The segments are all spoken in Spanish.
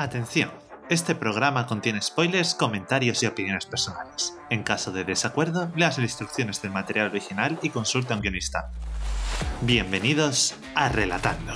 Atención, este programa contiene spoilers, comentarios y opiniones personales. En caso de desacuerdo, leas las instrucciones del material original y consulta a un guionista. Bienvenidos a Relatando.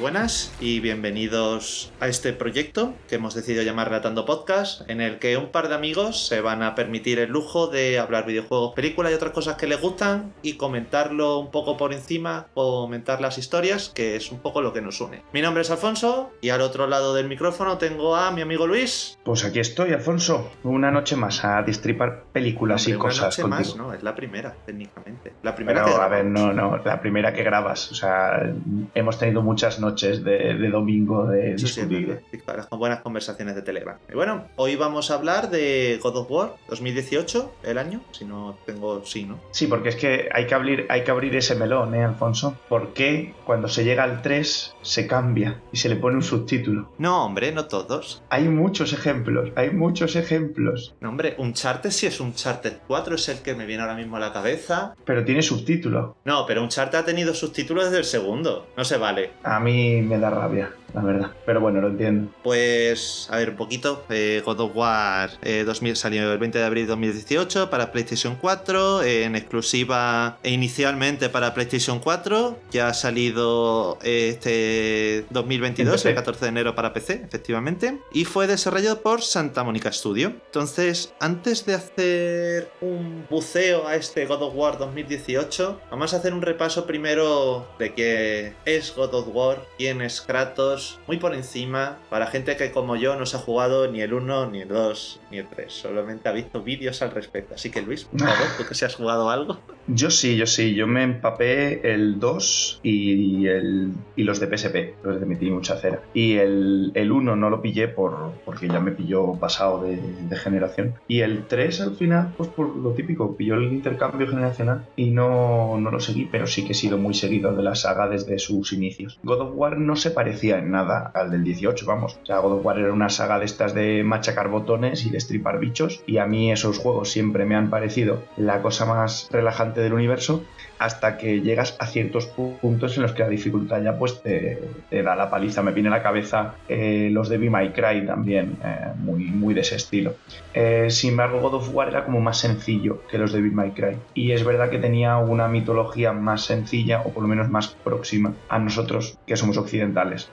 Buenas y bienvenidos a este proyecto que hemos decidido llamar Relatando Podcast, en el que un par de amigos se van a permitir el lujo de hablar videojuegos, películas y otras cosas que les gustan y comentarlo un poco por encima, comentar las historias, que es un poco lo que nos une. Mi nombre es Alfonso y al otro lado del micrófono tengo a mi amigo Luis. Pues aquí estoy, Alfonso. Una noche más a distripar películas Hombre, y cosas una noche contigo. más, no, es la primera, técnicamente. La primera Pero, que a ver, no, no, la primera que grabas. O sea, hemos tenido muchas noches de, de domingo de sí, discutir. con buenas conversaciones de Telegram. Y bueno, hoy vamos a hablar de God of War 2018, el año, si no tengo, sí, ¿no? Sí, porque es que hay que abrir, hay que abrir ese melón, ¿eh, Alfonso? ¿Por qué cuando se llega al 3 se cambia y se le pone un subtítulo? No, hombre, no todos. Hay muchos ejemplos, hay muchos ejemplos, No, hombre, Uncharted sí es Uncharted 4, es el que me viene ahora mismo a la cabeza. pero tiene subtítulo. No, pero Uncharted ha tenido subtítulos desde el segundo. No se vale. A mí me da rabia, la verdad. Pero bueno, lo entiendo. Pues, a ver, un poquito. eh, God of War eh, 2000 salió el 20 de abril de 2018 para PlayStation 4, eh, en exclusiva e inicialmente para PlayStation 4. Ya ha salido eh, este 2022, En PC. el 14 de enero para PC, efectivamente. Y fue desarrollado por Santa Mónica Studio. Entonces, antes de hacer un buceo a este God of War 2018, vamos a hacer un repaso primero de qué es God of War, quién es Kratos, muy por encima, para gente que como yo no se ha jugado ni el 1, ni el 2, ni el 3, solamente ha visto vídeos al respecto. Así que Luis, por favor, tú que si has jugado algo. Yo sí, yo sí, yo me empapé el 2 y, el, y los de PSP, los de metí mucha cera. Y el, el 1 no lo pillé por, porque ya me pilló pasado de, de generación. Y el 3 al final, pues por lo típico, pilló el intercambio generacional y no, no lo seguí, pero sí que he sido muy seguido de la saga desde sus inicios. God of War no se parecía en nada al del 18, vamos. O sea, God of War era una saga de estas de machacar botones y de stripar bichos, y a mí esos juegos siempre me han parecido la cosa más relajante del universo hasta que llegas a ciertos pu- puntos en los que la dificultad ya pues te, te da la paliza. Me viene a la cabeza eh, los de Be My Cry también, eh, muy, muy de ese estilo. Eh, sin embargo, God of War era como más sencillo que los de Be My Cry. Y es verdad que tenía una mitología más sencilla, o por lo menos más próxima a nosotros, que somos occidentales.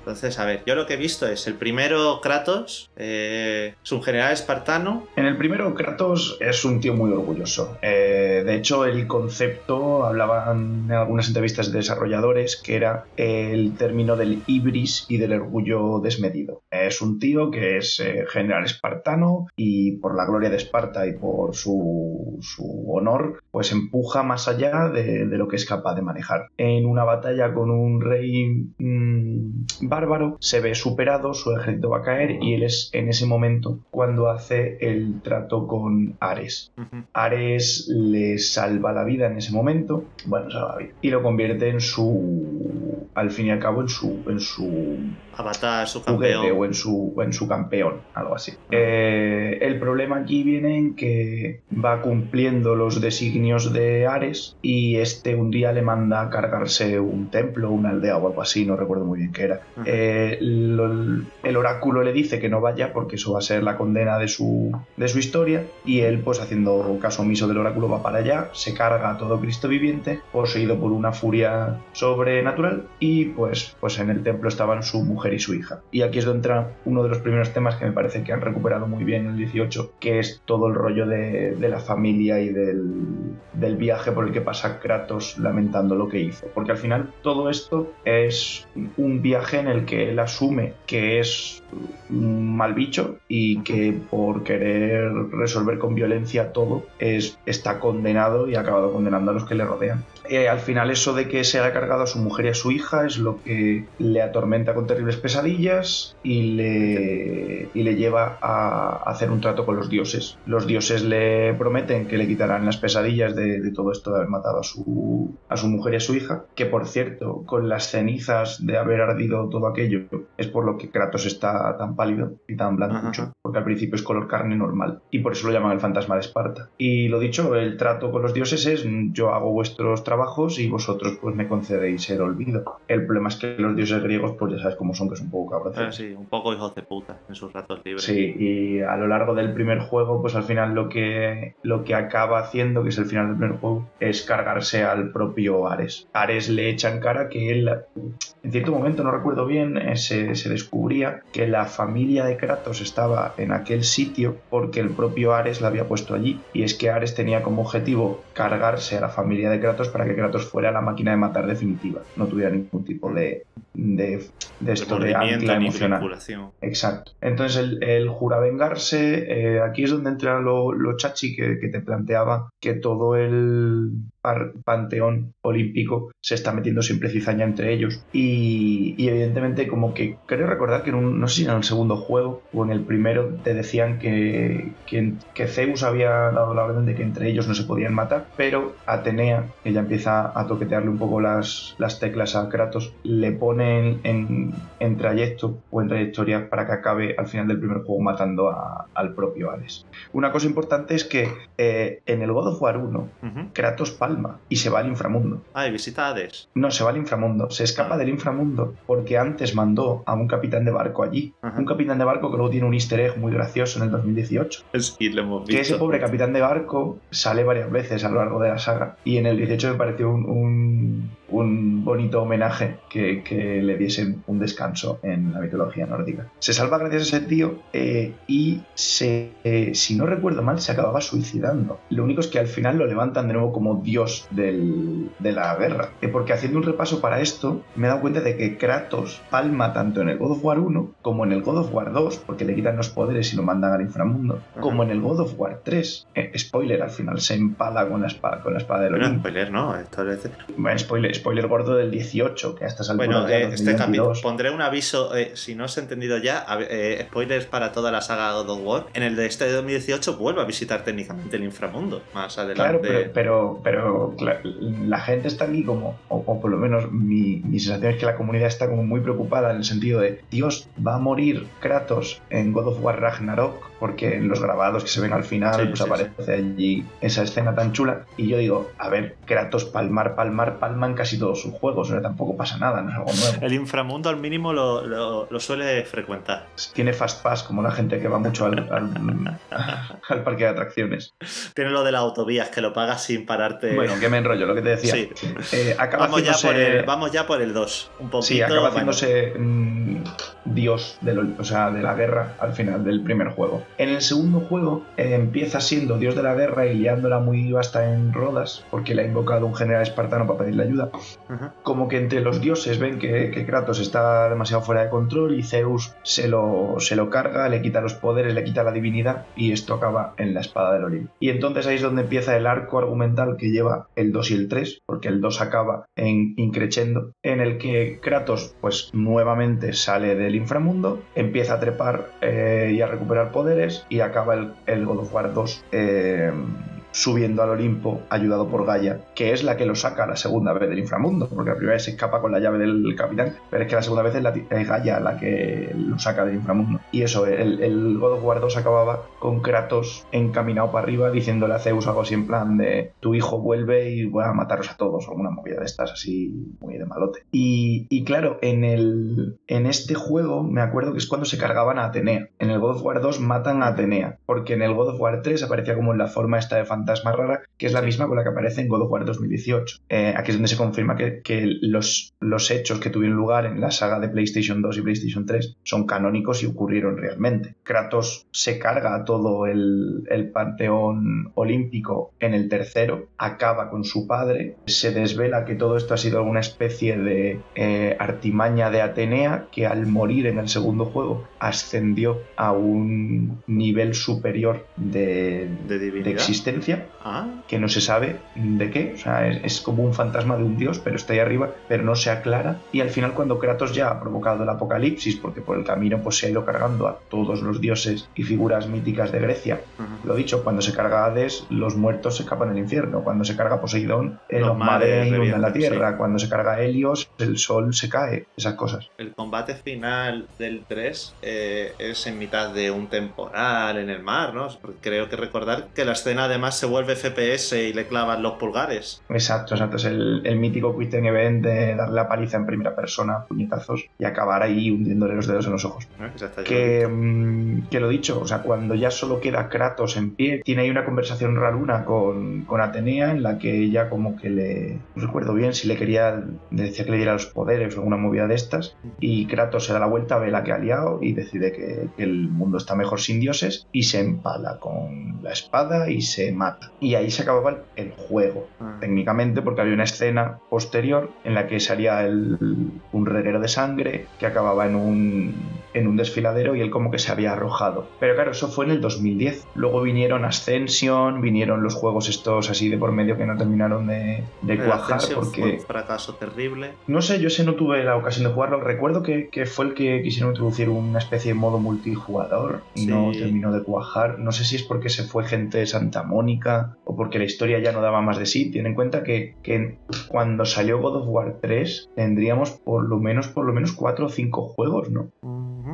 Entonces, a ver, yo lo que he visto es el primero Kratos, es un general espartano, En el primero, Kratos es un tío muy orgulloso. De hecho, el concepto, hablaban en algunas entrevistas de desarrolladores, que era el término del ibris y del orgullo desmedido. Es un tío que es eh, general espartano y por la gloria de Esparta y por su, su honor, pues empuja más allá de, de lo que es capaz de manejar. En una batalla con un rey mm, bárbaro, se ve superado, su ejército va a caer y él es en ese momento cuando hace el trato con Ares. Ares le salva la vida en ese momento, bueno, salva la vida, y lo convierte en su, al fin y al cabo, en su, en su Avatar, su juguete campeón. o en su, en su campeón, algo así. Eh, el problema aquí viene en que va cumpliendo los designios de Ares y este un día le manda a cargarse un templo, una aldea o algo así, no recuerdo muy bien qué era. Eh, lo- el oráculo le dice que no vaya porque eso va a ser la condena de su, de su historia y él pues haciendo caso omiso del oráculo va para allá, se carga todo Cristo viviente, poseído por una furia sobrenatural y pues, pues en el templo estaban su mujer y su hija. Y aquí es donde entra uno de los primeros temas que me parece que han recuperado muy bien en el 18, que es todo el rollo de, de la familia y del, del viaje por el que pasa Kratos lamentando lo que hizo. Porque al final todo esto es un viaje en el que él asume que es un mal bicho y que por querer resolver con violencia todo es, está condenado y ha acabado condenando a los que le rodean. Eh, al final eso de que se haya cargado a su mujer y a su hija es lo que le atormenta con terribles pesadillas y le, y le lleva a hacer un trato con los dioses. Los dioses le prometen que le quitarán las pesadillas de, de todo esto de haber matado a su, a su mujer y a su hija, que por cierto, con las cenizas de haber ardido todo aquello, es por lo que Kratos está tan pálido y tan blancucho, Ajá. porque al principio es color carne normal, y por eso lo llaman el fantasma de Esparta. Y lo dicho, el trato con los dioses es yo hago vuestros trabajos y vosotros pues me concedéis el olvido. El problema es que los dioses griegos, pues ya sabes cómo son, que son un poco cabrones. Ah, sí, un poco hijos de puta en sus ratos libres. Sí, y a lo largo del primer juego, pues al final lo que, lo que acaba haciendo, que es el final del primer juego, es cargarse al propio Ares. Ares le echa en cara que él, en cierto momento, no recuerdo bien, eh, se, se descubría que la familia de Kratos estaba en aquel sitio porque el propio Ares la había puesto allí. Y es que Ares tenía como objetivo cargarse a la familia de Kratos para que Kratos fuera la máquina de matar definitiva. No tuviera ningún tipo de, de, de esto de ancla emocional. Exacto. Entonces él, él jura vengarse. eh, aquí es donde entra lo, lo chachi que, que te planteaba que todo el panteón olímpico se está metiendo siempre cizaña entre ellos. Y, y evidentemente como que creo recordar que en un, no sé si en el segundo juego o en el primero te decían que, que, que Zeus había dado la orden de que entre ellos no se podían matar, pero Atenea, que ya empieza a toquetearle un poco las, las teclas a Kratos, le pone en, en- trayecto o en trayectoria para que acabe al final del primer juego matando a- al propio Ares. Una cosa importante es que eh, en el God of War 1, Ujú. Kratos y se va al inframundo. Ah, y visita a Hades. No, se va al inframundo. Se escapa Ah. del inframundo porque antes mandó a un capitán de barco allí. Ajá. Un capitán de barco que luego tiene un easter egg muy gracioso en el 2018. Sí, lo hemos Que ese visto. pobre capitán de barco sale varias veces a lo largo de la saga. Y en el 18 me pareció un, un- un bonito homenaje que, que le diesen un descanso en la mitología nórdica. Se salva gracias a ese tío eh, y se, eh, si no recuerdo mal, se acababa suicidando. Lo único es que al final lo levantan de nuevo como dios del- de la guerra. Eh, porque haciendo un repaso para esto, me he dado cuenta de que Kratos palma tanto en el God of War 1 como en el God of War 2, porque le quitan los poderes y lo mandan al inframundo, Ajá. como en el God of War 3. Eh, spoiler, al final se empala con la espada, con la espada del Olimpo. spoiler, no. Esto es... Bueno, spoiler, spoiler gordo del 18, que a estas alturas Bueno, ya eh, este capítulo 2022. pondré un aviso, eh, si no os he entendido ya, eh, spoilers para toda la saga God of War. En el de este de 2018 vuelve a visitar técnicamente el inframundo más Claro, adelante. pero, pero, pero la gente está aquí como, o, o por lo menos mi, mi sensación es que la comunidad está como muy preocupada en el sentido de, Dios, va a morir Kratos en God of War Ragnarok, porque en los grabados que se ven al final, Sí, pues sí, aparece allí esa escena tan chula. Y yo digo, a ver, Kratos palmar, palmar, palman casi todos sus juegos, o sea, tampoco pasa nada, no es algo nuevo. El inframundo al mínimo lo, lo- lo suele frecuentar. Tiene fast pass como la gente que va mucho al, al- al parque de atracciones. Tiene lo de las autovías, que lo pagas sin pararte. Bueno, que me enrollo, lo que te decía. Eh, acaba Vamos ya, haciéndose- por el, vamos ya por el 2. Un poquito. Sí, acaba bueno. haciéndose mm, dios del, o sea, de la guerra al final del primer juego. En el segundo juego eh, empieza siendo dios de la guerra y liándola muy basta en Rodas, porque le ha invocado un general espartano para pedirle ayuda. Como que entre los dioses ven que, que Kratos está demasiado fuera de control y Zeus se lo, se lo carga, le quita los poderes, le quita la divinidad y esto acaba en la espada del Olimpo. Y entonces ahí es donde empieza el arco argumental que lleva el 2 y el 3, porque el 2 acaba en increchendo, en el que Kratos pues nuevamente sale del inframundo, empieza a trepar eh, y a recuperar poderes y acaba el, el God of War 2 eh, subiendo al Olimpo ayudado por Gaia, que es la que lo saca la segunda vez del inframundo, porque la primera vez se escapa con la llave del capitán, pero es que la segunda vez es, Gaia la que lo saca del inframundo. Y eso, el, God of War 2 acababa con Kratos encaminado para arriba diciéndole a Zeus algo así en plan de tu hijo vuelve y voy a mataros a todos, o alguna movida de estas así muy de malote. Y, claro, en, el, en este juego me acuerdo que es cuando se cargaban a Atenea. En el God of War 2 matan a Atenea, porque en el God of War 3 aparecía como en la forma esta de fantasma rara, que es la misma con la que aparece en God of War 2018. Eh, aquí es donde se confirma que, que los, los hechos que tuvieron lugar en la saga de PlayStation 2 y PlayStation 3 son canónicos y ocurrieron realmente. Kratos se carga a todo el, el panteón olímpico en el tercero, acaba con su padre, se desvela que todo esto ha sido alguna especie de eh, artimaña de Atenea que al morir en el segundo juego ascendió a un nivel superior de, De de divinidad. Ah, que no se sabe de qué, o sea, es, es como un fantasma de un dios, pero está ahí arriba, pero no se aclara. Y al final, cuando Kratos ya ha provocado el apocalipsis, porque por el camino pues, se ha ido cargando a todos los dioses y figuras míticas de Grecia, ajá. lo dicho, cuando se carga Hades, los muertos se escapan del infierno. Cuando se carga Poseidón, eh, Los los mares inundan la tierra. Cuando se carga Helios, el sol se cae. Esas cosas. El combate final del 3 eh, es en mitad de un temporal en el mar, ¿no? Creo que recordar que la escena además se vuelve FPS y le clavan los pulgares. Exacto, exacto. Es el, el mítico Quick Time Event de darle la paliza en primera persona, puñetazos, y acabar ahí hundiéndole los dedos en los ojos. ¿eh? Que, lo mm, que lo dicho, o sea, cuando ya solo queda Kratos en pie, tiene ahí una conversación raruna con, con Atenea en la que ella como que le... No recuerdo bien si le quería... Decía que le diera los poderes o alguna movida de estas, y Kratos se da la vuelta, ve la que ha liado y decide que, que el mundo está mejor sin dioses y se empala con la espada y se mata. Y ahí se acababa el, el juego Ah. técnicamente porque había una escena posterior en la que salía el- un reguero de sangre que acababa en un, en un desfiladero y él como que se había arrojado. Pero claro, eso fue en el 2010. Luego vinieron Ascension, vinieron los juegos estos así de por medio que no terminaron de, de cuajar Ascension fue porque... un fracaso terrible. No sé, yo ese no tuve la ocasión de jugarlo. Recuerdo que, que fue el que quisieron introducir una especie de modo multijugador y Sí. no terminó de cuajar. No sé si es porque se fue gente de Santa Mónica o porque la historia ya no daba más de sí. Ten en cuenta que, que cuando salió God of War 3 tendríamos por lo menos por lo menos cuatro o cinco juegos, ¿no?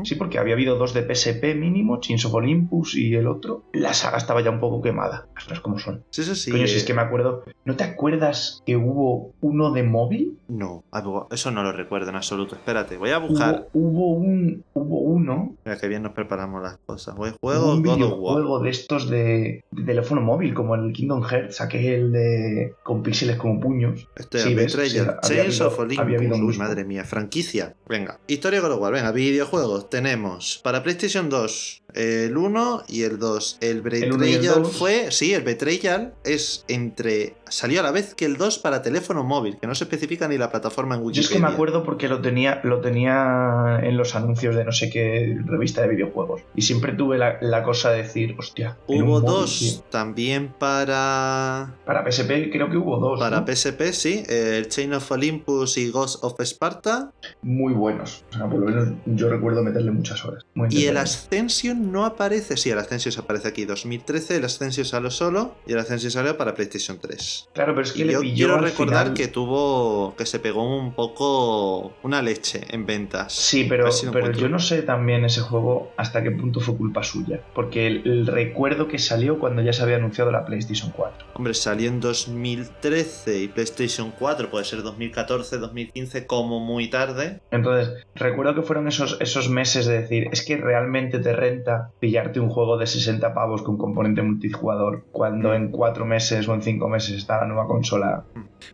Sí, porque había habido dos de PSP mínimo, Chains of Olympus y el otro. La saga estaba ya un poco quemada. Las cosas como son. Sí, sí, sí. Coño, si eh, es que me acuerdo. ¿No te acuerdas que hubo uno de móvil? No, eso no lo recuerdo en absoluto. Espérate, voy a buscar. Hubo, hubo un, hubo uno, Mira que bien nos preparamos las cosas. Voy juego un God of War. videojuego de estos de, de teléfono móvil, como el Kingdom Hearts, aquel de con píxeles como puños. Este Sí, es ves, Betrayal. sí, Chains of Olympus. había habido Uy, mucho. madre mía, franquicia. Venga, historia God of War. Venga, videojuegos. Tenemos para PlayStation 2 el 1 y el 2. El Betrayal fue. Sí, el Betrayal es entre. Salió a la vez que el 2 para teléfono móvil, que no se especifica ni la plataforma en Yo Wikipedia. es que me acuerdo porque lo tenía, lo tenía en los anuncios de no sé qué revista de videojuegos. Y siempre tuve la, la cosa de decir, hostia. Hubo dos también para. Para PSP creo que hubo dos. Para ¿no? PSP, sí. El Chain of Olympus y Ghost of Sparta. Muy buenos. O sea, por lo menos yo recuerdo meterle muchas horas. Muy Y el. Ascension no aparece. Sí, el Ascension aparece aquí. 2013, el Ascension salió solo. Y el Ascension salió para PlayStation 3. Claro, pero es que Y le yo pilló quiero al recordar final- que tuvo. que se pegó un poco. una leche en ventas. Sí, pero, si yo no sé también ese juego hasta qué punto fue culpa suya. Porque el, el recuerdo que salió cuando ya se había anunciado la PlayStation 4. Hombre, salió en 2013 y PlayStation 4 puede ser 2014, 2015, como muy tarde. Entonces, recuerdo que fueron esos, esos meses de decir, es que realmente te renta pillarte un juego de 60 pavos con componente multijugador cuando en 4 meses o en 5 meses está la nueva consola.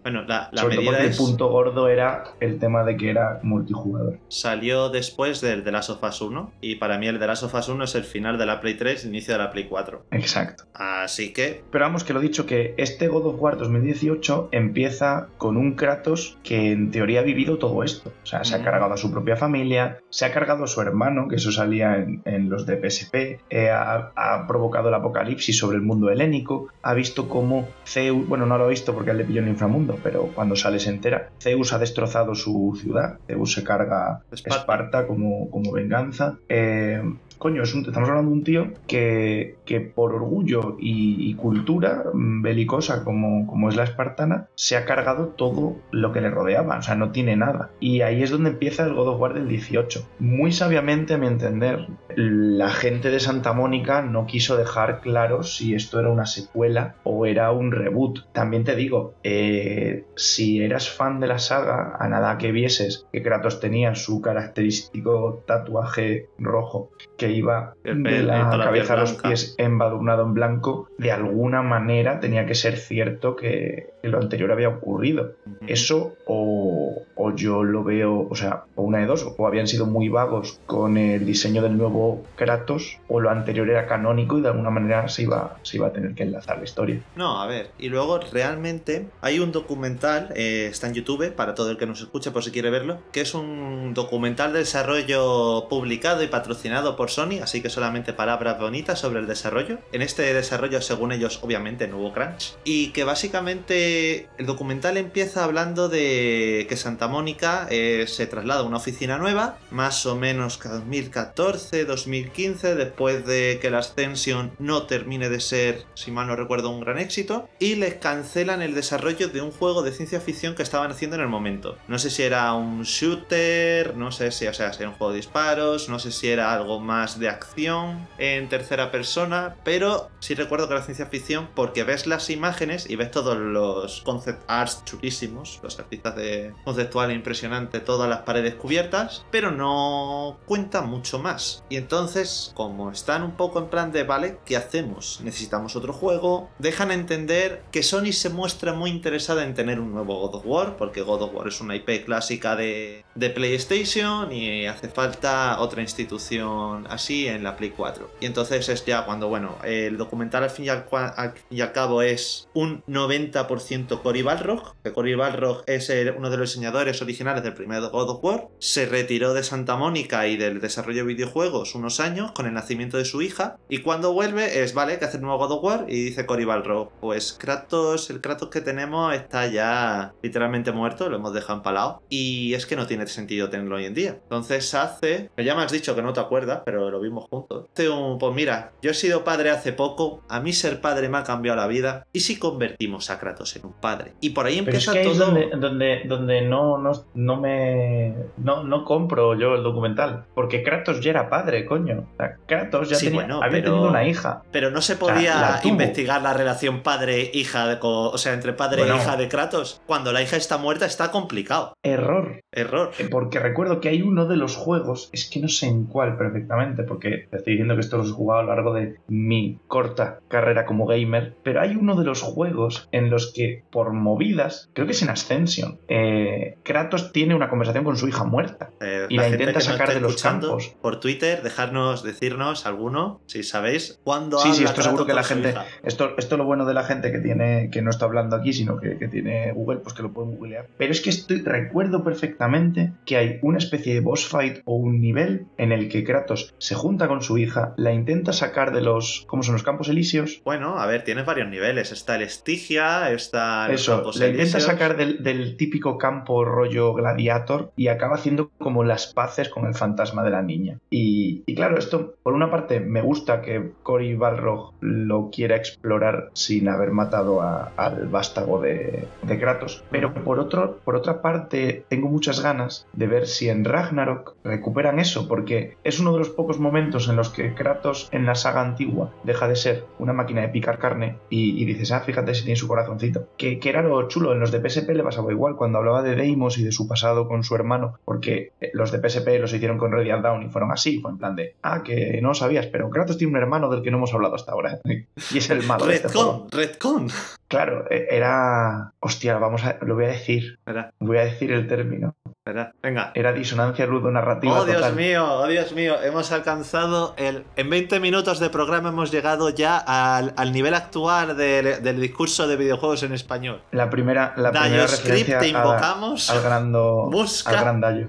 Bueno, la, la Sobre todo medida porque es. el punto gordo era el tema de que era multijugador. Salió después del The Last of Us 1. Y para mí el The Last of Us 1 es el final de la Play 3, inicio de la Play 4. Exacto. Así que. Pero vamos, que lo dicho, que este God of War 2018 empieza con un Kratos que en teoría ha vivido todo esto. O sea, se ha cargado a su propia familia, se ha cargado a su hermano, que eso salía en, en los de PSP, eh, ha, ha provocado el apocalipsis sobre el mundo helénico, ha visto cómo Zeus, bueno, no lo ha visto porque él le pilló en el inframundo, pero cuando sale se entera, Zeus ha destrozado su ciudad, Zeus se carga Esparta. Esparta como, como venganza. Eh, coño, es un- estamos hablando de un tío que, que por orgullo y, y cultura mm, belicosa como, como es la espartana, se ha cargado todo lo que le rodeaba, o sea, no tiene nada. Y ahí es donde empieza el God of War del 18. Muy sabiamente, a mi entender, la gente de Santa Mónica no quiso dejar claro si esto era una secuela o era un reboot. También te digo, eh, si eras fan de la saga, a nada que vieses que Kratos tenía su característico tatuaje rojo que iba El de la la cabeza a los pies embadurnado en blanco, de alguna manera tenía que ser cierto que, que lo anterior había ocurrido. Eso o, o yo lo veo, o sea, o una de dos, o habían sido muy vagos con el diseño del nuevo Kratos, o lo anterior era canónico y de alguna manera se iba, se iba a tener que enlazar la historia. No, a ver, y luego realmente hay un documental, eh, está en YouTube para todo el que nos escuche por si quiere verlo, que es un documental de desarrollo publicado y patrocinado por Sony, así que solamente palabras bonitas sobre el desarrollo. En este desarrollo, según ellos, obviamente no hubo crunch, y que básicamente el documental empieza hablando de que Santa Mónica eh, se traslada a una oficina nueva, más o menos 2014, 2015, después de que la Ascension no termine de ser, si mal no recuerdo, un gran éxito, y les cancelan el desarrollo de un juego de ciencia ficción que estaban haciendo en el momento. No sé si era un shooter, no sé si, o sea, si era un juego de disparos, no sé si era algo más de acción en tercera persona, pero sí recuerdo que era ciencia ficción porque ves las imágenes y ves todos los concept arts chulísimos, los artistas de conceptual impresionante, todas las paredes cubiertas, pero no cuenta mucho más. Y entonces, como están un poco en plan de, vale, ¿qué hacemos? Necesitamos otro juego. Dejan entender que Sony se muestra muy interesada en tener un nuevo God of War, porque God of War es una IP clásica de, de PlayStation y hace falta otra institución así en la Play 4. Y entonces es ya cuando, bueno, el documental al fin y al, al, y al cabo es un 90% Cory Balrog, que Cory Balrog es el, uno de los diseñadores originales del primer God of War, se retiró de Santa Mónica y del desarrollo de videojuegos unos años con el nacimiento de su hija, y cuando vuelve es, vale, que hace un nuevo God of War, y dice Cory Balrog, pues Kratos, el Kratos que tenemos está ya literalmente muerto, lo hemos dejado empalado, y es que no tiene sentido tenerlo hoy en día. Entonces hace, que ya me has dicho que no te acuerdas, pero lo vimos juntos, hace un, pues mira, yo he sido padre hace poco, a mí ser padre me ha cambiado la vida, y si convertimos a Kratos un padre. Y por ahí empieza Pero es que todo. Es donde, donde, donde no, no, no me. No, no compro yo el documental. Porque Kratos ya era padre, coño. O sea, Kratos ya Sí, tenía, bueno, había pero- tenido una hija. Pero no se podía la investigar la relación padre-hija, o sea, entre padre Bueno. e hija de Kratos. Cuando la hija está muerta está complicado. Error. Error. Eh, Porque recuerdo que hay uno de los juegos, es que no sé en cuál perfectamente, porque te estoy diciendo que esto los he jugado a lo largo de mi corta carrera como gamer, pero hay uno de los juegos en los que por movidas, creo que es en Ascension, eh, Kratos tiene una conversación con su hija muerta. Eh, Y la intenta sacar de los campos. Por Twitter, dejarnos, decirnos alguno, si sabéis, cuándo Sí, sí, esto seguro que la gente. hija. Esto, esto lo bueno de la gente que tiene, que no está hablando aquí, sino que, que tiene Google, pues que lo pueden googlear. Pero es que estoy, recuerdo perfectamente que hay una especie de boss fight o un nivel en el que Kratos se junta con su hija, la intenta sacar de los. ¿Cómo son los campos elíseos? Bueno, a ver, tienes varios niveles. Está el Estigia, está Eso, Campos intenta sacar del, del típico campo rollo gladiator y acaba haciendo como las paces con el fantasma de la niña. Y, y claro, esto, por una parte, me gusta que Cory Balrog lo quiera explorar sin haber matado a- al vástago de, de Kratos, pero por, otro, por otra parte, tengo muchas ganas de ver si en Ragnarok recuperan eso, porque es uno de los pocos momentos en los que Kratos en la saga antigua deja de ser una máquina de picar carne y, y dices, ah, fíjate si tiene su corazoncito. Que, que era lo chulo, en los de PSP le pasaba igual cuando hablaba de Deimos y de su pasado con su hermano, porque eh, los de PSP los hicieron con Radiant Down y fueron así, fue en plan de, ah, que no sabías, pero Kratos tiene un hermano del que no hemos hablado hasta ahora. y es el malo de este juego. Redcon, Redcon. Claro, eh, era... Hostia, vamos a... Lo voy a decir. Voy a decir el término. espera, venga. Era disonancia ludonarrativa Oh, Dios total. mío, oh, Dios mío, hemos alcanzado el... En 20 minutos de programa hemos llegado ya al, al nivel actual del, del discurso de videojuegos en español. La primera, la primera referencia te a- invocamos. al grando, Busca. al gran Dayo.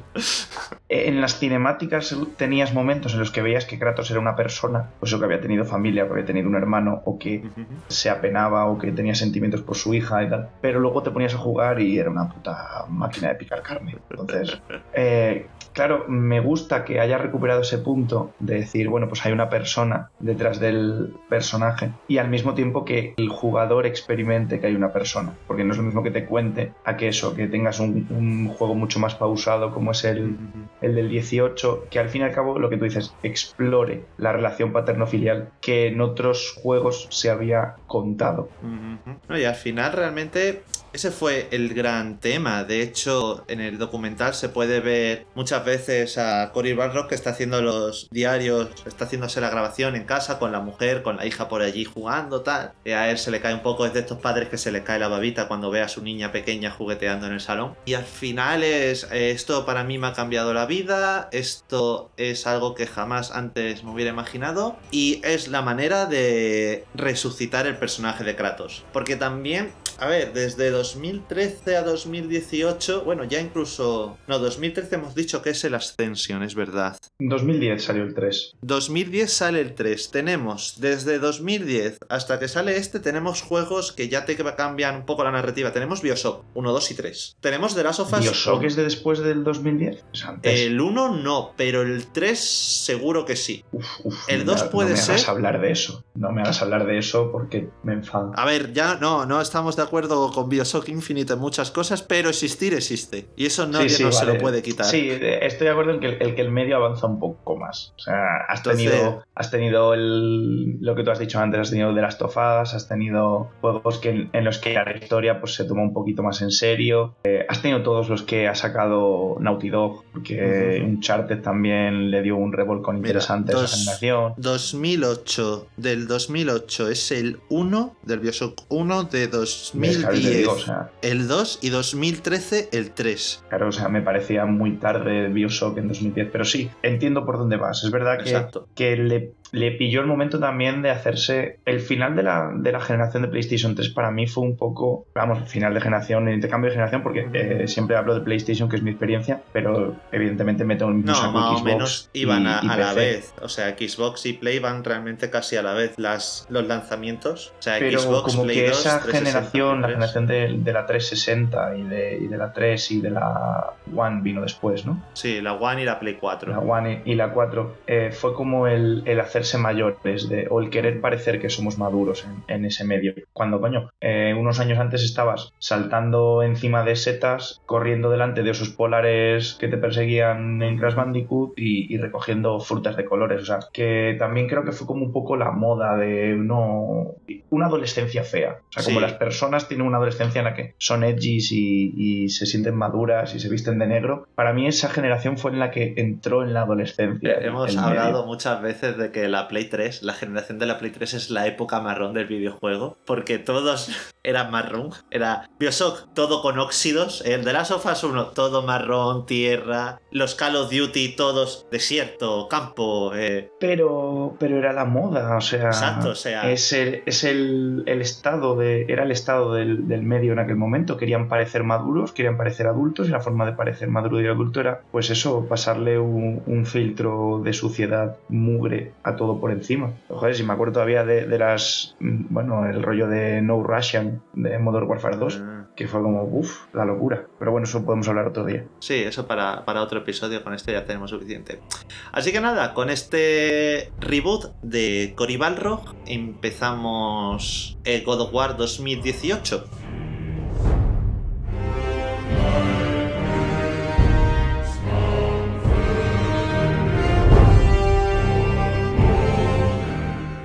En las cinemáticas tenías momentos en los que veías que Kratos era una persona, pues o que había tenido familia, que había tenido un hermano, o que se apenaba, o que tenía sentimientos por su hija y tal. Pero luego te ponías a jugar y era una puta máquina de picar carne. Entonces, eh, claro, me gusta que haya recuperado ese punto de decir, bueno, pues hay una persona detrás del personaje y al mismo tiempo que el jugador experimente que hay una persona, porque no es lo mismo que te cuente a que eso, que tengas un, un juego mucho más pausado como es el, el del 18, que al fin y al cabo lo que tú dices, explore la relación paterno-filial que en otros juegos se había contado. No, y al final realmente ese fue el gran tema. De hecho, en el documental se puede ver muchas veces a Cory Barrock que está haciendo los diarios, está haciéndose la grabación en casa con la mujer, con la hija por allí jugando, tal. Y a él se le cae un poco, es de estos padres que se le cae la babita cuando ve a su niña pequeña jugueteando en el salón. Y al final es, eh, esto para mí me ha cambiado la vida, esto es algo que jamás antes me hubiera imaginado y es la manera de resucitar el personaje de Kratos. Porque también a ver, desde 2013 a 2018, bueno, ya incluso... No, 2013 hemos dicho que es el Ascension, es verdad. 2010 salió el 3. 2010 sale el 3. Tenemos, desde 2010 hasta que sale este, tenemos juegos que ya te cambian un poco la narrativa. Tenemos Bioshock 1, 2 y 3. Tenemos The Last of Us... ¿Bioshock es de después del 2010? Es antes. El 1 no, pero el 3 seguro que sí. Uf, uf, el no 2 me- puede no me ser- hagas hablar de eso. No me hagas hablar de eso porque me enfada. A ver, ya no, no estamos de acuerdo con Bioshock Infinite en muchas cosas, pero existir existe. Y eso nadie Sí, sí, no se lo puede quitar. Sí, estoy de acuerdo en que el, el que el medio avanza un poco más. O sea, has Entonces- tenido, has tenido el, lo que tú has dicho antes, has tenido The Last of Us, has tenido juegos que, en los que la historia pues, se toma un poquito más en serio. Eh, has tenido todos los que ha sacado Naughty Dog, porque Ujú. Uncharted también le dio un revolcón Mira, interesante a dos- esa generación. 2008, del 2008 es el 1, del Bioshock 1, de ¿Ves? Claro, te 2010 digo, o sea, el 2 y 2013 el 3. Claro, o sea, me parecía muy tarde Bioshock en 2010, pero sí, entiendo por dónde vas. Es verdad que, Exacto. que le, le pilló el momento también de hacerse. El final de la, de la generación de PlayStation 3 para mí fue un poco, vamos, final de generación, el intercambio de generación, porque eh, siempre hablo de PlayStation, que es mi experiencia, pero evidentemente meto en el mismo No, saco más o Xbox menos iban y- a, y a la vez. O sea, Xbox y Play van realmente casi a la vez las, los lanzamientos. O sea, Pero Xbox, como Play que 2, esa 360, generación, la 3. generación de, de la 360 y de, y de la 3 y de la One vino después, ¿no? Sí, la One y la Play 4. la One y la 4, eh, fue como el, el hacerse mayores de, o el querer parecer que somos maduros en, en ese medio. Cuando, coño, eh, unos años antes estabas saltando encima de setas, corriendo delante de osos polares que te perseguían en Crash Bandicoot y, y recogiendo frutas de colores. O sea, que también creo que fue como un poco la moda de no, una adolescencia fea. O sea, como las personas tienen una adolescencia en la que son edgys y, y se sienten maduras y se visten de negro. Para mí esa generación fue en la que entró en la adolescencia. Hemos hablado medio. muchas veces de que la Play 3, la generación de la Play 3 es la época marrón del videojuego, porque todos eran marrón. Era Bioshock, todo con óxidos. El de Last of Us 1, todo marrón, tierra. Los Call of Duty, todos desierto, campo. eh, Pero, pero era la moda, o sea. Exacto, o sea- Es el, es el, el estado de. Era el estado del, del medio en aquel momento. Querían parecer maduros, querían parecer adultos, y la forma de parecer maduro y adulto era, pues eso, pasarle un, un filtro de suciedad mugre a todo por encima. Joder, si me acuerdo todavía de, de las. mm, Bueno, el rollo de No Russian de Modern Warfare 2, mm, que fue como, uff, la locura. Pero bueno, eso podemos hablar otro día. Sí, eso para, para otro episodio, con este ya tenemos suficiente. Así que nada, con este reboot de Cory Balrog empezamos el God of War 2018.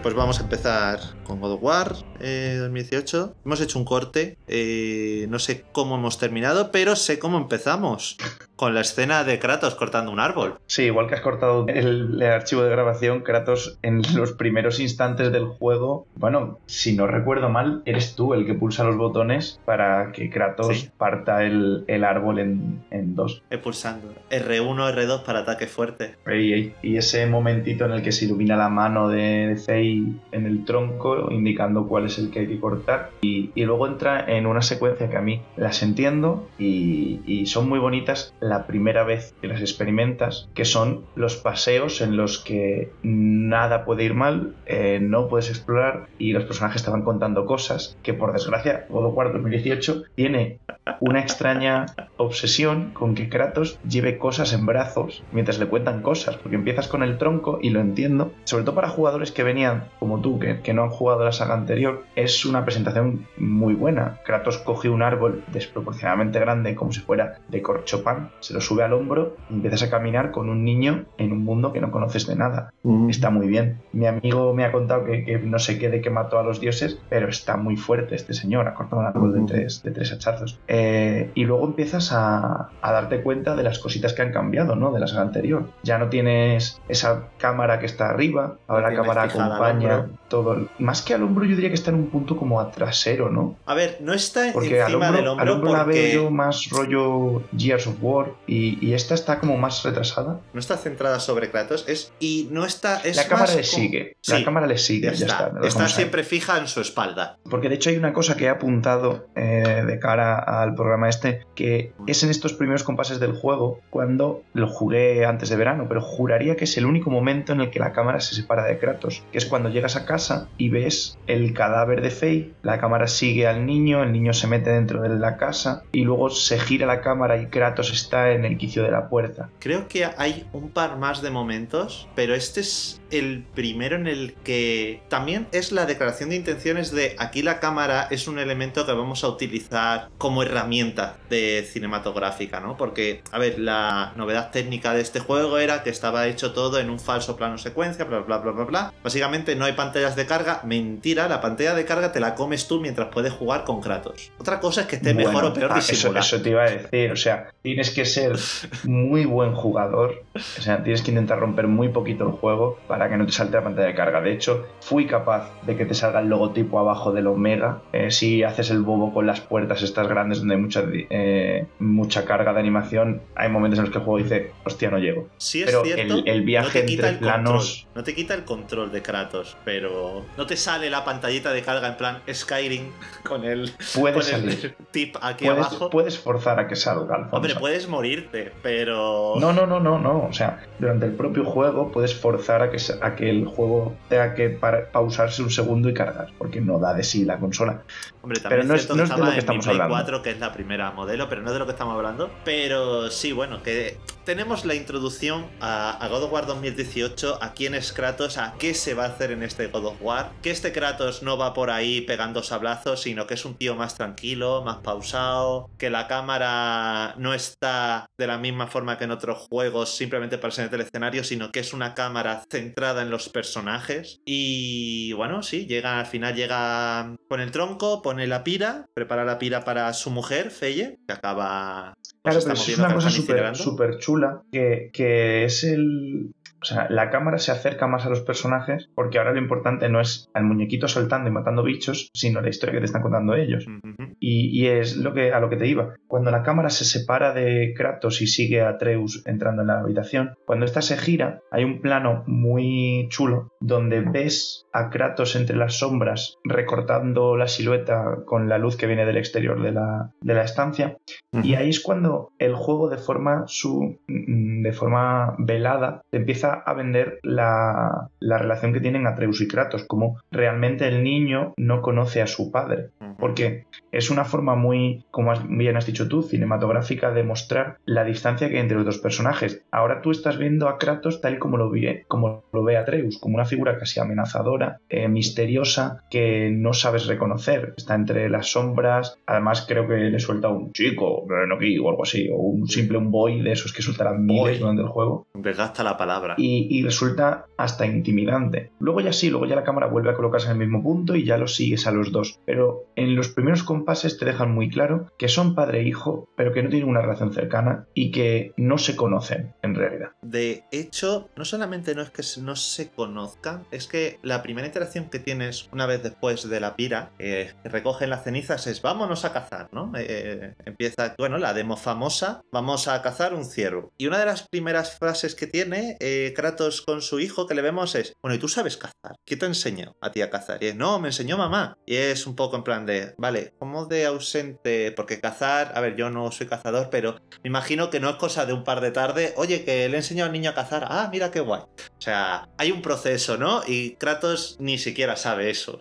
Pues vamos a empezar con God of War eh, 2018. Hemos hecho un corte, eh, no sé cómo hemos terminado, pero sé cómo empezamos. Con la escena de Kratos cortando un árbol. Sí, igual que has cortado el, el archivo de grabación, Kratos, en los primeros instantes del juego, bueno, si no recuerdo mal, eres tú el que pulsa los botones para que Kratos Sí. parta el, el árbol en, en dos. Eh, pulsando R1, R2 para ataque fuerte. Ey, ey. Y ese momentito en el que se ilumina la mano de Zei en el tronco, indicando cuál es el que hay que cortar. Y, luego entra en una secuencia que a mí las entiendo y, y son muy bonitas la primera vez que las experimentas, que son los paseos en los que nada puede ir mal, eh, no puedes explorar y los personajes te van contando cosas que por desgracia God of War 2018 tiene una extraña obsesión con que Kratos lleve cosas en brazos mientras le cuentan cosas, porque empiezas con el tronco y lo entiendo, sobre todo para jugadores que venían como tú, que, que no han jugado la saga anterior, es una presentación muy buena. Kratos coge un árbol desproporcionadamente grande como si fuera de corchopán, se lo sube al hombro y empiezas a caminar con un niño en un mundo que no conoces de nada. Está muy bien. Mi amigo me ha contado que, que no sé qué de que mató a los dioses, pero está muy fuerte este señor. Ha cortado un árbol de Ujú. tres, de tres hachazos. Eh, y luego empiezas a, a darte cuenta de las cositas que han cambiado, ¿no? De la saga anterior. Ya no tienes esa cámara que está arriba, ahora la cámara acompaña. Todo. Más que al hombro, yo diría que está en un punto como a trasero, ¿no? A ver, no está Porque al encima hombro, del hombro al hombro la veo yo más rollo Gears of War y, y esta está como más retrasada. no está centrada sobre Kratos. Es, y no está. Es la cámara más le como- sigue. Sí, La cámara le sigue, ya ya, está. está. siempre fija en su espalda. Porque de hecho hay una cosa que he apuntado eh, de cara al programa este, que es en estos primeros compases del juego, cuando lo jugué antes de verano, pero juraría que es el único momento en el que la cámara se separa de Kratos, que es cuando llegas a casa y ves el cadáver de Faye, la cámara sigue al niño, el niño se mete dentro de la casa y luego se gira la cámara y Kratos está en el quicio de la puerta. Creo que hay un par más de momentos, pero este es el primero en el que también es la declaración de intenciones de aquí la cámara es un elemento que vamos a utilizar como herramienta de cinematográfica, ¿no? Porque, a ver, la novedad técnica de este juego era que estaba hecho todo en un falso plano secuencia, bla, bla, bla, bla, bla. Básicamente no hay pantallas de carga. Mentira, la pantalla de carga te la comes tú mientras puedes jugar con Kratos. Otra cosa es que esté mejor o peor ah, eso, disimulada. eso te iba a decir, o sea, tienes que ser muy buen jugador, o sea, tienes que intentar romper muy poquito el juego para que no te salte la pantalla de carga. De hecho, fui capaz de que te salga el logotipo abajo del Omega. Eh, si haces el bobo con las puertas estas grandes donde hay mucha, eh, mucha carga de animación, hay momentos en los que el juego dice, hostia, no llego. Sí es Pero cierto, el, el viaje no te quita entre el planos... no te quita el control de Kratos, pero no te sale la pantallita de carga en plan Skyrim con el, Puede con salir. el tip aquí Puedes, abajo. puedes forzar a que salga, Alfonso. Hombre, puedes morirte, pero No, no, no, no, no. O sea, durante el propio juego puedes forzar a que, a que el juego tenga que para- pausarse un segundo y cargar, porque no da de sí la consola. hombre, también pero no es es- cierto no que es de lo que en mi estamos Play hablando. 4, que es la primera modelo, pero no es de lo que estamos hablando. Pero sí, bueno, que tenemos la introducción a, God of War 2018, a quién es Kratos, a qué se va a hacer en este God of War, que este Kratos no va por ahí pegando sablazos, sino que es un tío más tranquilo, más pausado, que la cámara no está de la misma forma que en otros juegos simplemente para ser en el escenario, sino que es una cámara centrada en los personajes. Y bueno, sí, llega al final llega con el tronco, pone la pira, prepara la pira para su mujer, Feye, que acaba Claro, pero es una cosa súper chula, que, que es el... O sea, la cámara se acerca más a los personajes porque ahora lo importante no es al muñequito saltando y matando bichos, sino la historia que te están contando ellos. Y, y es lo que, a lo que te iba. Cuando la cámara se separa de Kratos y sigue a Atreus entrando en la habitación, cuando esta se gira, hay un plano muy chulo donde ves a Kratos entre las sombras recortando la silueta con la luz que viene del exterior de la, de la estancia. Y ahí es cuando el juego de forma, su, mm, de forma velada te empieza a vender la, la relación que tienen Atreus y Kratos, como realmente el niño no conoce a su padre. Porque es una forma muy, como bien has dicho tú, cinematográfica de mostrar la distancia que hay entre los dos personajes. Ahora tú estás viendo a Kratos tal y como lo, ve, como lo ve Atreus, como una figura casi amenazadora, eh, misteriosa, que no sabes reconocer. Está entre las sombras. Además, creo que le suelta un chico, ven aquí, o algo así, o un simple un boy de esos que sueltarán Boy. miles durante el juego Desgasta la palabra. Y, resulta hasta intimidante. Luego ya sí, luego ya la cámara vuelve a colocarse en el mismo punto y ya los sigues a los dos. Pero en los primeros compases te dejan muy claro que son padre e hijo, pero que no tienen una relación cercana y que no se conocen en realidad. De hecho, no solamente no es que no se conozcan, es que la primera interacción que tienes una vez después de la pira, eh, que recogen las cenizas, es vámonos a cazar, ¿no? Eh, empieza, bueno, la demo famosa, vamos a cazar un ciervo. Y una de las primeras frases que tiene eh, Kratos con su hijo que le vemos es, bueno, ¿y tú sabes cazar? ¿Quién te enseñó a ti a cazar? Y es, no, me enseñó mamá. Y es un poco en plan de, vale, ¿cómo de ausente? Porque cazar, a ver, yo no soy cazador, pero me imagino que no es cosa de un par de tarde, oye, que le he enseñado al niño a cazar, ah, mira qué guay. O sea, hay un proceso, ¿no? Y Kratos ni siquiera sabe eso.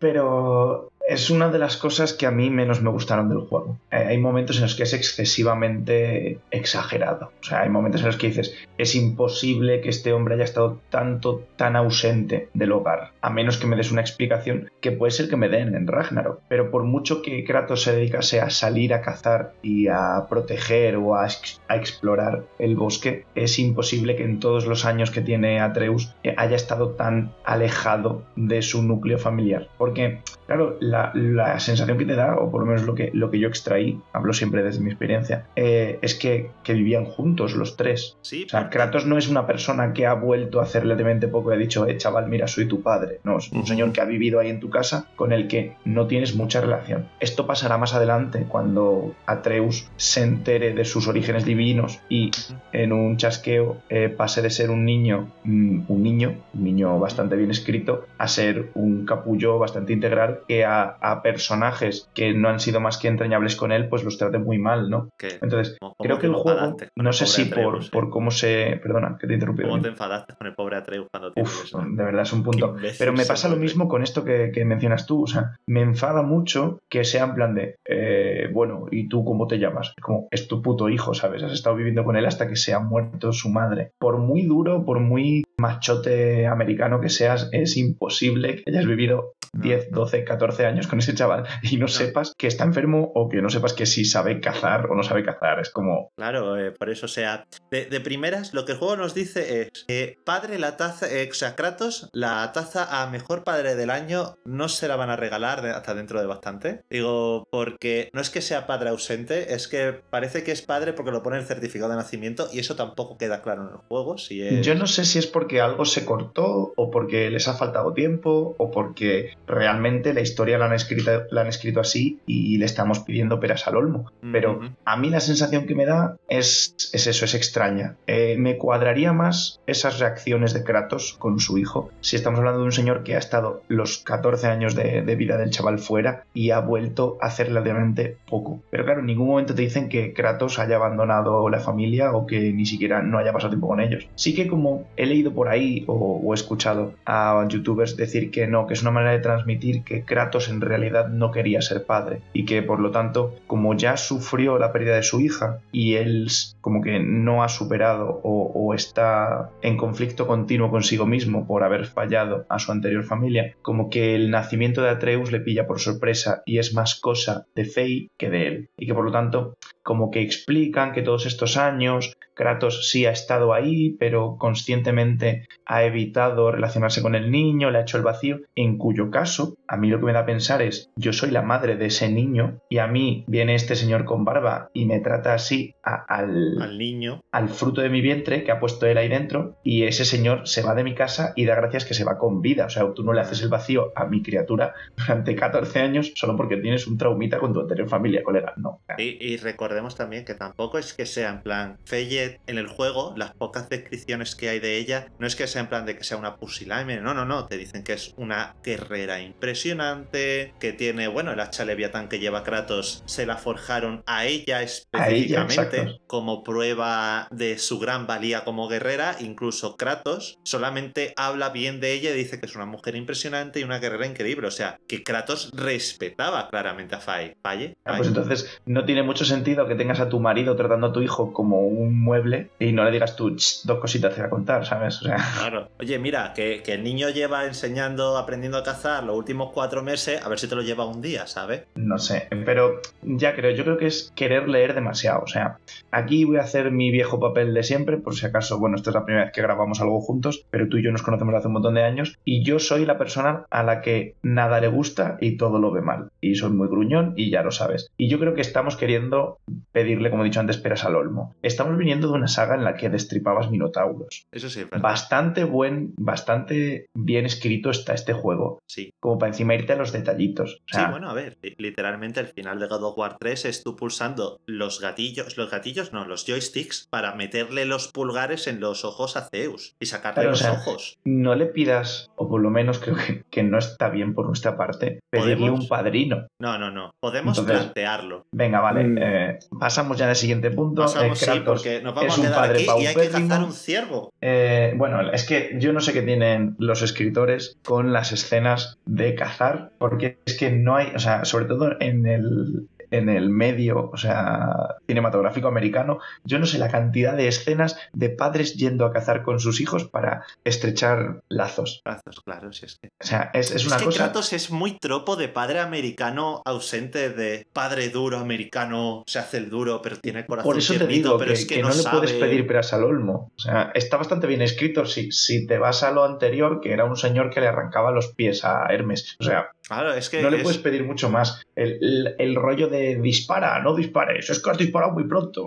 Pero es una de las cosas que a mí menos me gustaron del juego. Eh, hay momentos en los que es excesivamente exagerado. O sea, hay momentos en los que dices, es imposible que este hombre haya estado tanto, tan ausente del hogar, a menos que me des una explicación que puede ser que me den en Ragnarok. Pero por mucho que Kratos se dedicase a salir a cazar y a proteger o a, ex- a explorar el bosque, es imposible que en todos los años que tiene Atreus eh, haya estado tan alejado de su núcleo familiar. Porque, claro, la la, la sensación que te da, o por lo menos lo que, lo que yo extraí, hablo siempre desde mi experiencia, eh, es que, que vivían juntos los tres. Sí, O sea, Kratos no es una persona que ha vuelto a hacer relativamente poco y ha dicho, eh, chaval, mira, soy tu padre. No, es un señor que ha vivido ahí en tu casa con el que no tienes mucha relación. Esto pasará más adelante cuando Atreus se entere de sus orígenes divinos y en un chasqueo eh, pase de ser un niño, mm, un niño, un niño bastante bien escrito, a ser un capullo bastante integral que a, a personajes que no han sido más que entrañables con él, pues los trate muy mal, ¿no? Entonces, ¿Cómo- creo que el juego, no sé si Atreus, eh? por cómo se... Perdona, que te he interrumpido. ¿Cómo te enfadaste con el pobre Atreus cuando te Uf, eso? de verdad es un punto. Pero me pasa lo mismo con esto que, que mencionas tú. O sea, me enfada mucho que sea en plan de, eh, bueno, ¿y tú cómo te llamas? Como, es tu puto hijo, ¿sabes? Has estado viviendo con él hasta que se ha muerto su madre. Por muy duro, por muy machote americano que seas, es imposible que hayas vivido 10, no. 12, 14 años con ese chaval y no, sepas que está enfermo o que no sepas que sí sabe cazar o no sabe cazar. Es como, Claro, eh, por eso, o sea, de, de primeras, lo que el juego nos dice es que padre la taza, eh, o sea, Kratos, la taza a mejor padre del año no se la van a regalar hasta dentro de bastante. Digo, porque no es que sea padre ausente, es que parece que es padre porque lo pone en el certificado de nacimiento y eso tampoco queda claro en el juego. Si es... Yo no sé si es porque algo se cortó o porque les ha faltado tiempo o porque realmente la historia la han escrito, la han escrito así y le estamos pidiendo peras al olmo. Pero a mí la sensación que me da es, es eso, es extraña. Eh, me cuadraría más esas reacciones de Kratos con su hijo si estamos hablando de un señor que ha estado los 14 años de, de vida del chaval fuera y ha vuelto a hacer relativamente poco. Pero claro, en ningún momento te dicen que Kratos haya abandonado la familia o que ni siquiera no haya pasado tiempo con ellos. Sí que como he leído por ahí o, o he escuchado a youtubers decir que no, que es una manera de transmitir que Kratos en realidad no quería ser padre y que por lo tanto como ya sufrió la pérdida de su hija y él como que no ha superado o, o está en conflicto continuo consigo mismo por haber fallado a su anterior familia, como que el nacimiento de Atreus le pilla por sorpresa y es más cosa de Fey que de él. Y que por lo tanto como que explican que todos estos años Kratos sí ha estado ahí, pero conscientemente ha evitado relacionarse con el niño, le ha hecho el vacío, en cuyo caso, a mí lo que me da a pensar es, yo soy la madre de ese niño y a mí viene este señor con barba y me trata así a- al, Al niño. al fruto de mi vientre que ha puesto él ahí dentro y ese señor se va de mi casa y da gracias que se va con vida. O sea, tú no le haces el vacío a mi criatura durante 14 años solo porque tienes un traumita con tu anterior familia, colega. No. Y, y recordemos también que tampoco es que sea en plan Feyet en el juego, las pocas descripciones que hay de ella, no es que sea en plan de que sea una pusilánime, no, no, no, te dicen que es una guerrera impresionante, que tiene, bueno, el hacha Leviatán que lleva Kratos, se la forjaron a ella específicamente como prueba de su gran valía como guerrera, incluso Kratos solamente habla bien de ella y dice que es una mujer impresionante y una guerrera increíble, o sea, que Kratos respetaba claramente a Faye. Faye, Ah, Pues entonces no tiene mucho sentido que tengas a tu marido tratando a tu hijo como un mueble y no le digas tú "Ch, dos cositas te voy a contar, ¿sabes? O sea, Claro. Oye, mira, que, que el niño lleva enseñando, aprendiendo a cazar los últimos cuatro meses, a ver si te lo lleva un día, ¿sabes? no sé. Pero ya creo, yo creo que es querer leer demasiado. O sea, aquí voy a hacer mi viejo papel de siempre, por si acaso, bueno, esta es la primera vez que grabamos algo juntos, pero tú y yo nos conocemos hace un montón de años y yo soy la persona a la que nada le gusta y todo lo ve mal. Y soy muy gruñón y ya lo sabes. Y yo creo que estamos queriendo pedirle, como he dicho antes, peras al olmo. Estamos viniendo de una saga en la que destripabas minotauros. Eso sí, verdad. Bastante buen, bastante bien escrito está este juego, Sí. como para encima irte a los detallitos. O sea, sí, bueno, a ver, li- literalmente el final de God of War 3 es tú pulsando los gatillos, los gatillos no, los joysticks para meterle los pulgares en los ojos a Zeus y sacarle o los sea, ojos. no le pidas, o por lo menos creo que, que no está bien por nuestra parte, pedirle ¿Podemos? un padrino. No, no, no. Podemos Entonces- plantearlo. Venga, vale, Mm. eh, pasamos ya al siguiente punto. Pasamos, Eh, sí, porque nos vamos es a un quedar padre aquí y hay que cazar un ciervo. Eh, bueno, es que yo no sé qué tienen los escritores con las escenas de cazar, porque es que no hay, o sea, sobre todo en el, en el medio, o sea, cinematográfico americano, yo no sé la cantidad de escenas de padres yendo a cazar con sus hijos para estrechar lazos. Brazos, claro, si es que. O sea, es, es Es, una que cosa... Kratos es muy tropo de padre americano ausente de padre duro americano, se hace el duro, pero tiene el corazón Por eso te digo pero que, es que, que no, no, le sabe. puedes pedir peras al olmo. O sea, está bastante bien escrito si, si te vas a lo anterior, que era un señor que le arrancaba los pies a Hermes. O sea, Claro, es que. No le es- puedes pedir mucho más. El, el- el rollo de dispara, no dispares, es que has disparado muy pronto.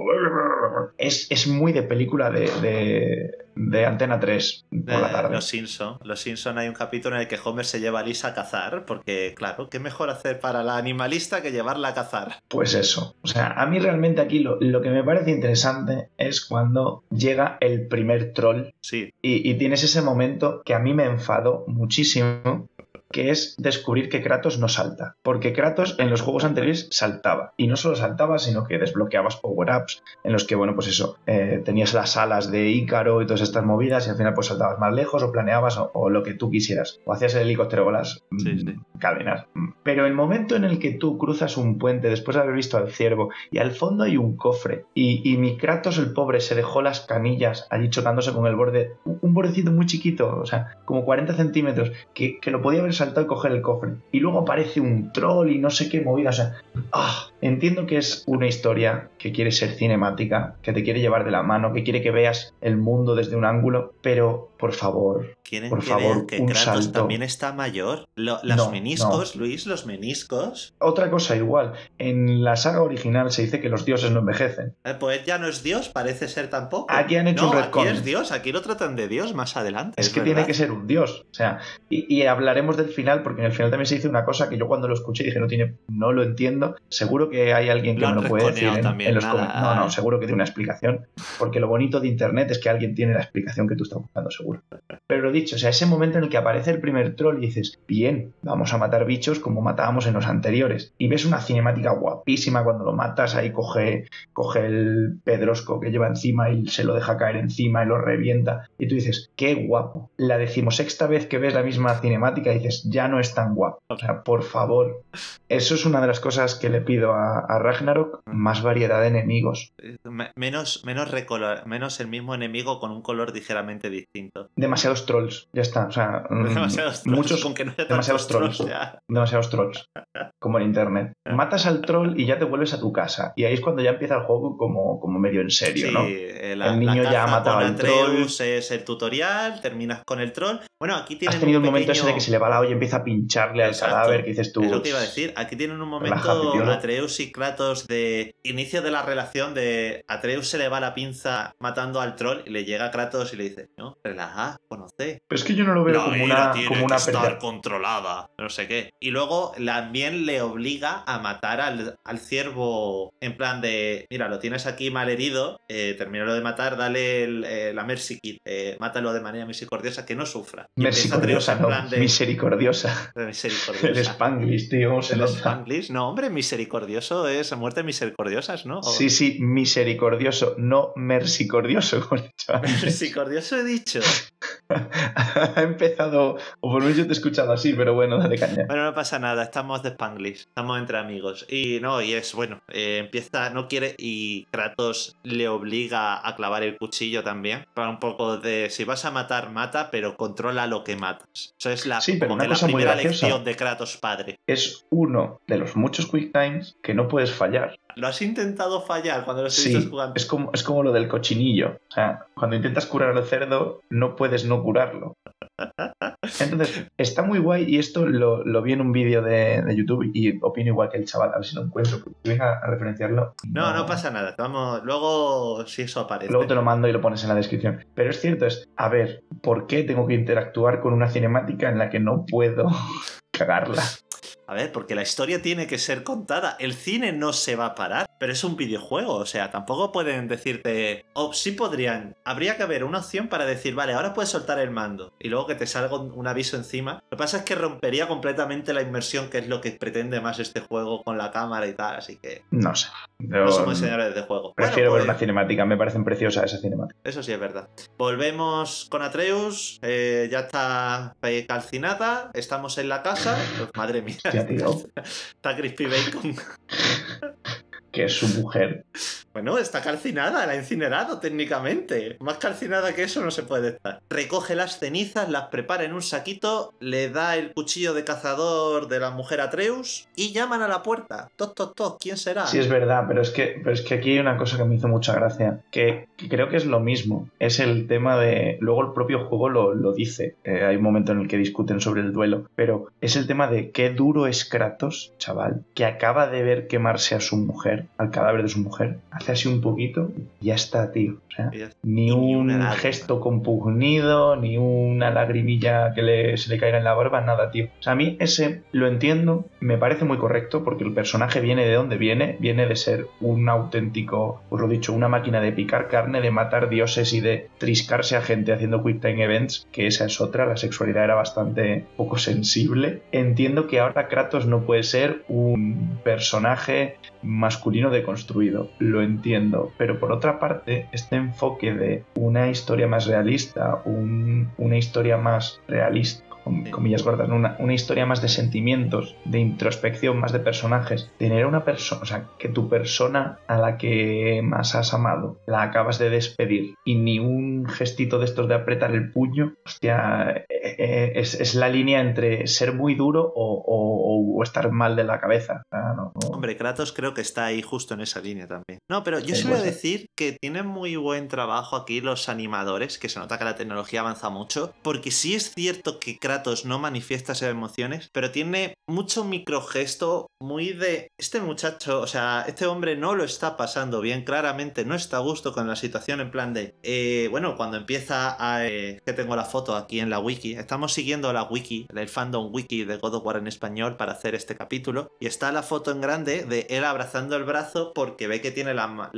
Es, es muy de película de, de, de Antena 3 por Eh, la tarde. Los Simpson. Los Simpson hay un capítulo en el que Homer se lleva a Lisa a cazar, porque, claro, ¿qué mejor hacer para la animalista que llevarla a cazar? Pues eso. O sea, a mí realmente aquí lo, lo que me parece interesante es cuando llega el primer troll Sí, y, y tienes ese momento que a mí me enfadó muchísimo, que es descubrir que Kratos no salta. Porque Kratos en los juegos anteriores saltaba. Y no solo saltaba, sino que desbloqueabas power-ups en los que, bueno, pues eso, eh, tenías las alas de Ícaro y todas estas movidas y al final pues saltabas más lejos o planeabas o, o lo que tú quisieras. O hacías el helicóptero con las mm, Sí, sí. cadenas. Pero el momento en el que tú cruzas un puente después de haber visto al ciervo y al fondo hay un cofre y, y mi Kratos el pobre se dejó las canillas allí chocándose con el borde, un un bordecito muy chiquito, o sea, como 40 centímetros, que, que lo podía haber saltado y coger el cofre. Y luego aparece un troll y no sé qué movida, o sea, ah, entiendo que es una historia que quiere ser cinemática, que te quiere llevar de la mano, que quiere que veas el mundo desde un ángulo, pero por favor, quieren Por que favor, vean que un Kratos salto. también está mayor. Lo- los No, meniscos, Luis, los meniscos. Otra cosa igual, en la saga original se dice que los dioses no envejecen. Eh, Pues ya no es Dios, parece ser tampoco. Aquí han hecho no, un aquí retcon. es Dios, aquí lo tratan de Dios más adelante. Es que verdad. tiene que ser un dios. O sea, y, y hablaremos del final, porque en el final también se dice una cosa que yo cuando lo escuché dije, no tiene, no lo entiendo. Seguro que hay alguien que Lo me lo puede decir en, también, en los comentarios. No, no, seguro que tiene una explicación. Porque lo bonito de internet es que alguien tiene la explicación que tú estás buscando, seguro. Pero lo dicho, o sea, ese momento en el que aparece el primer troll y dices, bien, vamos a matar bichos como matábamos en los anteriores. Y ves una cinemática guapísima cuando lo matas, ahí coge, coge el pedrosco que lleva encima y se lo deja caer encima y lo revienta. Y tú dices, qué guapo. La decimosexta vez que ves la misma cinemática dices, ya no es tan guapo. O sea, por favor. Eso es una de las cosas que le pido a, a Ragnarok, más variedad de enemigos. Me- Menos, menos, recolor- menos el mismo enemigo con un color ligeramente distinto. Demasiados trolls, ya está. O sea, mm, Demasiados trolls, muchos, con que no haya demasiados trolls. ya. demasiados trolls, como en internet. Matas al troll y ya te vuelves a tu casa. Y ahí es cuando ya empieza el juego como, como medio en serio, Sí, ¿no? eh, la, El niño la ya ha matado al Atreus es el tutorial, terminas con el troll. Bueno, aquí tienen Has tenido un momento ese de que se le va la olla y empieza a pincharle al cadáver, que dices tú. Es lo que iba a decir. Aquí tienen un momento. Atreus y Kratos de inicio de la relación de Atreus se le va la pinza matando al troll y le llega a Kratos y le dice, no, relaja, conoce. Pero es que yo no lo veo La como una, tiene como que una estar controlada, no sé qué. Y luego también le obliga a matar al, al ciervo en plan de, mira, lo tienes aquí mal herido, eh, termínalo de matar, dale el, eh, la Mercy Kit, eh, mátalo de manera misericordiosa, que no sufra. Y Misericordiosa, en no. plan de, Misericordiosa. de El misericordiosa. Spanglish, tío, ¿cómo se ¿El? Spanglish? No, hombre, misericordioso es muerte misericordiosas, ¿no? O- Sí, sí, misericordioso, no mersicordioso, como he dicho antes. He dicho. ha empezado, o por lo menos yo te he escuchado así, pero bueno, dale caña. Bueno, no pasa nada, estamos de Spanglish, estamos entre amigos. Y no, y es bueno, eh, empieza, no quiere, y Kratos le obliga a clavar el cuchillo también. Para un poco de, si vas a matar, mata, pero controla lo que matas. Eso es la, Sí, pero como una que la muy primera lección de Kratos padre. Es uno de los muchos quick times que no puedes fallar. Lo has intentado fallar cuando lo Sí, estuviste jugando. es como, es como lo del cochinillo. O sea, cuando intentas curar al cerdo, no puedes no curarlo. Entonces, está muy guay y esto lo, lo vi en un vídeo de, de YouTube y opino igual que el chaval, a ver si lo encuentro, si venga a referenciarlo. No, no pasa nada. Vamos, luego si eso aparece. Luego te lo mando y lo pones en la descripción. Pero es cierto, es, a ver, ¿por qué tengo que interactuar con una cinemática en la que no puedo cagarla? A ver, porque la historia tiene que ser contada. El cine no se va a parar, pero es un videojuego. O sea, tampoco pueden decirte. O sí podrían. Habría que haber una opción para decir, vale, ahora puedes soltar el mando. Y luego que te salga un aviso encima. Lo que pasa es que rompería completamente la inmersión, que es lo que pretende más este juego con la cámara y tal. Así que No sé. Yo no somos señores de juego. prefiero Bueno, ver una pues, cinemática, me parecen preciosas esas cinemáticas. Eso sí es verdad. Volvemos con Atreus. eh, ya está eh, calcinada. Estamos en la casa. Pues, madre mía. Hostia, tío. Está Crispy Bacon. que es su mujer. Bueno, está calcinada, la ha incinerado técnicamente. Más calcinada que eso no se puede estar. Recoge las cenizas, las prepara en un saquito, le da el cuchillo de cazador de la mujer Atreus y llaman a la puerta. Toc, toc, toc, ¿quién será? Sí, es verdad, pero es que, pero es que aquí hay una cosa que me hizo mucha gracia, que, que creo que es lo mismo. Es el tema de... Luego el propio juego lo, lo dice. Eh, hay un momento en el que discuten sobre el duelo, pero es el tema de qué duro es Kratos, chaval, que acaba de ver quemarse a su mujer, al cadáver de su mujer, hace así un poquito y ya está, tío. O sea, ni un gesto compugnido, ni una lagrimilla que le, se le caiga en la barba, nada, tío. O sea, a mí ese lo entiendo, me parece muy correcto, porque el personaje viene de donde viene, viene de ser un auténtico, os lo he dicho, una máquina de picar carne, de matar dioses y de triscarse a gente haciendo quick time events, que esa es otra, la sexualidad era bastante poco sensible. Entiendo que ahora Kratos no puede ser un personaje masculino deconstruido, lo entiendo, pero por otra parte, este enfoque de una historia más realista, un- una historia más realista. Comillas gordas, ¿no? una, una historia más de sentimientos, de introspección, más de personajes, tener una persona, o sea, que tu persona a la que más has amado la acabas de despedir y ni un gestito de estos de apretar el puño, hostia, eh, eh, es, es la línea entre ser muy duro o, o- o estar mal de la cabeza. No- no- Hombre, Kratos creo que está ahí justo en esa línea también. No, pero yo ser. decir que tienen muy buen trabajo aquí los animadores, que se nota que la tecnología avanza mucho, porque sí es cierto que Kratos no manifiesta esas emociones, pero tiene mucho microgesto muy de este muchacho, o sea, este hombre no lo está pasando bien, claramente no está a gusto con la situación en plan de, eh, bueno, cuando empieza a... eh, que tengo la foto aquí en la wiki, estamos siguiendo la wiki, el fandom wiki de God of War en español para hacer este capítulo, y está la foto en grande de él abrazando el brazo porque ve que tiene la-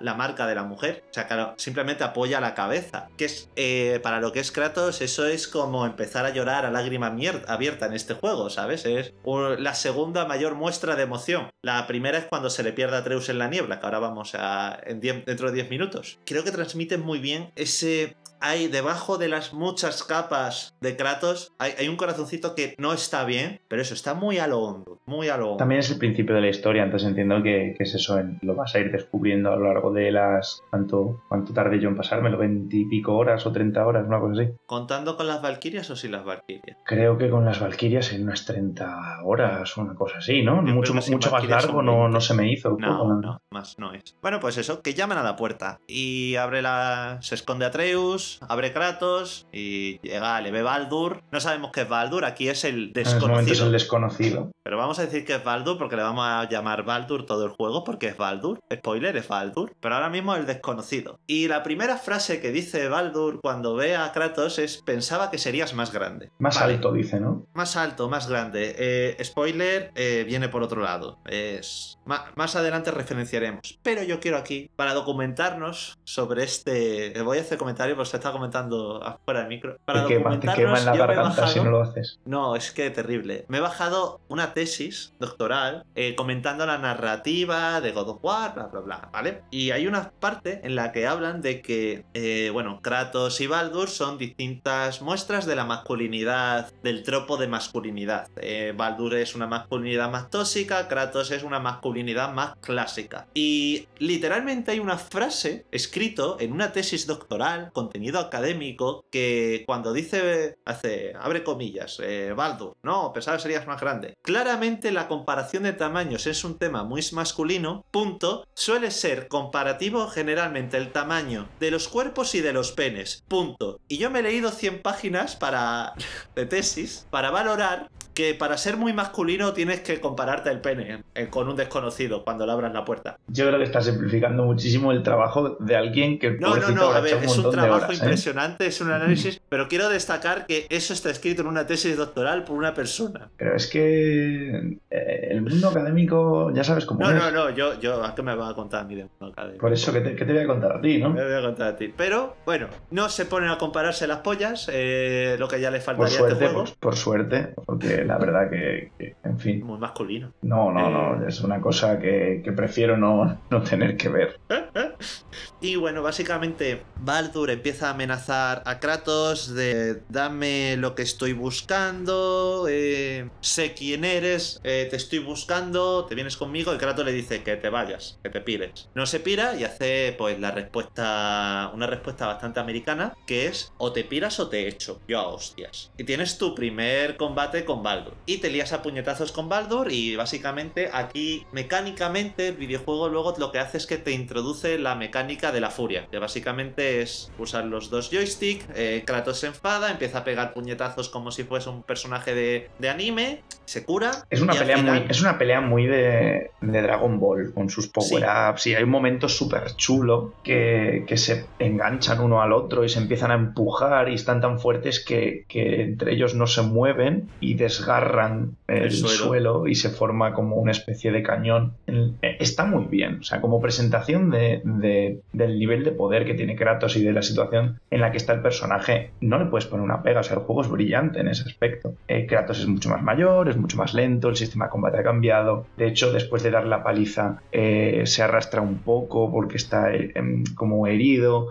la marca de la mujer, o sea, claro, simplemente apoya la cabeza, que es, eh, para lo que es Kratos, eso es como empezar a llorar a lágrima abierta en este juego, ¿sabes? Es la segunda mayor muestra de emoción. La primera es cuando se le pierde a Atreus en la niebla, que ahora vamos a dentro de 10 minutos. Creo que transmite muy bien ese hay debajo de las muchas capas de Kratos, hay, hay un corazoncito que no está bien, pero eso está muy a lo hondo, muy a lo hondo. También es el principio de la historia, entonces entiendo que, que es eso, lo vas a ir descubriendo a lo largo de las... ¿Cuánto, cuánto tardé yo en pasármelo? ¿20 y pico horas o 30 horas? Una cosa así. ¿Contando con las Valquirias o sin las Valquirias? Creo que con las Valquirias en unas 30 horas una cosa así, ¿no? Yo Mucho, más largo no, 20. no se me hizo. No, Poco, no, más no es. Bueno, pues eso, que llaman a la puerta y abre la. Se esconde Atreus, abre Kratos y llega, le ve Baldur. No sabemos qué es Baldur, aquí es el En ese momento es desconocido. el desconocido. Pero vamos a decir que es Baldur porque le vamos a llamar Baldur todo el juego porque es Baldur. Spoiler, es Baldur. Pero ahora mismo el desconocido. Y la primera frase que dice Baldur cuando ve a Kratos es pensaba que serías más grande. Más Vale. alto, dice, ¿no? Más alto, más grande. Eh, spoiler, eh, viene por otro lado. Es más adelante referenciaremos. Pero yo quiero aquí, para documentarnos sobre este... Voy a hacer comentario porque está comentando afuera del micro. Para Te quema, te documentarnos, quema en la si no lo haces. no, es que terrible. Me he bajado una tesis doctoral eh, comentando la narrativa de God of War, bla, bla, bla, ¿vale? Y hay una parte en la que hablan de que, eh, bueno, Kratos y Baldur son distintas muestras de la masculinidad, del tropo de masculinidad. Eh, Baldur es una masculinidad más tóxica, Kratos es una masculinidad más clásica. Y literalmente hay una frase escrito en una tesis doctoral, académico, que cuando dice, hace, abre comillas, eh, Baldur, no, pensaba que serías más grande. Claramente la comparación de tamaños es un tema muy masculino, punto, suele ser comparativo generalmente el tamaño de los cuerpos y de los penes, punto. Y yo me he leído 100 páginas para de tesis para valorar que para ser muy masculino tienes que compararte el pene eh, con un desconocido cuando le abras la puerta. Yo creo que está simplificando muchísimo el trabajo de alguien que No, no, no, a ver, es un trabajo horas, ¿eh? impresionante, es un análisis, pero quiero destacar que eso está escrito en una tesis doctoral por una persona. Pero es que eh, el mundo académico ya sabes cómo No, es. no, no, yo, yo, ¿a qué me va a contar mi de académico? Por eso, ¿qué te, qué te voy a contar a ti, no? Me voy a contar a ti. Pero, bueno, no se ponen a compararse las pollas, eh, lo que ya le Por faltaría a suerte, este juego. pues, por suerte, porque la verdad que, en fin. Muy masculino. No, no, no, eh. es una cosa que, prefiero no, no tener que ver. y bueno, básicamente Baldur empieza a amenazar a Kratos de dame lo que estoy buscando, eh, sé quién eres, eh, te estoy buscando, te vienes conmigo y Kratos le dice que te vayas, que te pires. No se pira y hace pues la respuesta, una respuesta bastante americana que es o te piras o te echo, yo a hostias. Y tienes tu primer combate con Baldur y te lías a puñetazos con Baldur y básicamente aquí mecánicamente el videojuego luego lo que hace es que te introduce la mecánica de la furia, que básicamente es usar los dos joysticks, eh, Kratos se enfada, empieza a pegar puñetazos como si fuese un personaje de, anime, se cura. Es una, pelea, muy, es una pelea muy de, Dragon Ball con sus power-ups y hay un momento súper chulo que, se enganchan uno al otro y se empiezan a empujar y están tan fuertes que, entre ellos no se mueven y desgarran el, suelo. y se forma como una especie de cañón. Eh, está muy bien, o sea, como presentación de, del nivel de poder que tiene Kratos y de la situación en la que está el personaje, no le puedes poner una pega, o sea, el juego es brillante en ese aspecto. Eh, Kratos es mucho más mayor, es mucho más lento, el sistema de combate ha cambiado. De hecho, después de dar la paliza, eh, se arrastra un poco porque está em, como herido.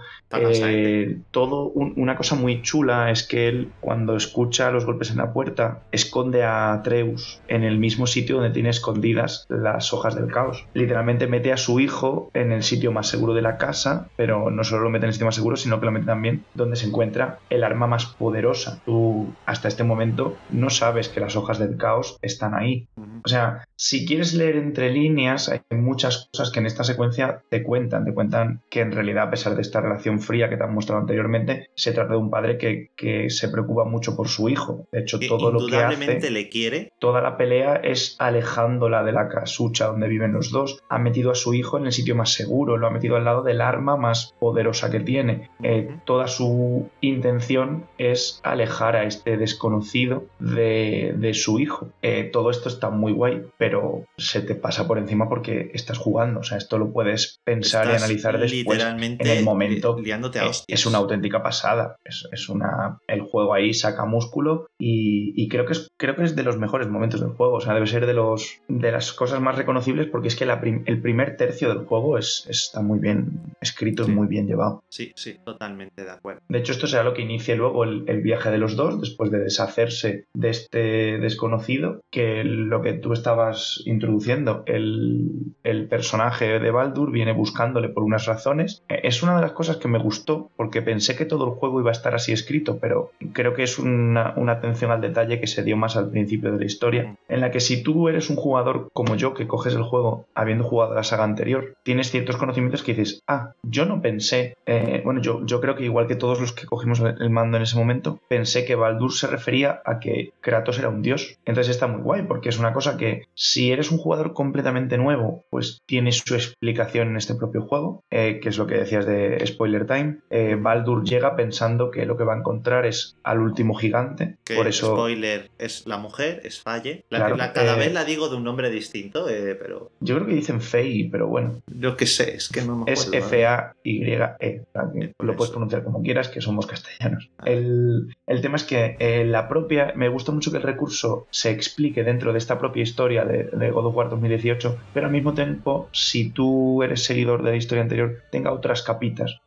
todo una cosa muy chula es que él, cuando escucha los golpes en la puerta, esconde a Atreus en el mismo sitio donde tiene escondidas las hojas del caos. Literalmente mete a su hijo en el sitio más seguro de la casa, pero no solo lo mete en el sitio más seguro, sino que lo mete también donde se encuentra el arma más poderosa. Tú hasta este momento no sabes que las hojas del caos están ahí. O sea, si quieres leer entre líneas, hay muchas cosas que en esta secuencia te cuentan. Te cuentan que en realidad, a pesar de esta relación fría que te han mostrado anteriormente, se trata de un padre que, se preocupa mucho por su hijo. De hecho, todo lo que hace... le quiere. Toda la pelea es alejándola de la casucha donde viven los dos. Ha metido a su hijo en el sitio más seguro, lo ha metido al lado del arma más poderosa que tiene. Eh, toda su intención es alejar a este desconocido de, su hijo. Eh, todo esto está muy guay, pero se te pasa por encima porque estás jugando. O sea, esto lo puedes pensar y analizar después. En el momento liándote a es, una auténtica pasada. Es, una, el juego ahí saca músculo y, creo, que es, creo que es de los mejores momentos del juego. O sea, debe ser de, los, de las cosas más reconocibles porque es que el primer tercio del juego es, está muy bien escrito, es muy bien llevado. Sí, sí, totalmente de acuerdo. De hecho, esto será lo que inicie luego el, viaje de los dos después de deshacerse de este desconocido, que lo que tú estabas introduciendo, el, el personaje de Baldur viene buscándole por unas razones. Es una de las cosas que me gustó porque pensé que todo el juego iba a estar así escrito, pero creo que es una, una atención al detalle que se dio más al principio de la historia, en la que si tú eres un jugador como yo que coges el juego habiendo jugado la saga anterior, tienes ciertos conocimientos que dices, ah, yo no pensé, eh, bueno, yo, yo creo que igual que todos los que cogimos el mando en ese momento, pensé que Baldur se refería a que Kratos era un dios. Entonces está muy guay porque es una cosa que si eres un jugador completamente nuevo, pues tienes su explicación en este propio juego, eh, que es lo que decías de Spoiler Time. Eh, Baldur llega pensando que lo que va a encontrar es al último gigante. por eso... Spoiler es la mujer, es Falle. La, cada vez la digo de un nombre distinto, pero... Yo creo que dicen Fey, pero bueno. Yo qué sé, es que no me acuerdo. Es F-A-Y-E. Lo puedes pronunciar como quieras, que somos castellanos. Ah. El, tema es que eh, la propia. Me gusta mucho que el recurso se explique dentro de esta propia historia de, God of War 2018, pero al mismo tiempo, si tú eres seguidor de la historia anterior, tenga otras capitas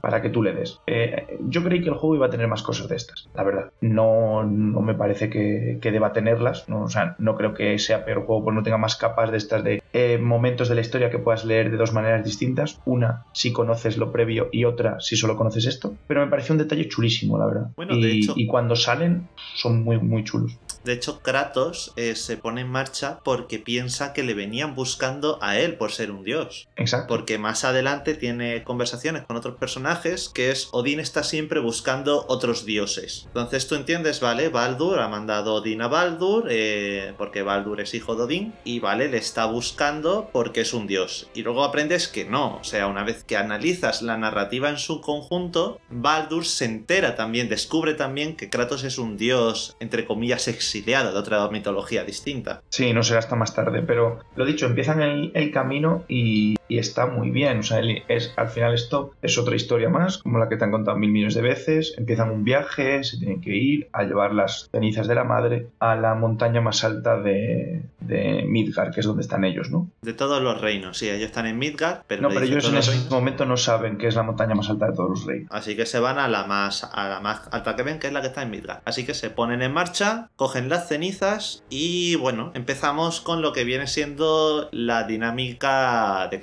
para que tú le des. Eh, yo creí que el juego iba a tener más cosas de estas, la verdad. No, no me parece que, deba tenerlas. No, o sea, no creo que sea peor juego porque no tenga más capas de estas de eh, momentos de la historia que puedas leer de dos maneras distintas. Una, si conoces lo previo, y otra, si solo conoces esto. Pero me pareció un detalle chulísimo, la verdad. y, y cuando salen, son muy, muy chulos. De hecho, Kratos eh, se pone en marcha porque piensa que le venían buscando a él por ser un dios. Exacto. Porque más adelante tiene conversaciones con otros personajes que es Odín está siempre buscando otros dioses. Entonces tú entiendes, vale, Baldur ha mandado Odín a Baldur eh, porque Baldur es hijo de Odín y vale, le está buscando porque es un dios. Y luego aprendes que no, o sea, una vez que analizas la narrativa en su conjunto, Baldur se entera también, descubre también que Kratos es un dios, entre comillas, exitoso de otra mitología distinta. Sí, no será hasta más tarde, pero lo dicho, empiezan el, camino y, y está muy bien. O sea, es, al final esto es otra historia más, como la que te han contado mil millones de veces. Empiezan un viaje, se tienen que ir a llevar las cenizas de la madre a la montaña más alta de, de Midgard, que es donde están ellos, ¿no? De todos los reinos, sí, ellos están en Midgard, pero... No, pero ellos en ese momento no saben que es la montaña más alta de todos los reinos. Así que se van a la más, a la más alta que ven, que es la que está en Midgard. Así que se ponen en marcha, cogen las cenizas y bueno, empezamos con lo que viene siendo la dinámica de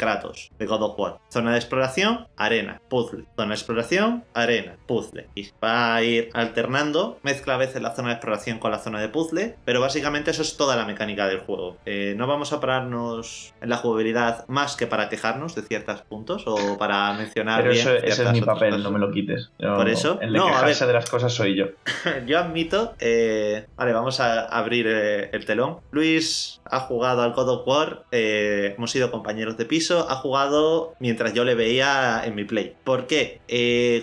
De God of War. Zona de exploración, arena, puzzle. Zona de exploración, arena, puzzle. Y va a ir alternando, mezcla a veces la zona de exploración con la zona de puzzle, pero básicamente eso es toda la mecánica del juego. Eh, no vamos a pararnos en la jugabilidad más que para quejarnos de ciertos puntos o para mencionar pero bien eso, ese es mi papel, no me lo quites. Por eso, el de no, quejarse de las cosas soy yo. yo admito, eh, vale, vamos a abrir eh, el telón. Luis ha jugado al God of War, hemos sido compañeros de piso, ha jugado mientras yo le veía en mi play. ¿Por qué?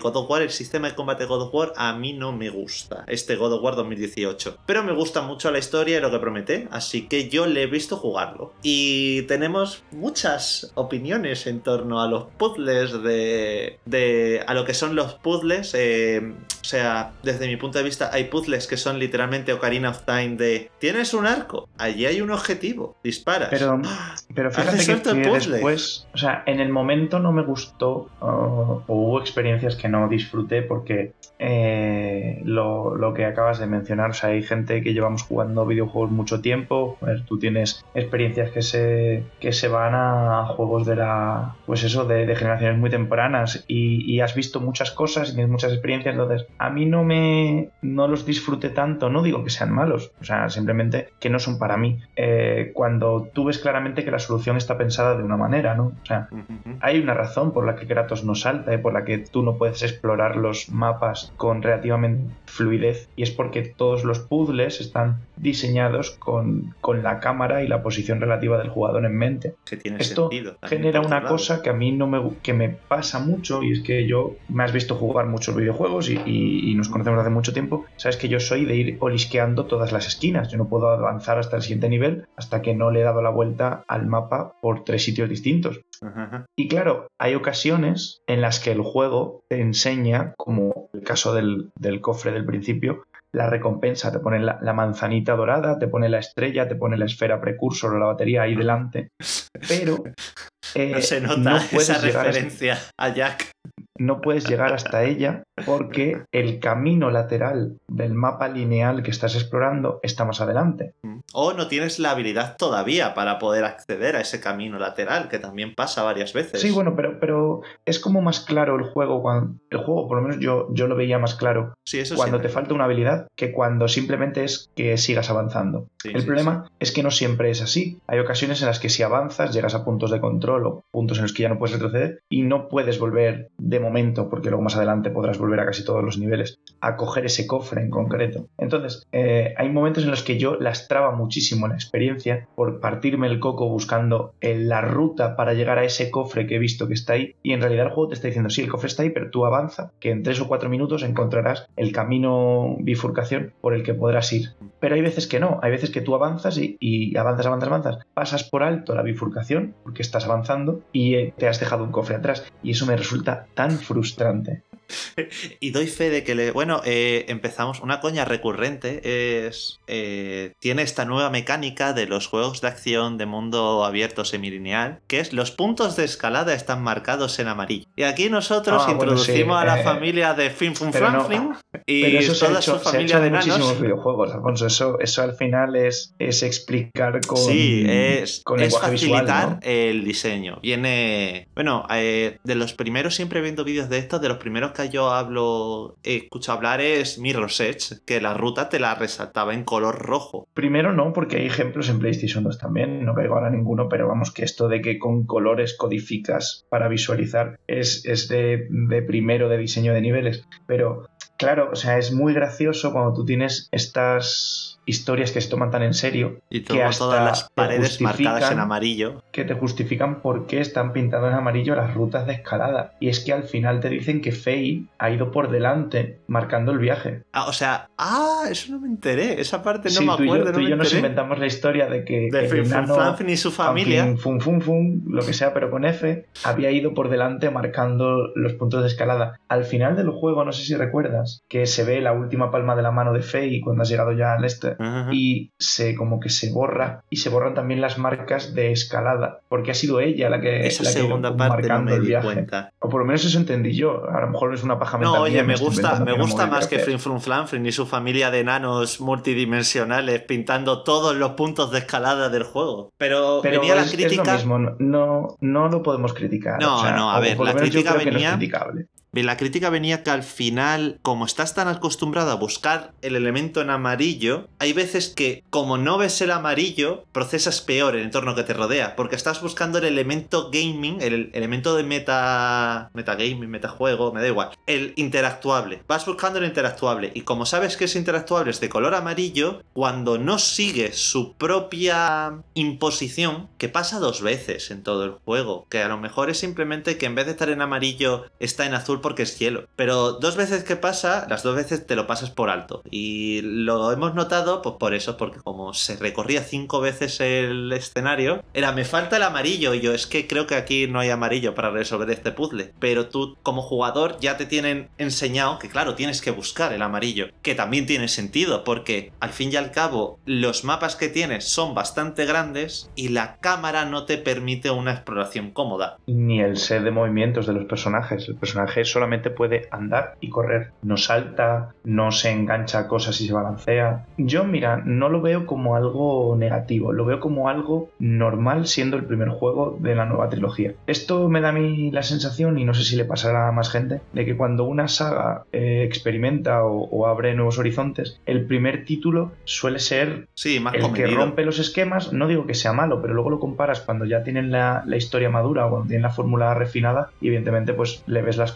God of War, el sistema de combate God of War a mí no me gusta, este God of War 2018. Pero me gusta mucho la historia y lo que promete, así que yo le he visto jugarlo. Y tenemos muchas opiniones en torno a los puzzles de... de a lo que son los puzzles. Eh, o sea, desde mi punto de vista hay puzzles que son literalmente Ocarina of Time de... Tienes un arco, allí hay un objetivo, disparas. Pero, pero fíjate que, después, o sea, en el momento no me gustó o hubo experiencias que no disfruté porque eh, lo, lo, que acabas de mencionar, o sea, hay gente que llevamos jugando videojuegos mucho tiempo, ver, tú tienes experiencias que se, que se van a juegos de la, pues eso, de, generaciones muy tempranas y, has visto muchas cosas y tienes muchas experiencias, entonces a mí no me, no los disfruté tanto, no digo que sean malos, o sea, simplemente que no son para mí. Eh, cuando tú ves claramente que la solución está pensada de una manera, ¿no? O sea, hay una razón por la que Kratos no salta y por la que tú no puedes explorar los mapas con relativamente fluidez y es porque todos los puzzles están diseñados con, con la cámara y la posición relativa del jugador en mente. Esto genera una cosa que a mí no me, que me pasa mucho y es que yo me has visto jugar muchos videojuegos y, y, nos conocemos hace mucho tiempo. Sabes que yo soy de ir olisqueando todas las esquinas. Yo no puedo avanzar hasta el siguiente nivel hasta que no le he dado la vuelta al mapa por tres sitios distintos. Y claro, hay ocasiones en las que el juego te enseña, como el caso del, del cofre del principio, la recompensa, te pone la, manzanita dorada, te pone la estrella, te pone la esfera precursor o la batería ahí delante, pero... Eh, no se nota esa referencia a Jack no puedes llegar hasta ella porque el camino lateral del mapa lineal que estás explorando está más adelante. Mm. O no tienes la habilidad todavía para poder acceder a ese camino lateral, que también pasa varias veces. Sí, bueno, pero, pero es como más claro el juego. Cuando, el juego, por lo menos yo, yo lo veía más claro cuando te falta una habilidad que cuando simplemente es que sigas avanzando. el problema es que no siempre es así. Hay ocasiones en las que si avanzas llegas a puntos de control o puntos en los que ya no puedes retroceder y no puedes volver de momento porque luego más adelante podrás volver a casi todos los niveles, a coger ese cofre en concreto. Entonces, eh, hay momentos en los que yo lastraba muchísimo la experiencia por partirme el coco buscando la ruta para llegar a ese cofre que he visto que está ahí, y en realidad el juego te está diciendo, sí, el cofre está ahí, pero tú avanza, que en tres o cuatro minutos encontrarás el camino bifurcación por el que podrás ir. Pero hay veces que no, hay veces que tú avanzas y, y avanzas, avanzas, avanzas, pasas por alto la bifurcación porque estás avanzando y eh, te has dejado un cofre atrás, y eso me resulta tan frustrante. y doy fe de que le. Bueno, eh, empezamos. Una coña recurrente es. Eh, tiene esta nueva mecánica de los juegos de acción de mundo abierto semilineal, que es los puntos de escalada están marcados en amarillo. Y aquí nosotros ah, introducimos a la eh, familia de Fin Fun Flanfling y eso toda su familia de muchísimos videojuegos, Alfonso. Eso, eso al final es, es explicar con. Sí, es, con es facilitar el diseño. Viene. Bueno, de los primeros, siempre viendo vídeos de estos, de los primeros que yo hablo, escucho hablar es Mirror's Edge, que la ruta te la resaltaba en color rojo. Primero no, porque hay ejemplos en PlayStation 2 también, no caigo ahora ninguno, pero vamos, que esto de que con colores codificas para visualizar es, es de, de primero de diseño de niveles. Pero claro, o sea, es muy gracioso cuando tú tienes estas historias que se toman tan en serio Y que hasta todas las paredes marcadas en amarillo. que te justifican por qué están pintando en amarillo las rutas de escalada. Y es que al final te dicen que Faye ha ido por delante marcando el viaje. Ah, o sea, ah, eso no me enteré. Esa parte no Sí, me tú y yo- acuerdo, tú y no yo nos inventamos la historia de que De Fun y su familia. Fun Fun Fun, lo que sea, pero con F, había ido por delante marcando los puntos de escalada. Al final del juego, no sé si recuerdas, que se ve la última palma de la mano de Faye cuando has llegado ya al este. Ajá. Y se como que se borra y se borran también las marcas de escalada, porque ha sido ella la que, Esa la que segunda parte no marcando me di viaje. cuenta. O por lo menos eso entendí yo. A lo mejor es una paja mental. No, oye, mía, me gusta, me gusta más que Frin Frun Flanfrin y su familia de enanos multidimensionales pintando todos los puntos de escalada del juego. Pero, Pero venía la es, es lo crítica. mismo, no, no lo podemos criticar. No, o sea, no, a ver, la crítica no venía- La crítica venía que al final, como estás tan acostumbrado a buscar el elemento en amarillo, hay veces que, como no ves el amarillo, procesas peor el entorno que te rodea, porque estás buscando el elemento gaming, el elemento de meta. metagaming, metajuego, me da igual. El interactuable. Vas buscando el interactuable, y como sabes que ese interactuable es de color amarillo, cuando no sigues su propia imposición, que pasa dos veces en todo el juego, que a lo mejor es simplemente que en vez de estar en amarillo, está en azul porque es hielo. Pero dos veces que pasa, las dos veces te lo pasas por alto. Y lo hemos notado, pues por eso, porque como se recorría cinco veces el escenario, era me falta el amarillo. Y yo, es que creo que aquí no hay amarillo para resolver este puzzle. Pero tú, como jugador, ya te tienen enseñado que, claro, tienes que buscar el amarillo. Que también tiene sentido, porque al fin y al cabo, los mapas que tienes son bastante grandes y la cámara no te permite una exploración cómoda. Ni el set de movimientos de los personajes. El personaje solamente puede andar y correr. No salta, no se engancha a cosas y se balancea. Yo, mira, no lo veo como algo negativo. Lo veo como algo normal siendo el primer juego de la nueva trilogía. Esto me da a mí la sensación, y no sé si le pasará a más gente, de que cuando una saga eh, experimenta o, o abre nuevos horizontes, el primer título suele ser Sí, más el que rompe los esquemas, no digo que sea malo, pero luego lo comparas cuando ya tienen la, la historia madura o cuando tienen la fórmula refinada y evidentemente pues le ves las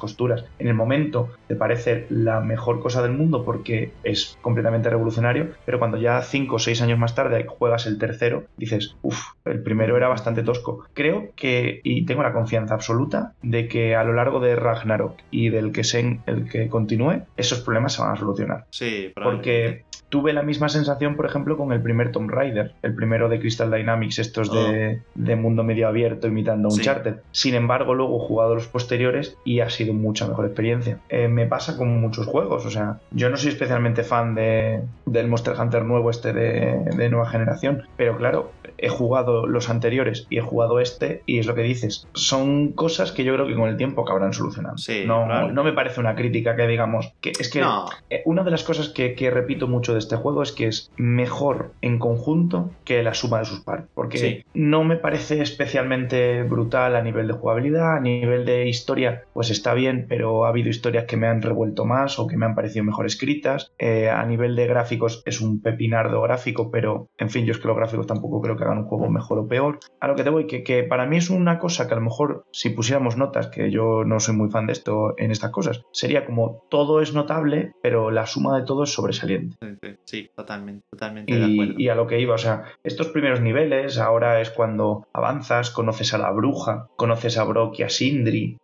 En el momento te parece la mejor cosa del mundo porque es completamente revolucionario, pero cuando ya 5 o 6 años más tarde juegas el tercero, dices, uff, el primero era bastante tosco. Creo que, y tengo la confianza absoluta, de que a lo largo de Ragnarok y del que, se, el que continúe, esos problemas se van a solucionar. Sí. Porque tuve la misma sensación, por ejemplo, con el primer Tomb Raider, el primero de Crystal Dynamics, estos de, de mundo medio abierto imitando a Sí. Uncharted. Sin embargo, luego he jugado los posteriores y ha sido mucha mejor experiencia. Eh, me pasa con muchos juegos, o sea, yo no soy especialmente fan de, del Monster Hunter nuevo este de, de nueva generación, pero claro, he jugado los anteriores y he jugado este y es lo que dices. Son cosas que yo creo que con el tiempo acabarán solucionando. Sí, no, claro. no me parece una crítica que digamos que es que No, eh, Una de las cosas que, que repito mucho de este juego es que es mejor en conjunto que la suma de sus partes. Porque Sí. no me parece especialmente brutal a nivel de jugabilidad, a nivel de historia, pues está bien, pero ha habido historias que me han revuelto más o que me han parecido mejor escritas. Eh, a nivel de gráficos es un pepinardo gráfico, pero en fin, yo es que los gráficos tampoco creo que hagan un juego mejor o peor. A lo que te voy, que, que para mí es una cosa que a lo mejor si pusiéramos notas, que yo no soy muy fan de esto en estas cosas, sería como todo es notable, pero la suma de todo es sobresaliente. sí, totalmente, totalmente de acuerdo. Y, y a lo que iba, o sea, estos primeros niveles, ahora es cuando avanzas, conoces a la bruja, conoces a Brock y a Sindri,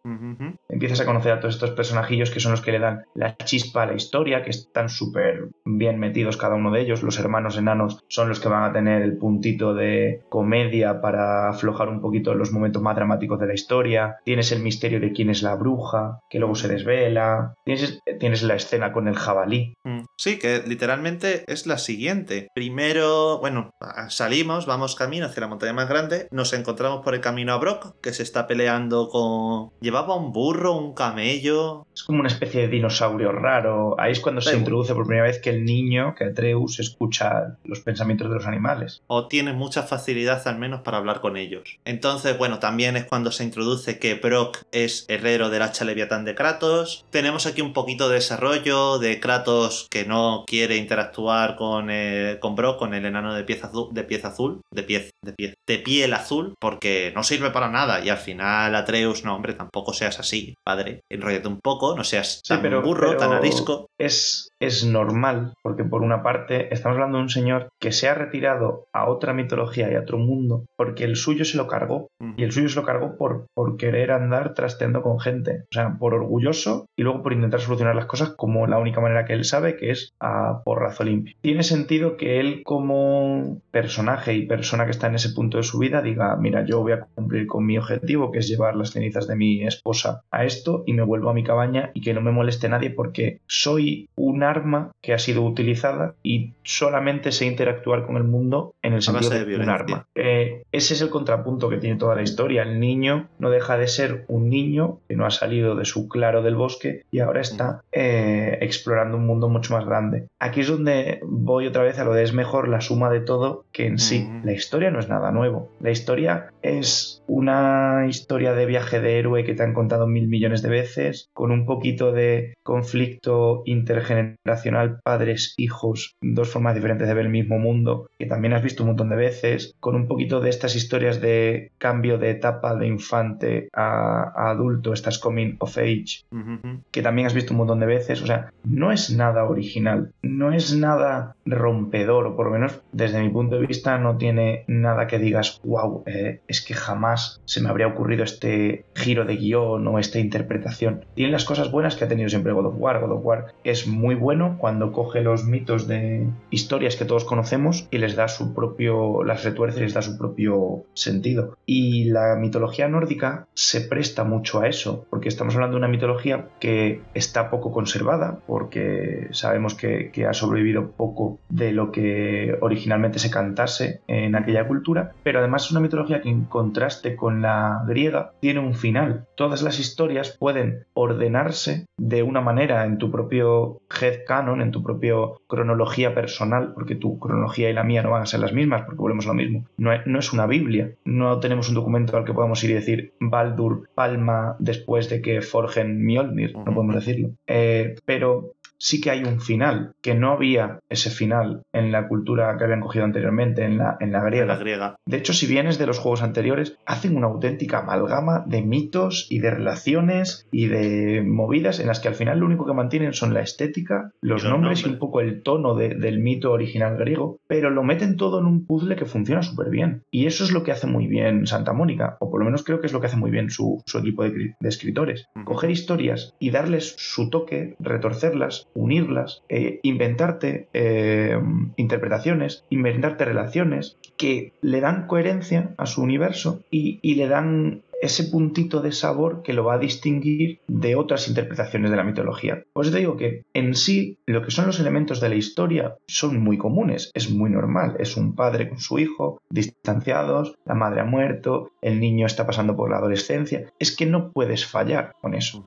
empiezas a conocer a todos estos personajillos que son los que le dan la chispa a la historia, que están súper bien metidos cada uno de ellos. Los hermanos enanos son los que van a tener el puntito de comedia para aflojar un poquito los momentos más dramáticos de la historia. Tienes el misterio de quién es la bruja, que luego se desvela. Tienes, tienes la escena con el jabalí. Mm. Sí, que literalmente es la siguiente. Primero, bueno, salimos, vamos camino hacia la montaña más grande, nos encontramos por el camino a Brock, que se está peleando con... Llevaba un burro, un camello... Es como una especie de dinosaurio raro. Ahí es cuando se introduce por primera vez que el niño, que Atreus, escucha los pensamientos de los animales. o tiene mucha facilidad al menos para hablar con ellos. Entonces, bueno, también es cuando se introduce que Brock es herrero del hacha leviatán de Kratos. Tenemos aquí un poquito de desarrollo de Kratos que no quiere interactuar con, eh, con Brock, con el enano de pieza azul, de pieza azul, de piez, de piez, de piel azul, porque no sirve para nada. Y al final Atreus, no, hombre, tampoco seas así, padre. Enrollate un poco, no seas tan burro, tan arisco. Es, es normal, porque por una parte estamos hablando de un señor que se ha retirado a otra mitología y a otro mundo porque el suyo se lo cargó. Y el suyo se lo cargó por, por querer andar trasteando con gente. O sea, por orgulloso y luego por intentar solucionar las cosas como la única manera que él sabe, que es a porrazo limpio. Tiene sentido que él como personaje y persona que está en ese punto de su vida diga, mira, yo voy a cumplir con mi objetivo, que es llevar las cenizas de mi esposa a esto y me vuelvo a mi cabaña y que no me moleste nadie porque soy un arma que ha sido utilizada y solamente sé interactuar con el mundo en el sentido de, un arma. Eh, ese es el contrapunto que tiene toda la historia. El niño no deja de ser un niño que no ha salido de su claro del bosque y ahora está eh, explorando un mundo mucho más grande. Aquí es donde voy otra vez a lo de es mejor la suma de todo que en sí. La historia no es nada nuevo. La historia es una historia de viaje de héroe que te han contado mil millones de veces, con un poquito de conflicto intergeneracional, padres, hijos, dos formas diferentes de ver el mismo mundo, que también has visto un montón de veces, con un poquito de estas historias de cambio de etapa de infante a, adulto, estas coming of age, que también has visto un montón de veces. O sea, no es nada original, no es nada rompedor, o por lo menos desde mi punto de vista no tiene nada que digas, wow, eh, es que jamás se me habría ocurrido este giro de guion o esta interpretación. Tiene las cosas buenas que ha tenido siempre God of War. God of War es muy bueno cuando coge los mitos de historias que todos conocemos y les da su propio, las retuerce y les da su propio sentido. Y la mitología nórdica se presta mucho a eso, porque estamos hablando de una mitología que está poco conservada, porque sabemos que, que ha sobrevivido poco de lo que originalmente se cantase en aquella cultura, pero además es una mitología que en contraste con la griega tiene un final. Todas las historias pueden ordenarse de una manera en tu propio head canon, en tu propio cronología personal, porque tu cronología y la mía no van a ser las mismas, porque volvemos a lo mismo. No, no es una Biblia, no tenemos un documento al que podamos ir y decir Baldur palma después de que forjen Mjolnir, no podemos decirlo. Eh, pero sí que hay un final, que no había ese final en la cultura que habían cogido anteriormente, en la, en la griega. griega. De hecho, si vienes de los juegos anteriores, hacen una auténtica amalgama de mitos y de relaciones y de movidas en las que al final lo único que mantienen son la estética, los, nombres, y un poco el tono del mito original griego, pero lo meten todo en un puzzle que funciona súper bien. Y eso es lo que hace muy bien Santa Mónica, o por lo menos creo que es lo que hace muy bien su, equipo de, escritores. Coger historias y darles su toque, retorcerlas, unirlas, eh, inventarte eh, interpretaciones, inventarte relaciones que le dan coherencia a su universo y, y le dan ese puntito de sabor que lo va a distinguir de otras interpretaciones de la mitología. Pues te digo que en sí lo que son los elementos de la historia son muy comunes, es muy normal, es un padre con su hijo, distanciados, la madre ha muerto, el niño está pasando por la adolescencia, es que no puedes fallar con eso,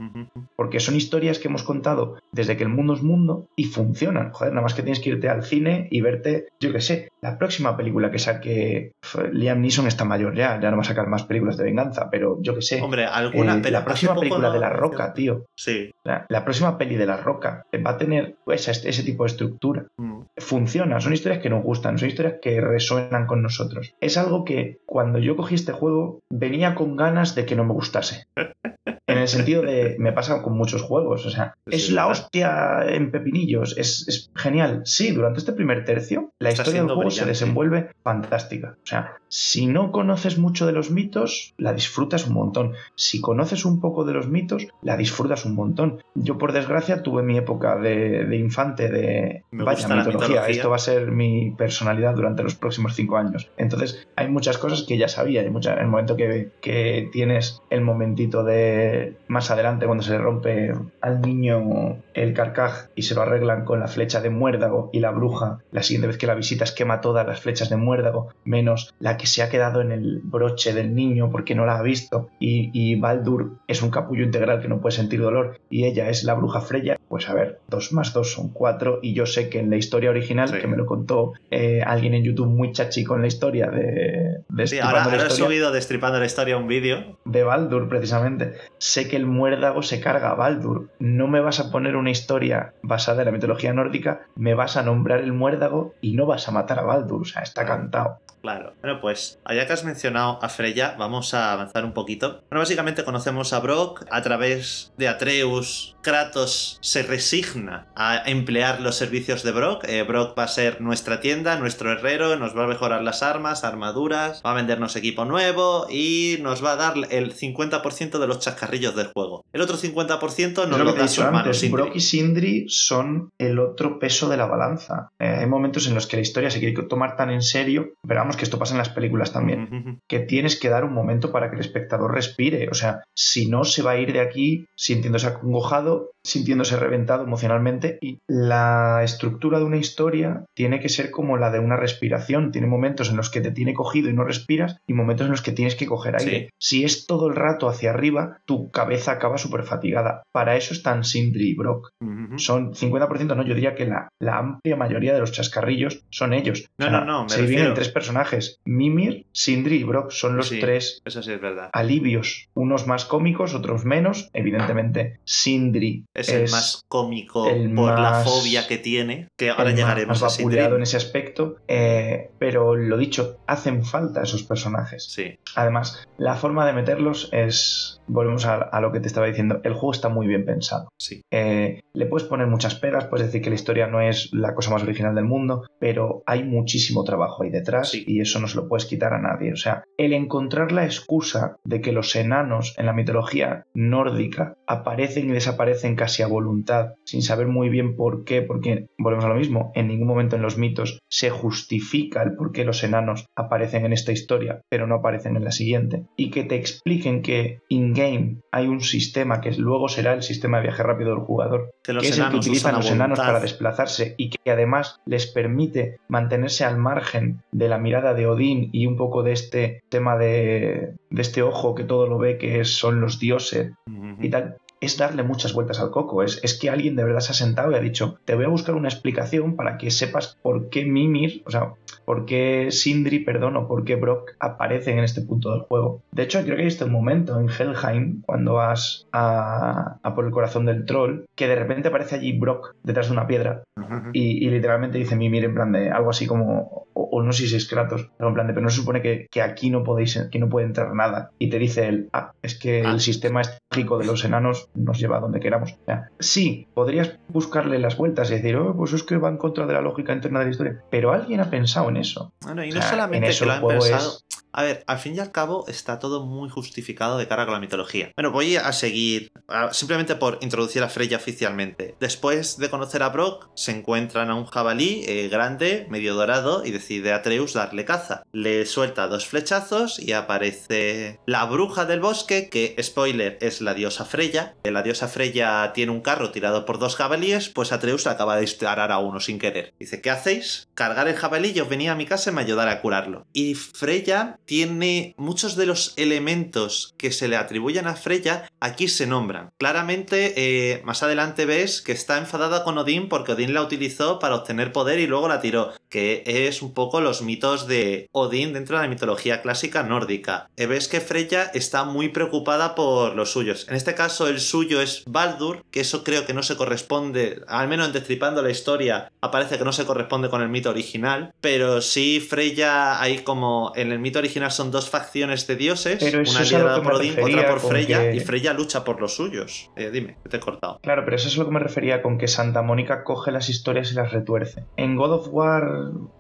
porque son historias que hemos contado desde que el mundo es mundo y funcionan, joder, nada más que tienes que irte al cine y verte, yo qué sé, la próxima película que saque Liam Neeson está mayor ya, ya no va a sacar más películas de venganza, pero yo qué sé. Hombre, alguna. Eh, la próxima película de La Roca, tío. Sí. La, próxima peli de La Roca va a tener pues, ese tipo de estructura. Mm. Funciona, son historias que nos gustan, son historias que resuenan con nosotros. Es algo que cuando yo cogí este juego venía con ganas de que no me gustase. el sentido de, me pasa con muchos juegos, o sea, es la hostia en pepinillos, es, genial. Sí, durante este primer tercio, la historia del juego se desenvuelve fantástica. O sea, si no conoces mucho de los mitos, la disfrutas un montón. Si conoces un poco de los mitos, la disfrutas un montón. Yo, por desgracia, tuve mi época de, infante de, vaya, mitología. Esto va a ser mi personalidad durante los próximos cinco años. Entonces, hay muchas cosas que ya sabía. Hay mucha, en el momento que, que tienes el momentito de más adelante cuando se le rompe al niño el carcaj y se lo arreglan con la flecha de muérdago y la bruja, la siguiente vez que la visitas quema todas las flechas de muérdago, menos la que se ha quedado en el broche del niño porque no la ha visto. Y, y Baldur es un capullo integral que no puede sentir dolor y ella es la bruja Freya, pues a ver, 2 más 2 son 4 y yo sé que en la historia original, que me lo contó eh, alguien en YouTube muy chachi con la historia de... de sí, ahora, he subido Destripando la Historia un vídeo. De Baldur, precisamente. Sé que el muérdago se carga a Baldur. No me vas a poner una historia basada en la mitología nórdica, me vas a nombrar el muérdago y no vas a matar a Baldur. O sea, está cantado. Claro. Bueno, pues allá que has mencionado a Freya, vamos a avanzar un poquito. Bueno, básicamente conocemos a Brock a través de Atreus. Kratos se resigna a emplear los servicios de Brock. Eh, Brock va a ser nuestra tienda, nuestro herrero, nos va a mejorar las armas, armaduras, va a vendernos equipo nuevo y nos va a dar el 50% de los chascarrillos del juego. El otro 50% nos lo, da su hermano Brock y Sindri son el otro peso de la balanza. Eh, hay momentos en los que la historia se quiere tomar tan en serio, pero vamos que esto pasa en las películas también, que tienes que dar un momento para que el espectador respire. O sea, si no, se va a ir de aquí sintiéndose acongojado, pero sintiéndose reventado emocionalmente. Y la estructura de una historia tiene que ser como la de una respiración. Tiene momentos en los que te tiene cogido y no respiras y momentos en los que tienes que coger aire. Si es todo el rato hacia arriba, tu cabeza acaba súper fatigada. Para eso están Sindri y Brock. Son 50%, no, yo diría que la, amplia mayoría de los chascarrillos son ellos. No, no, no. se dividen en tres personajes. Mimir, Sindri y Brock son los tres eso sí es verdad. alivios. Unos más cómicos, otros menos. Evidentemente, Sindri es, el más cómico por la fobia que tiene, que ahora llegaremos más, más en ese aspecto. Eh, pero lo dicho, hacen falta esos personajes. Sí. Además, la forma de meterlos es volvemos a, lo que te estaba diciendo, el juego está muy bien pensado. Sí. Eh, le puedes poner muchas pegas, puedes decir que la historia no es la cosa más original del mundo, pero hay muchísimo trabajo ahí detrás y eso no se lo puedes quitar a nadie. O sea, el encontrar la excusa de que los enanos en la mitología nórdica aparecen y desaparecen casi a voluntad, sin saber muy bien por qué, porque volvemos a lo mismo, en ningún momento en los mitos se justifica el por qué los enanos aparecen en esta historia, pero no aparecen en la siguiente, y que te expliquen que game hay un sistema que luego será el sistema de viaje rápido del jugador, que, es el que utilizan los enanos para desplazarse y que además les permite mantenerse al margen de la mirada de Odín y un poco de este tema de, de este ojo que todo lo ve que son los dioses y tal es darle muchas vueltas al coco. Es, es, que alguien de verdad se ha sentado y ha dicho, te voy a buscar una explicación para que sepas por qué Mimir, o sea, por qué Sindri, perdón, o por qué Brock aparecen en este punto del juego. De hecho, creo que hay este momento en Helheim, cuando vas a, por el corazón del troll, que de repente aparece allí Brock detrás de una piedra y, literalmente dice Mimir en plan de algo así como, o, no sé si es Kratos, pero en plan de, pero no se supone que, que aquí no podéis, que no puede entrar nada. Y te dice él, ah, es que el ah. sistema estratégico de los enanos nos lleva a donde queramos. sí, podrías buscarle las vueltas y decir, oh, pues es que va en contra de la lógica interna de la historia. Pero alguien ha pensado en eso. Bueno, y no solamente que lo han pensado. A ver, al fin y al cabo está todo muy justificado de cara con la mitología. Bueno, voy a seguir, simplemente por introducir a Freya oficialmente. Después de conocer a Brock, se encuentran a un jabalí eh, grande, medio dorado, y decide Atreus darle caza. Le suelta dos flechazos y aparece la bruja del bosque, que, spoiler, es la diosa Freya. La diosa Freya tiene un carro tirado por dos jabalíes, pues Atreus acaba de disparar a uno sin querer. Dice, ¿qué hacéis? Cargar el jabalí, yo venía a mi casa y me ayudara a curarlo. Y Freya tiene muchos de los elementos que se le atribuyen a Freya, aquí se nombran. Claramente, eh, más adelante ves que está enfadada con Odín porque Odín la utilizó para obtener poder y luego la tiró, que es un poco los mitos de Odín dentro de la mitología clásica nórdica. Eh, ves que Freya está muy preocupada por los suyos. En este caso, el suyo es Baldur, que eso creo que no se corresponde, al menos en Destripando la historia, aparece que no se corresponde con el mito original, pero sí Freya hay como en el mito original son dos facciones de dioses, una liderada por Odín, otra por Freya, y Freya lucha por los suyos. Eh, dime, te he cortado. Claro, pero eso es lo que me refería con que Santa Mónica coge las historias y las retuerce. En God of War,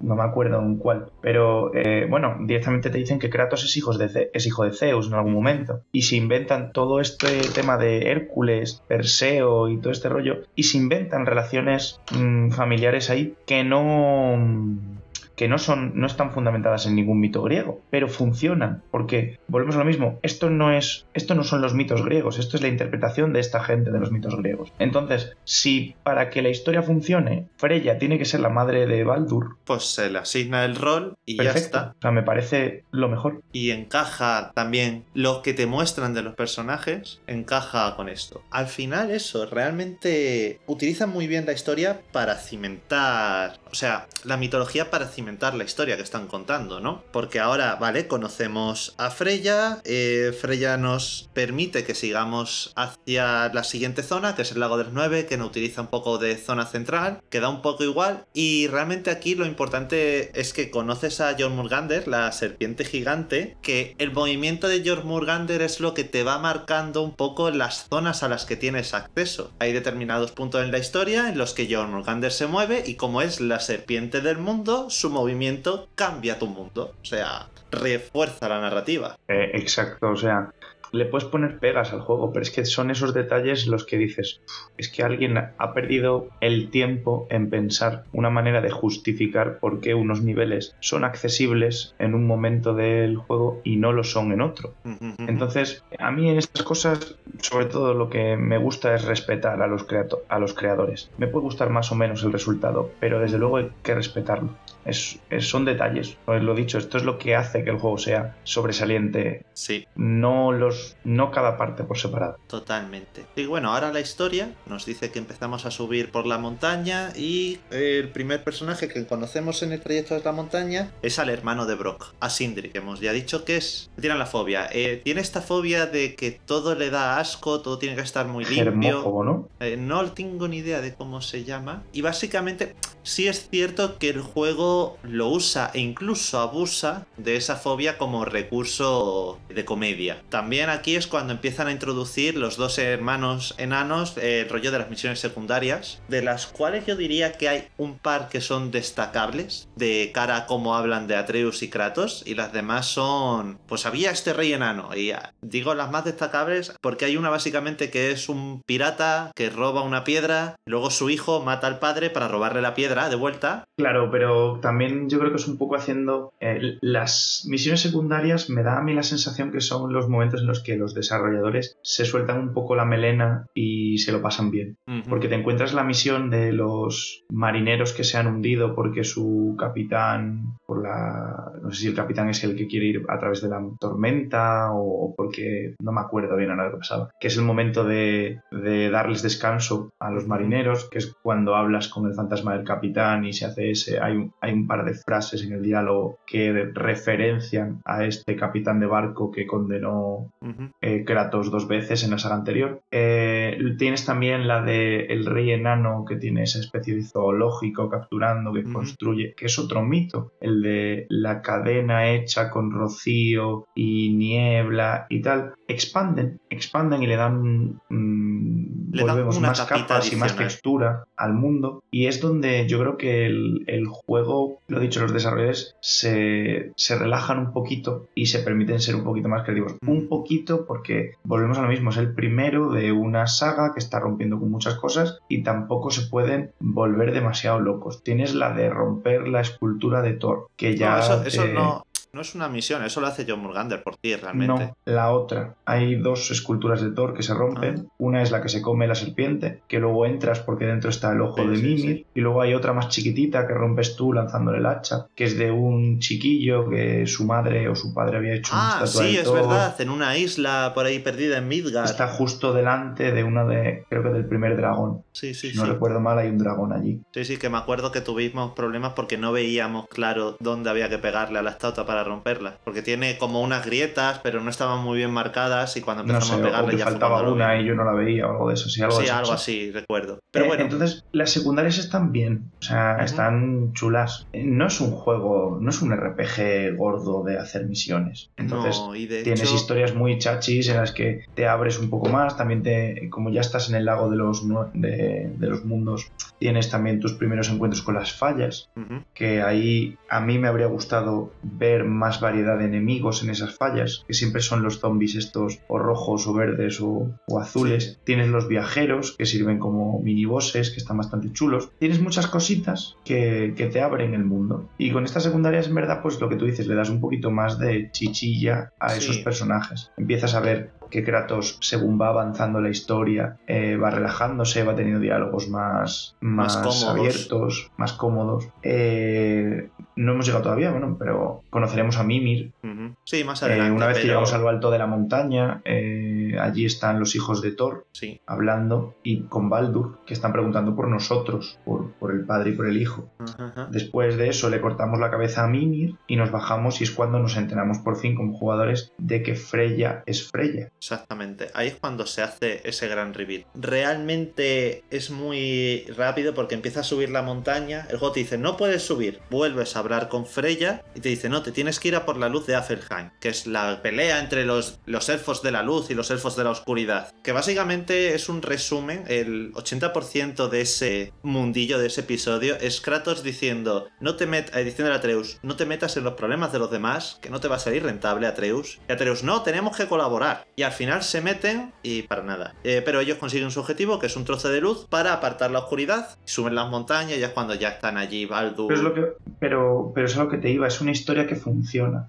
no me acuerdo en cuál, pero eh, bueno, directamente te dicen que Kratos es, hijo de, es hijo de Zeus en algún momento. Y se inventan todo este tema de Hércules, Perseo y todo este rollo, y se inventan relaciones mm, familiares ahí que no que no son, no están fundamentadas en ningún mito griego, pero funcionan, porque volvemos a lo mismo, esto no es, esto no son los mitos griegos, esto es la interpretación de esta gente de los mitos griegos. Entonces, si para que la historia funcione, Freya tiene que ser la madre de Baldur, pues se le asigna el rol y ya está. O sea, me parece lo mejor. Y encaja también lo que te muestran de los personajes, encaja con esto. Al final eso, realmente utilizan muy bien la historia para cimentar, o sea, la mitología para cimentar la historia que están contando, ¿no? Porque ahora, vale, conocemos a Freya, eh, Freya nos permite que sigamos hacia la siguiente zona, que es el lago de los nueve, que nos utiliza un poco de zona central, que da un poco igual, y realmente aquí lo importante es que conoces a Jormungandr, la serpiente gigante, que el movimiento de Jormungandr es lo que te va marcando un poco las zonas a las que tienes acceso. Hay determinados puntos en la historia en los que Jormungandr se mueve y como es la serpiente del mundo, su movimiento cambia tu mundo. O sea, refuerza la narrativa. Eh, exacto, o sea, le puedes poner pegas al juego, pero es que son esos detalles los que dices, es que alguien ha perdido el tiempo en pensar una manera de justificar por qué unos niveles son accesibles en un momento del juego y no lo son en otro. Entonces, a mí en estas cosas, sobre todo lo que me gusta es respetar a los, a los creadores. Me puede gustar más o menos el resultado, pero desde luego hay que respetarlo. Es, son detalles, os lo dicho, esto es lo que hace que el juego sea sobresaliente. Sí. No los no cada parte por separado. Totalmente. Y bueno, ahora la historia nos dice que empezamos a subir por la montaña y el primer personaje que conocemos en el trayecto de la montaña es al hermano de Brock, a Sindri, que hemos ya dicho que es... Tiene la fobia. Eh, tiene esta fobia de que todo le da asco, todo tiene que estar muy limpio. ¿no? Eh, no tengo ni idea de cómo se llama. Y básicamente sí es cierto que el juego lo usa e incluso abusa de esa fobia como recurso de comedia. También aquí es cuando empiezan a introducir los dos hermanos enanos el rollo de las misiones secundarias, de las cuales yo diría que hay un par que son destacables, de cara a cómo hablan de Atreus y Kratos, y las demás son, pues había este rey enano, y digo las más destacables porque hay una básicamente que es un pirata que roba una piedra, luego su hijo mata al padre para robarle la piedra de vuelta. Claro, pero también yo creo que es un poco haciendo eh, las misiones secundarias me da a mí la sensación que son los momentos en los que los desarrolladores se sueltan un poco la melena y se lo pasan bien. Porque te encuentras la misión de los marineros que se han hundido porque su capitán, por la. no sé si el capitán es el que quiere ir a través de la tormenta o porque no me acuerdo bien a nada lo que pasaba. Que es el momento de, de darles descanso a los marineros, que es cuando hablas con el fantasma del capitán y se hace ese. Hay un, hay un par de frases en el diálogo que referencian a este capitán de barco que condenó eh, Kratos dos veces en la saga anterior. Eh, tienes también la de el rey enano que tiene esa especie de zoológico capturando que construye, que es otro mito, el de la cadena hecha con rocío y niebla y tal. Expanden, expanden y le dan, mm, volvemos, más capas y más textura al mundo. Y es donde yo creo que el, juego, lo he dicho, los desarrolladores se, se relajan un poquito y se permiten ser un poquito más creativos. Un poquito porque volvemos a lo mismo, es el primero de una saga que está rompiendo con muchas cosas y tampoco se pueden volver demasiado locos. Tienes la de romper la escultura de Thor, que ya... eso no, no es una misión, eso lo hace John Murgander por ti realmente. No, la otra. Hay dos esculturas de Thor que se rompen. Ah. Una es la que se come la serpiente, que luego entras porque dentro está el ojo de Mimir. Y luego hay otra más chiquitita que rompes tú lanzándole el hacha, que es de un chiquillo que su madre o su padre había hecho ah, una estatua sí, es verdad, en una isla por ahí perdida en Midgard. Está justo delante de uno de, creo que del primer dragón. Sí, sí, si no recuerdo mal, hay un dragón allí. Sí, sí, que me acuerdo que tuvimos problemas porque no veíamos claro dónde había que pegarle a la estatua para romperla. Porque tiene como unas grietas, pero no estaban muy bien marcadas y cuando empezamos a pegarle ya faltaba una y yo no la veía o algo de eso. Sí, algo, sí, algo así, recuerdo. Pero eh, bueno. Entonces, las secundarias están bien, o sea, están chulas. No es un juego, no es un RPG gordo de hacer misiones. Entonces, tienes historias muy chachis en las que te abres un poco más. También te, como ya estás en el lago de los, de, los mundos, tienes también tus primeros encuentros con las fallas. Que ahí a mí me habría gustado ver más variedad de enemigos en esas fallas, que siempre son los zombies estos o rojos o verdes o, o azules. Tienes los viajeros, que sirven como minibosses, que están bastante chulos. Tienes muchas cositas que, que te abren el mundo. Y con estas secundarias, en verdad, pues lo que tú dices, le das un poquito más de chichilla a Sí. esos personajes. Empiezas a ver que Kratos, según va avanzando la historia, eh, va relajándose, va teniendo diálogos más, Más abiertos, más cómodos. Eh, no hemos llegado todavía, bueno, pero conoceremos a Mimir. Sí, más Eh, adelante. una vez que llegamos a lo alto de la montaña, allí están los hijos de Thor Sí. hablando y con Baldur, que están preguntando por nosotros, por, por el padre y por el hijo. Después de eso le cortamos la cabeza a Mimir y nos bajamos y es cuando nos enteramos por fin como jugadores de que Freya es Freya. Exactamente, ahí es cuando se hace ese gran reveal. Realmente es muy rápido porque empieza a subir la montaña, el juego te dice no puedes subir, vuelves a hablar con Freya y te dice no, te tienes que ir a por la luz de Afelheim, que es la pelea entre los, los elfos de la luz y los elfos de la oscuridad, que básicamente es un resumen, el 80% de ese mundillo, de ese episodio, es Kratos diciendo, no te met eh, diciendo a Atreus, no te metas en los problemas de los demás, que no te va a salir rentable Atreus. Y Atreus, no, tenemos que colaborar. Y al final se meten y para nada. Eh, pero ellos consiguen su objetivo, que es un trozo de luz, para apartar la oscuridad, suben las montañas ya es cuando ya están allí Baldur. Pero es, lo que, pero, pero es a lo que te iba, es una historia que funciona.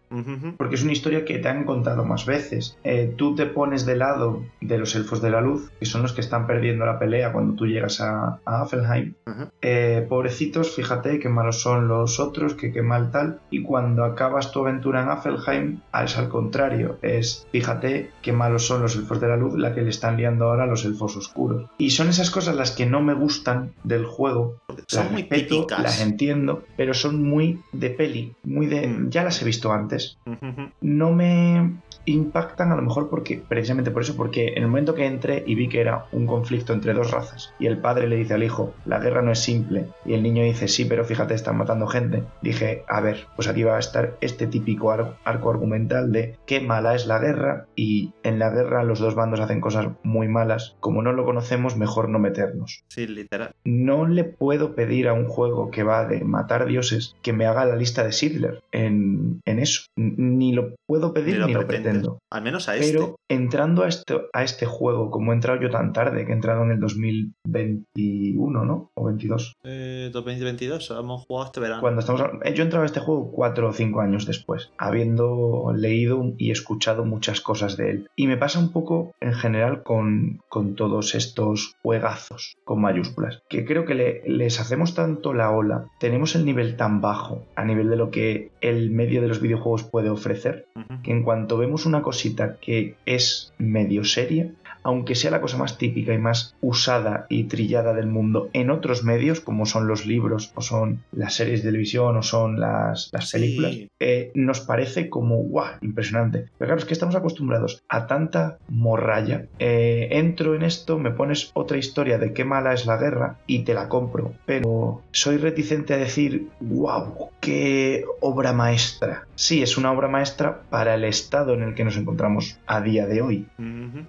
Porque es una historia que te han contado más veces. Eh, tú te pones de lado de los elfos de la luz, que son los que están perdiendo la pelea cuando tú llegas a, a Afelheim. Ujú. Eh, pobrecitos, fíjate qué malos son los otros, que qué mal tal. Y cuando acabas tu aventura en Afelheim, es al contrario. Es, fíjate qué malos son los elfos de la luz, la que le están liando ahora a los elfos oscuros. Y son esas cosas las que no me gustan del juego. Son las muy respeto, típicas. las entiendo, pero son muy de peli, muy de... Mm. Ya las he visto antes no me impactan a lo mejor porque precisamente por eso porque en el momento que entré y vi que era un conflicto entre dos razas y el padre le dice al hijo la guerra no es simple y el niño dice sí pero fíjate están matando gente dije a ver pues aquí va a estar este típico ar- arco argumental de qué mala es la guerra y en la guerra los dos bandos hacen cosas muy malas como no lo conocemos mejor no meternos Sí, literal. no le puedo pedir a un juego que va de matar dioses que me haga la lista de Sidler en, en eso. Ni lo puedo pedir Ni ni lo lo, Al menos a este. Pero entrando a este, a este juego, como he entrado yo tan tarde, que he entrado en el 2021, ¿no? O 22. Eh, 2022, hemos jugado este verano. Cuando estamos, eh, yo he entrado a este juego cuatro o cinco años después, habiendo leído y escuchado muchas cosas de él. Y me pasa un poco en general con, con todos estos juegazos con mayúsculas, que creo que le- les hacemos tanto la ola, tenemos el nivel tan bajo a nivel de lo que el medio de los videojuegos puede ofrecer, que en cuanto vemos una cosita que es medio seria, aunque sea la cosa más típica y más usada y trillada del mundo en otros medios, como son los libros, o son las series de televisión, o son las, las Sí. películas, eh, nos parece como, ¡guau! Impresionante. Pero claro, es que estamos acostumbrados a tanta morralla. Eh, entro en esto, me pones otra historia de qué mala es la guerra y te la compro. Pero soy reticente a decir, ¡wow! ¡Qué obra maestra! Sí, es una obra maestra para el estado en el que nos encontramos a día de hoy.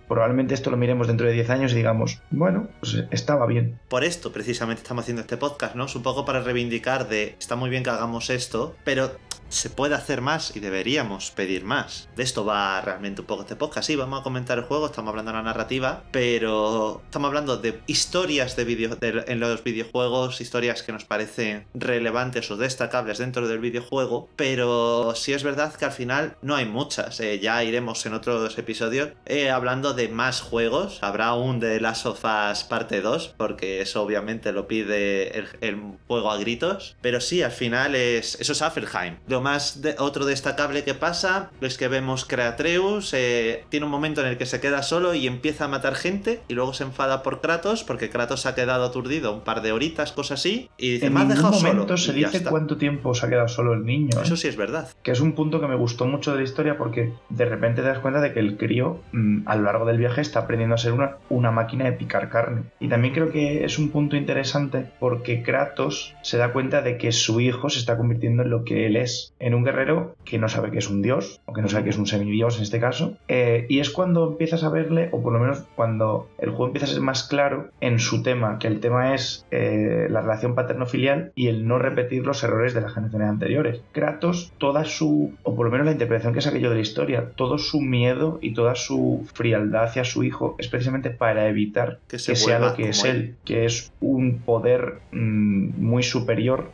Probablemente esto lo miremos dentro de 10 años y digamos, bueno, pues estaba bien. Por esto precisamente estamos haciendo este podcast, ¿no? Es un poco para reivindicar de está muy bien que hagamos esto, pero se puede hacer más y deberíamos pedir más. De esto va realmente un poco este podcast. Sí, vamos a comentar el juego, estamos hablando de la narrativa, pero estamos hablando de historias de video, de- en los videojuegos, historias que nos parecen relevantes o destacables dentro del videojuego, pero sí es verdad que al final no hay muchas. Eh, ya iremos en otros episodios eh, hablando de más juegos. Habrá un de Last of Us parte 2, porque eso obviamente lo pide el, juego a gritos. Pero sí, al final es eso es Afelheim. Lo más de- otro destacable que pasa es que vemos que Atreus eh, tiene un momento en el que se queda solo y empieza a matar gente y luego se enfada por Kratos porque Kratos ha quedado aturdido un par de horitas, cosas así, y dice, en me has dejado momento solo. se dice está. cuánto tiempo se ha quedado solo el niño. ¿eh? Eso sí es verdad. Que es un punto que me gustó mucho de la historia porque de repente te das cuenta de que el crío mm, a lo largo del viaje está aprendiendo a ser una, una máquina de picar carne. Y también creo que es un punto interesante porque Kratos se da cuenta de que su hijo se está convirtiendo en lo que él es. En un guerrero que no sabe que es un dios, o que no sabe que es un semidios en este caso, eh, y es cuando empiezas a verle, o por lo menos cuando el juego empieza a ser más claro en su tema, que el tema es eh, la relación paterno-filial y el no repetir los errores de las generaciones anteriores. Kratos, toda su, o por lo menos la interpretación que saqué yo de la historia, todo su miedo y toda su frialdad hacia su hijo es precisamente para evitar que, sea lo que es él, que es un poder mm, muy superior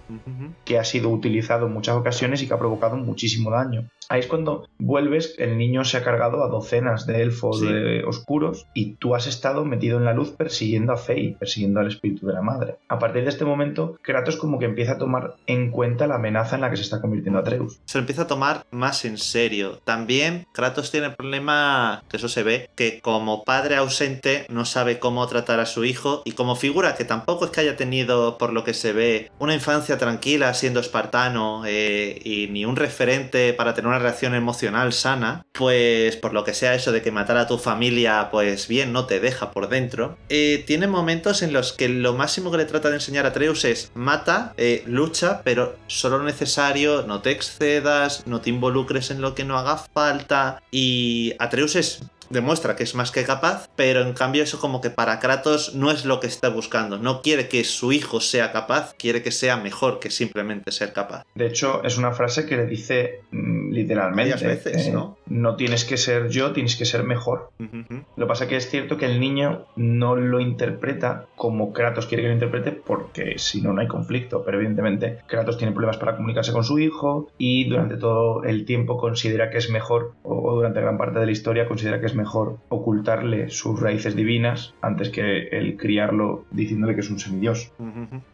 que ha sido utilizado en muchas ocasiones que ha provocado muchísimo daño. Ahí es cuando vuelves, el niño se ha cargado a docenas de elfos de oscuros y tú has estado metido en la luz persiguiendo a Fey, persiguiendo al espíritu de la madre. A partir de este momento, Kratos como que empieza a tomar en cuenta la amenaza en la que se está convirtiendo Atreus. Se lo empieza a tomar más en serio. También Kratos tiene el problema, que eso se ve, que como padre ausente no sabe cómo tratar a su hijo y como figura que tampoco es que haya tenido, por lo que se ve, una infancia tranquila siendo espartano eh, y ni un referente para tener una reacción emocional sana, pues por lo que sea eso de que matar a tu familia, pues bien, no te deja por dentro, eh, tiene momentos en los que lo máximo que le trata de enseñar a Treus es mata, eh, lucha, pero solo lo necesario, no te excedas, no te involucres en lo que no haga falta. Y Atreus es demuestra que es más que capaz, pero en cambio eso como que para Kratos no es lo que está buscando. No quiere que su hijo sea capaz, quiere que sea mejor que simplemente ser capaz. De hecho, es una frase que le dice mm, literalmente. Varias veces, eh, ¿no? No tienes que ser yo, tienes que ser mejor. Lo que pasa que es cierto que el niño no lo interpreta como Kratos quiere que lo interprete porque si no, no hay conflicto. Pero evidentemente Kratos tiene problemas para comunicarse con su hijo y durante todo el tiempo considera que es mejor, o durante gran parte de la historia considera que es mejor mejor ocultarle sus raíces divinas antes que el criarlo diciéndole que es un semidios.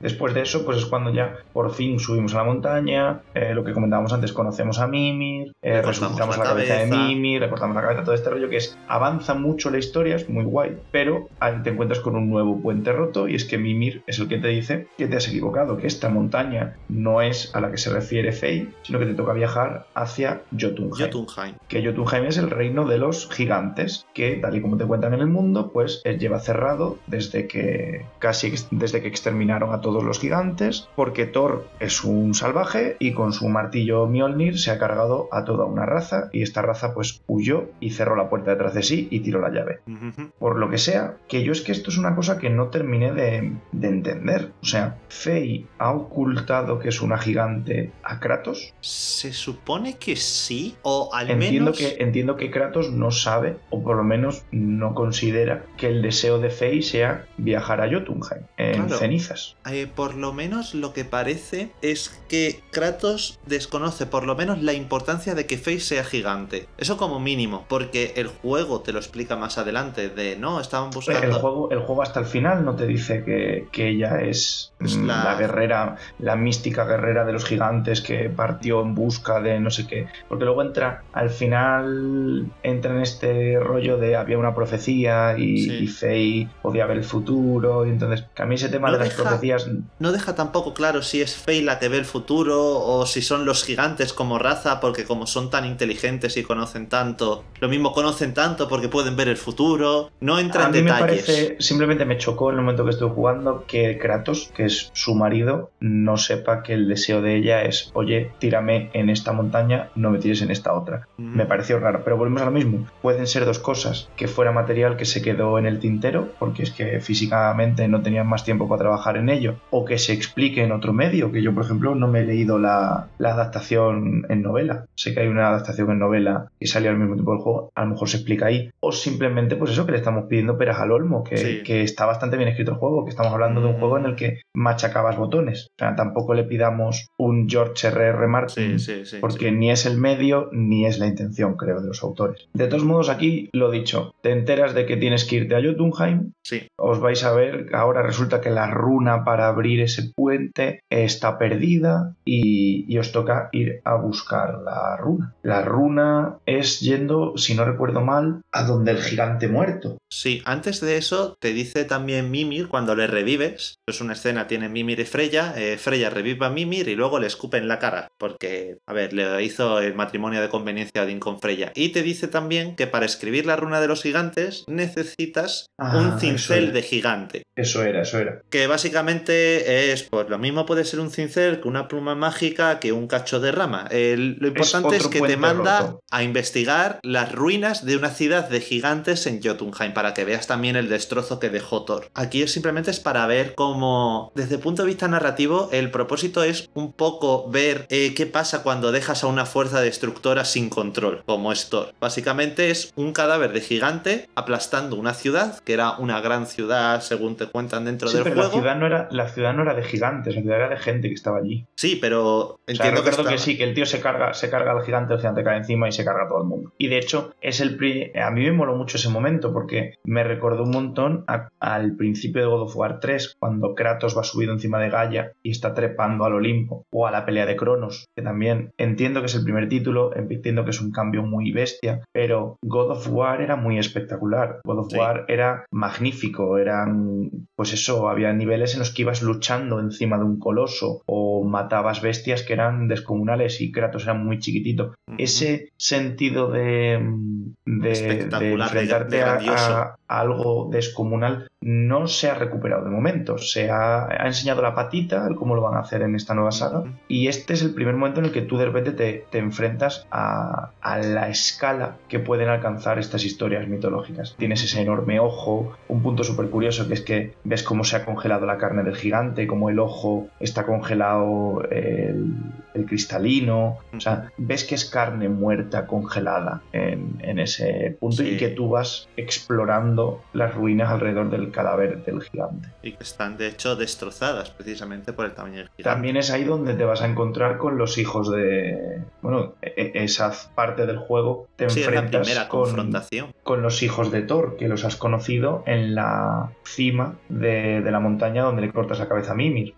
Después de eso, pues es cuando ya por fin subimos a la montaña, eh, lo que comentábamos antes, conocemos a Mimir, eh, resucitamos la, cabeza. de Mimir, reportamos la cabeza, todo este rollo que es, avanza mucho la historia, es muy guay, pero ahí te encuentras con un nuevo puente roto y es que Mimir es el que te dice que te has equivocado, que esta montaña no es a la que se refiere Fey, sino que te toca viajar hacia Jotunheim. Jotunheim. Que Jotunheim es el reino de los gigantes que, tal y como te cuentan en el mundo, pues él lleva cerrado desde que casi desde que exterminaron a todos los gigantes, porque Thor es un salvaje y con su martillo Mjolnir se ha cargado a toda una raza y esta raza pues huyó y cerró la puerta detrás de sí y tiró la llave. Por lo que sea, que yo es que esto es una cosa que no terminé de, entender. O sea, Fey ha ocultado que es una gigante a Kratos. Se supone que sí, o al entiendo menos... Que, entiendo que Kratos no sabe o por lo menos no considera que el deseo de Fey sea viajar a Jotunheim en cenizas. Eh, por lo menos lo que parece es que Kratos desconoce por lo menos la importancia de que Fey sea gigante. Eso como mínimo, porque el juego te lo explica más adelante de no, estaban buscando... El juego, el juego hasta el final no te dice que, ella es, la... la... guerrera, la mística guerrera de los gigantes que partió en busca de no sé qué. Porque luego entra, al final entra en este rollo de había una profecía y, Fey podía ver el futuro. Y entonces, que a mí ese tema de las profecías. No deja tampoco claro si es Fey la que ve el futuro o si son los gigantes como raza, porque como son tan inteligentes y conocen tanto, lo mismo conocen tanto porque pueden ver el futuro. No entra en detalles. Me parece, simplemente me chocó en el momento que estoy jugando que Kratos, que es su marido, no sepa que el deseo de ella es, oye, tírame en esta montaña, no me tires en esta otra. Me pareció raro, pero volvemos a lo mismo. Pueden ser dos cosas, que fuera material que se quedó en el tintero, porque es que físicamente no tenían más tiempo para trabajar en ello, o que se explique en otro medio, que yo por ejemplo no me he leído la, adaptación en novela. Sé que hay una adaptación en novela que salió al mismo tiempo del juego, a lo mejor se explica ahí, o simplemente pues eso que le estamos pidiendo peras al olmo, que, que está bastante bien escrito el juego, que estamos hablando de un juego en el que machacabas botones. O sea, tampoco le pidamos un George R.R. R. Martin, porque ni es el medio ni es la intención, creo, de los autores. De todos modos, aquí lo dicho, te enteras de que tienes que irte a Jotunheim. Sí. Os vais a ver, ahora resulta que la runa para abrir ese puente está perdida y, os toca ir a buscar la runa. La runa es yendo, si no recuerdo mal, a donde el gigante muerto. Sí, antes de eso te dice también Mimir cuando le revives. Es una escena, tiene Mimir y Freya. Eh, Freya revive a Mimir y luego le escupe en la cara. Porque, a ver, le hizo el matrimonio de conveniencia a Odín con Freya. Y te dice también que para escribir escribir la runa de los gigantes necesitas Ah, un cincel de gigante. Eso era, eso era. Que básicamente es, pues lo mismo puede ser un cincel que una pluma mágica que un cacho de rama. El- lo importante es, que te manda roto. a investigar las ruinas de una ciudad de gigantes en Jotunheim para que veas también el destrozo que dejó Thor. Aquí simplemente es para ver cómo, desde el punto de vista narrativo, el propósito es un poco ver eh, qué pasa cuando dejas a una fuerza destructora sin control, como es Thor. Básicamente es un cadáver de gigante aplastando una ciudad, que era una gran ciudad según te cuentan dentro Sí, del pero juego. la ciudad, no era, la ciudad no era de gigantes, la ciudad era de gente que estaba allí. Sí, pero O sea, entiendo que, que, sí, que el tío se carga, se carga al gigante, el gigante cae encima y se carga a todo el mundo. Y de hecho, es el pri- a mí me moló mucho ese momento porque me recordó un montón a- al principio de God of War 3, cuando Kratos va subido encima de Gaia y está trepando al Olimpo, o a la pelea de Cronos, que también entiendo que es el primer título, entiendo que es un cambio muy bestia, pero God of War era muy espectacular. God of Sí. War era magnífico, eran, pues eso, había niveles en los que ibas luchando encima de un coloso o matabas bestias que eran descomunales y Kratos era muy chiquitito. Ese sentido de, de, de de- enfrentarte de a, a algo descomunal no se ha recuperado de momento. Se ha, ha enseñado la patita, el cómo lo van a hacer en esta nueva saga. Y este es el primer momento en el que tú de repente te, te enfrentas a, a la escala que pueden alcanzar estas historias mitológicas. Tienes ese enorme ojo, un punto súper curioso que es que ves cómo se ha congelado la carne del gigante, cómo el ojo está congelado el, el cristalino. O sea, ves que es carne muerta congelada en, en ese punto Sí. y que tú vas explorando las ruinas alrededor del cadáver del gigante. Y que están de hecho destrozadas precisamente por el tamaño del gigante. También es ahí donde te vas a encontrar con los hijos de. Bueno, e- e- esa parte del juego te Sí, es la enfrentas primera con, confrontación. con los hijos de Thor, que los has conocido en la cima de, de la montaña donde le cortas la cabeza a Mimir.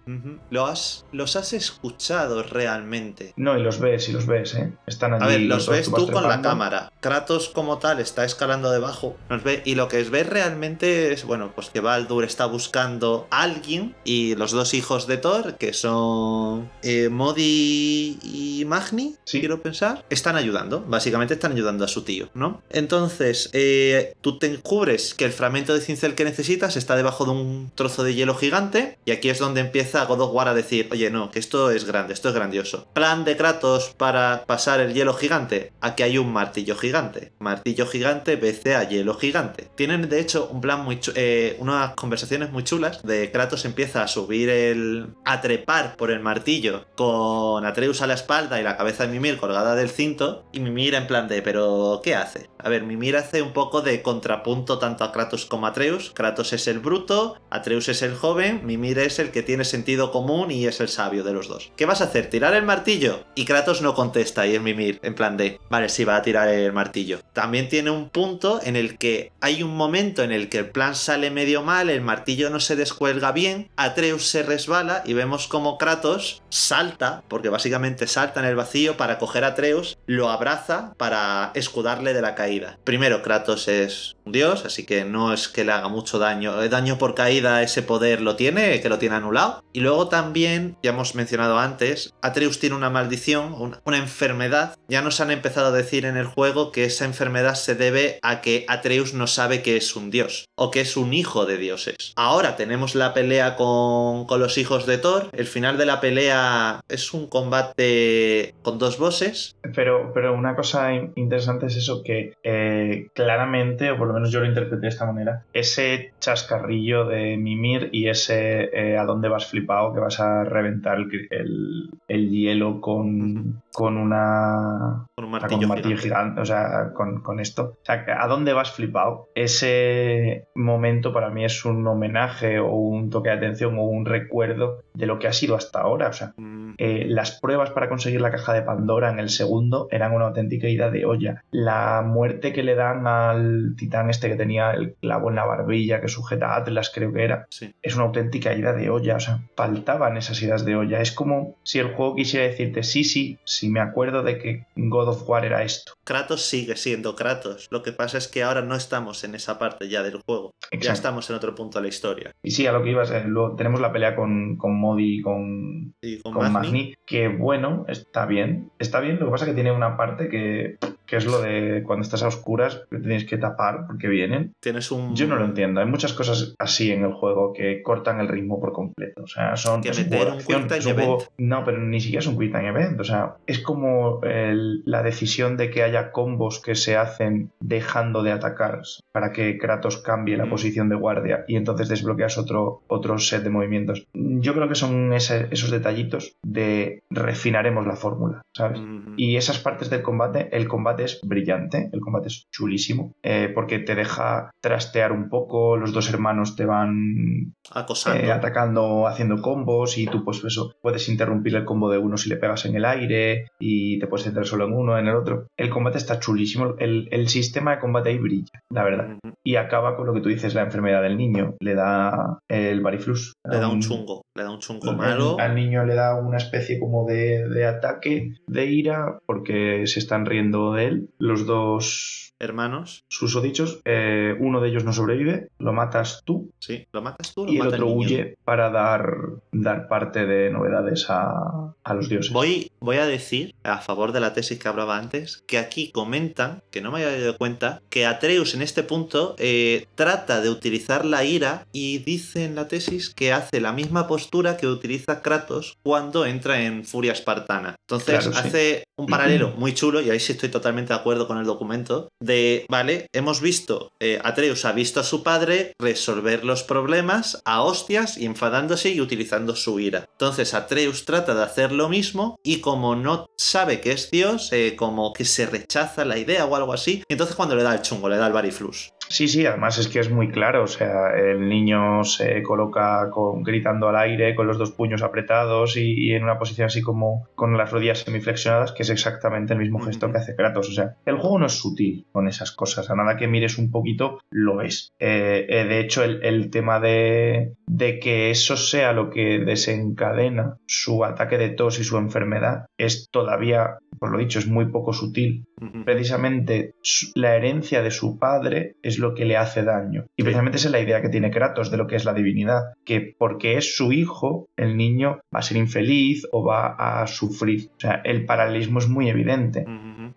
¿Lo has, ¿Los has escuchado realmente? No, y los ves, y los ves, ¿eh? Están allí. A ver, los ves tú con la cámara. Kratos como tal está escalando debajo. Nos ve, y lo que ves realmente es, bueno, pues que Baldur está buscando a alguien y los dos hijos de Thor, que son eh, Modi y Magni, Sí. quiero pensar, están ayudando. Básicamente están ayudando a su tío, ¿no? Entonces, eh, tú te descubres que el fragmento de cincel que necesitas está debajo de un trozo de hielo gigante y aquí es donde empieza God of War a decir, oye, no, que esto es grande, esto es grandioso. Plan de Kratos para pasar el hielo gigante. Aquí hay un martillo gigante. Martillo gigante vence a hielo gigante. Tienen de hecho un plan muy chu- unas conversaciones muy chulas de Kratos empieza a subir el a trepar por el martillo con Atreus a la espalda y la cabeza de Mimir colgada del cinto y Mimir en plan de pero ¿qué hace? A ver, Mimir hace un poco de contrapunto tanto a Kratos como a Atreus. Kratos es el bruto, Atreus es el joven, Mimir es el que tiene sentido común y es el sabio de los dos. ¿Qué vas a hacer? ¿Tirar el martillo? Y Kratos no contesta y es Mimir en plan de vale, sí va a tirar el martillo. También tiene un punto en el que hay un momento en el que el plan sale medio mal, el martillo no se descuelga bien, Atreus se resbala y vemos como Kratos salta, porque básicamente salta en el vacío para coger a Atreus, lo abraza para escudarle de la caída. Primero, Kratos es un dios, así que no es que le haga mucho daño. El daño por caída, ese poder lo tiene, que lo tiene anulado. Y luego también, ya hemos mencionado antes, Atreus tiene una maldición, una, una enfermedad. Ya nos han empezado a decir en el juego que esa enfermedad se debe a que Atreus no sabe que es un dios o que es un hijo de dioses. Ahora tenemos la pelea con, con los hijos de Thor. El final de la pelea es un combate con dos bosses. Pero, pero una cosa in- interesante es eso que eh, claramente, o por lo menos yo lo interpreté de esta manera, ese chascarrillo de Mimir y ese eh, a dónde vas flipado que vas a reventar el- el hielo con, con una Con un o sea, martillo, con un martillo gigante. gigante, o sea, con, con esto. O sea, ¿a dónde vas flipado? Ese momento para mí es un homenaje o un toque de atención o un recuerdo de lo que ha sido hasta ahora. O sea, Mm, eh, las pruebas para conseguir la caja de Pandora en el segundo eran una auténtica ida de olla. La muerte que le dan al titán este que tenía el clavo en la barbilla que sujeta a Atlas, creo que era, sí. es una auténtica ida de olla. O sea, faltaban esas idas de olla. Es como si el juego quisiera decirte, sí, sí, sí me acuerdo de que God of War era esto. Kratos sigue siendo Kratos. Lo que pasa es que ahora no estamos en esa parte ya del juego. Ya estamos en otro punto de la historia. Y sí, a lo que ibas, luego tenemos la pelea con, con Modi y con, con, con Magni, Magni, que bueno, está bien. Está bien, lo que pasa es que tiene una parte que, que es lo de cuando estás a oscuras que tienes que tapar porque vienen. Tienes un. Yo no lo entiendo. Hay muchas cosas así en el juego que cortan el ritmo por completo. O sea, son. Que meter un quick event. No, pero ni siquiera es un quick time event. O sea, es como el- la decisión de que haya combos que se hacen dejando de atacar para que Kratos cambie la Mm. posición de guardia y entonces desbloqueas otro, otro set de movimientos. Yo creo que son ese- esos detallitos de refinaremos la fórmula, ¿sabes? Mm, Y esas partes del combate, el combate es brillante, el combate es chulísimo, eh, porque te deja trastear un poco, los dos hermanos te van acosando. eh, atacando, haciendo combos y tú pues eso, puedes interrumpir el combo de uno si le pegas en el aire y te puedes centrar solo en uno, en el otro. El combate está chulísimo, el, el sistema de combate ahí brilla, la verdad. Mm, Y acaba con lo que tú dices, la enfermedad del niño, le da el variflus. Le da un chungo. Le da un chungo al- malo. Al niño le da una especie como de, de ataque, de ira, porque se están riendo de Los dos Hermanos. susodichos, eh, uno de ellos no sobrevive, lo matas tú Sí. ¿Lo matas tú lo y el otro huye para dar, dar parte de novedades a, a los dioses. Voy, voy a decir, a favor de la tesis que hablaba antes, que aquí comentan, que no me había dado cuenta, que Atreus en este punto eh, trata de utilizar la ira y dice en la tesis que hace la misma postura que utiliza Kratos cuando entra en Furia Espartana. Entonces Claro, sí. hace un paralelo muy chulo, y ahí sí estoy totalmente de acuerdo con el documento, de, vale, hemos visto, eh, Atreus ha visto a su padre resolver los problemas a hostias enfadándose y utilizando su ira. Entonces Atreus trata de hacer lo mismo y como no sabe que es Dios, eh, como que se rechaza la idea o algo así, entonces cuando le da el chungo, le da el variflus. Sí, sí, además es que es muy claro, o sea, el niño se coloca con, gritando al aire con los dos puños apretados y, y en una posición así como con las rodillas semiflexionadas, que es exactamente el mismo gesto que hace Kratos. O sea, el juego no es sutil con esas cosas, a nada que mires un poquito lo es. Eh, eh, de hecho, el, el tema de, de que eso sea lo que desencadena su ataque de tos y su enfermedad es todavía, por lo dicho, es muy poco sutil precisamente la herencia de su padre es lo que le hace daño. Y precisamente esa es la idea que tiene Kratos de lo que es la divinidad, que porque es su hijo, el niño va a ser infeliz o va a sufrir. O sea, el paralelismo es muy evidente.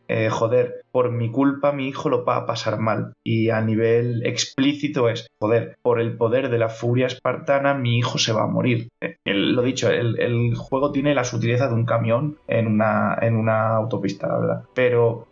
Eh, joder, por mi culpa mi hijo lo va a pasar mal. Y a nivel explícito es, joder, por el poder de la furia espartana mi hijo se va a morir. El- lo dicho, el, el juego tiene la sutileza de un camión en una, en una autopista, la verdad. Pero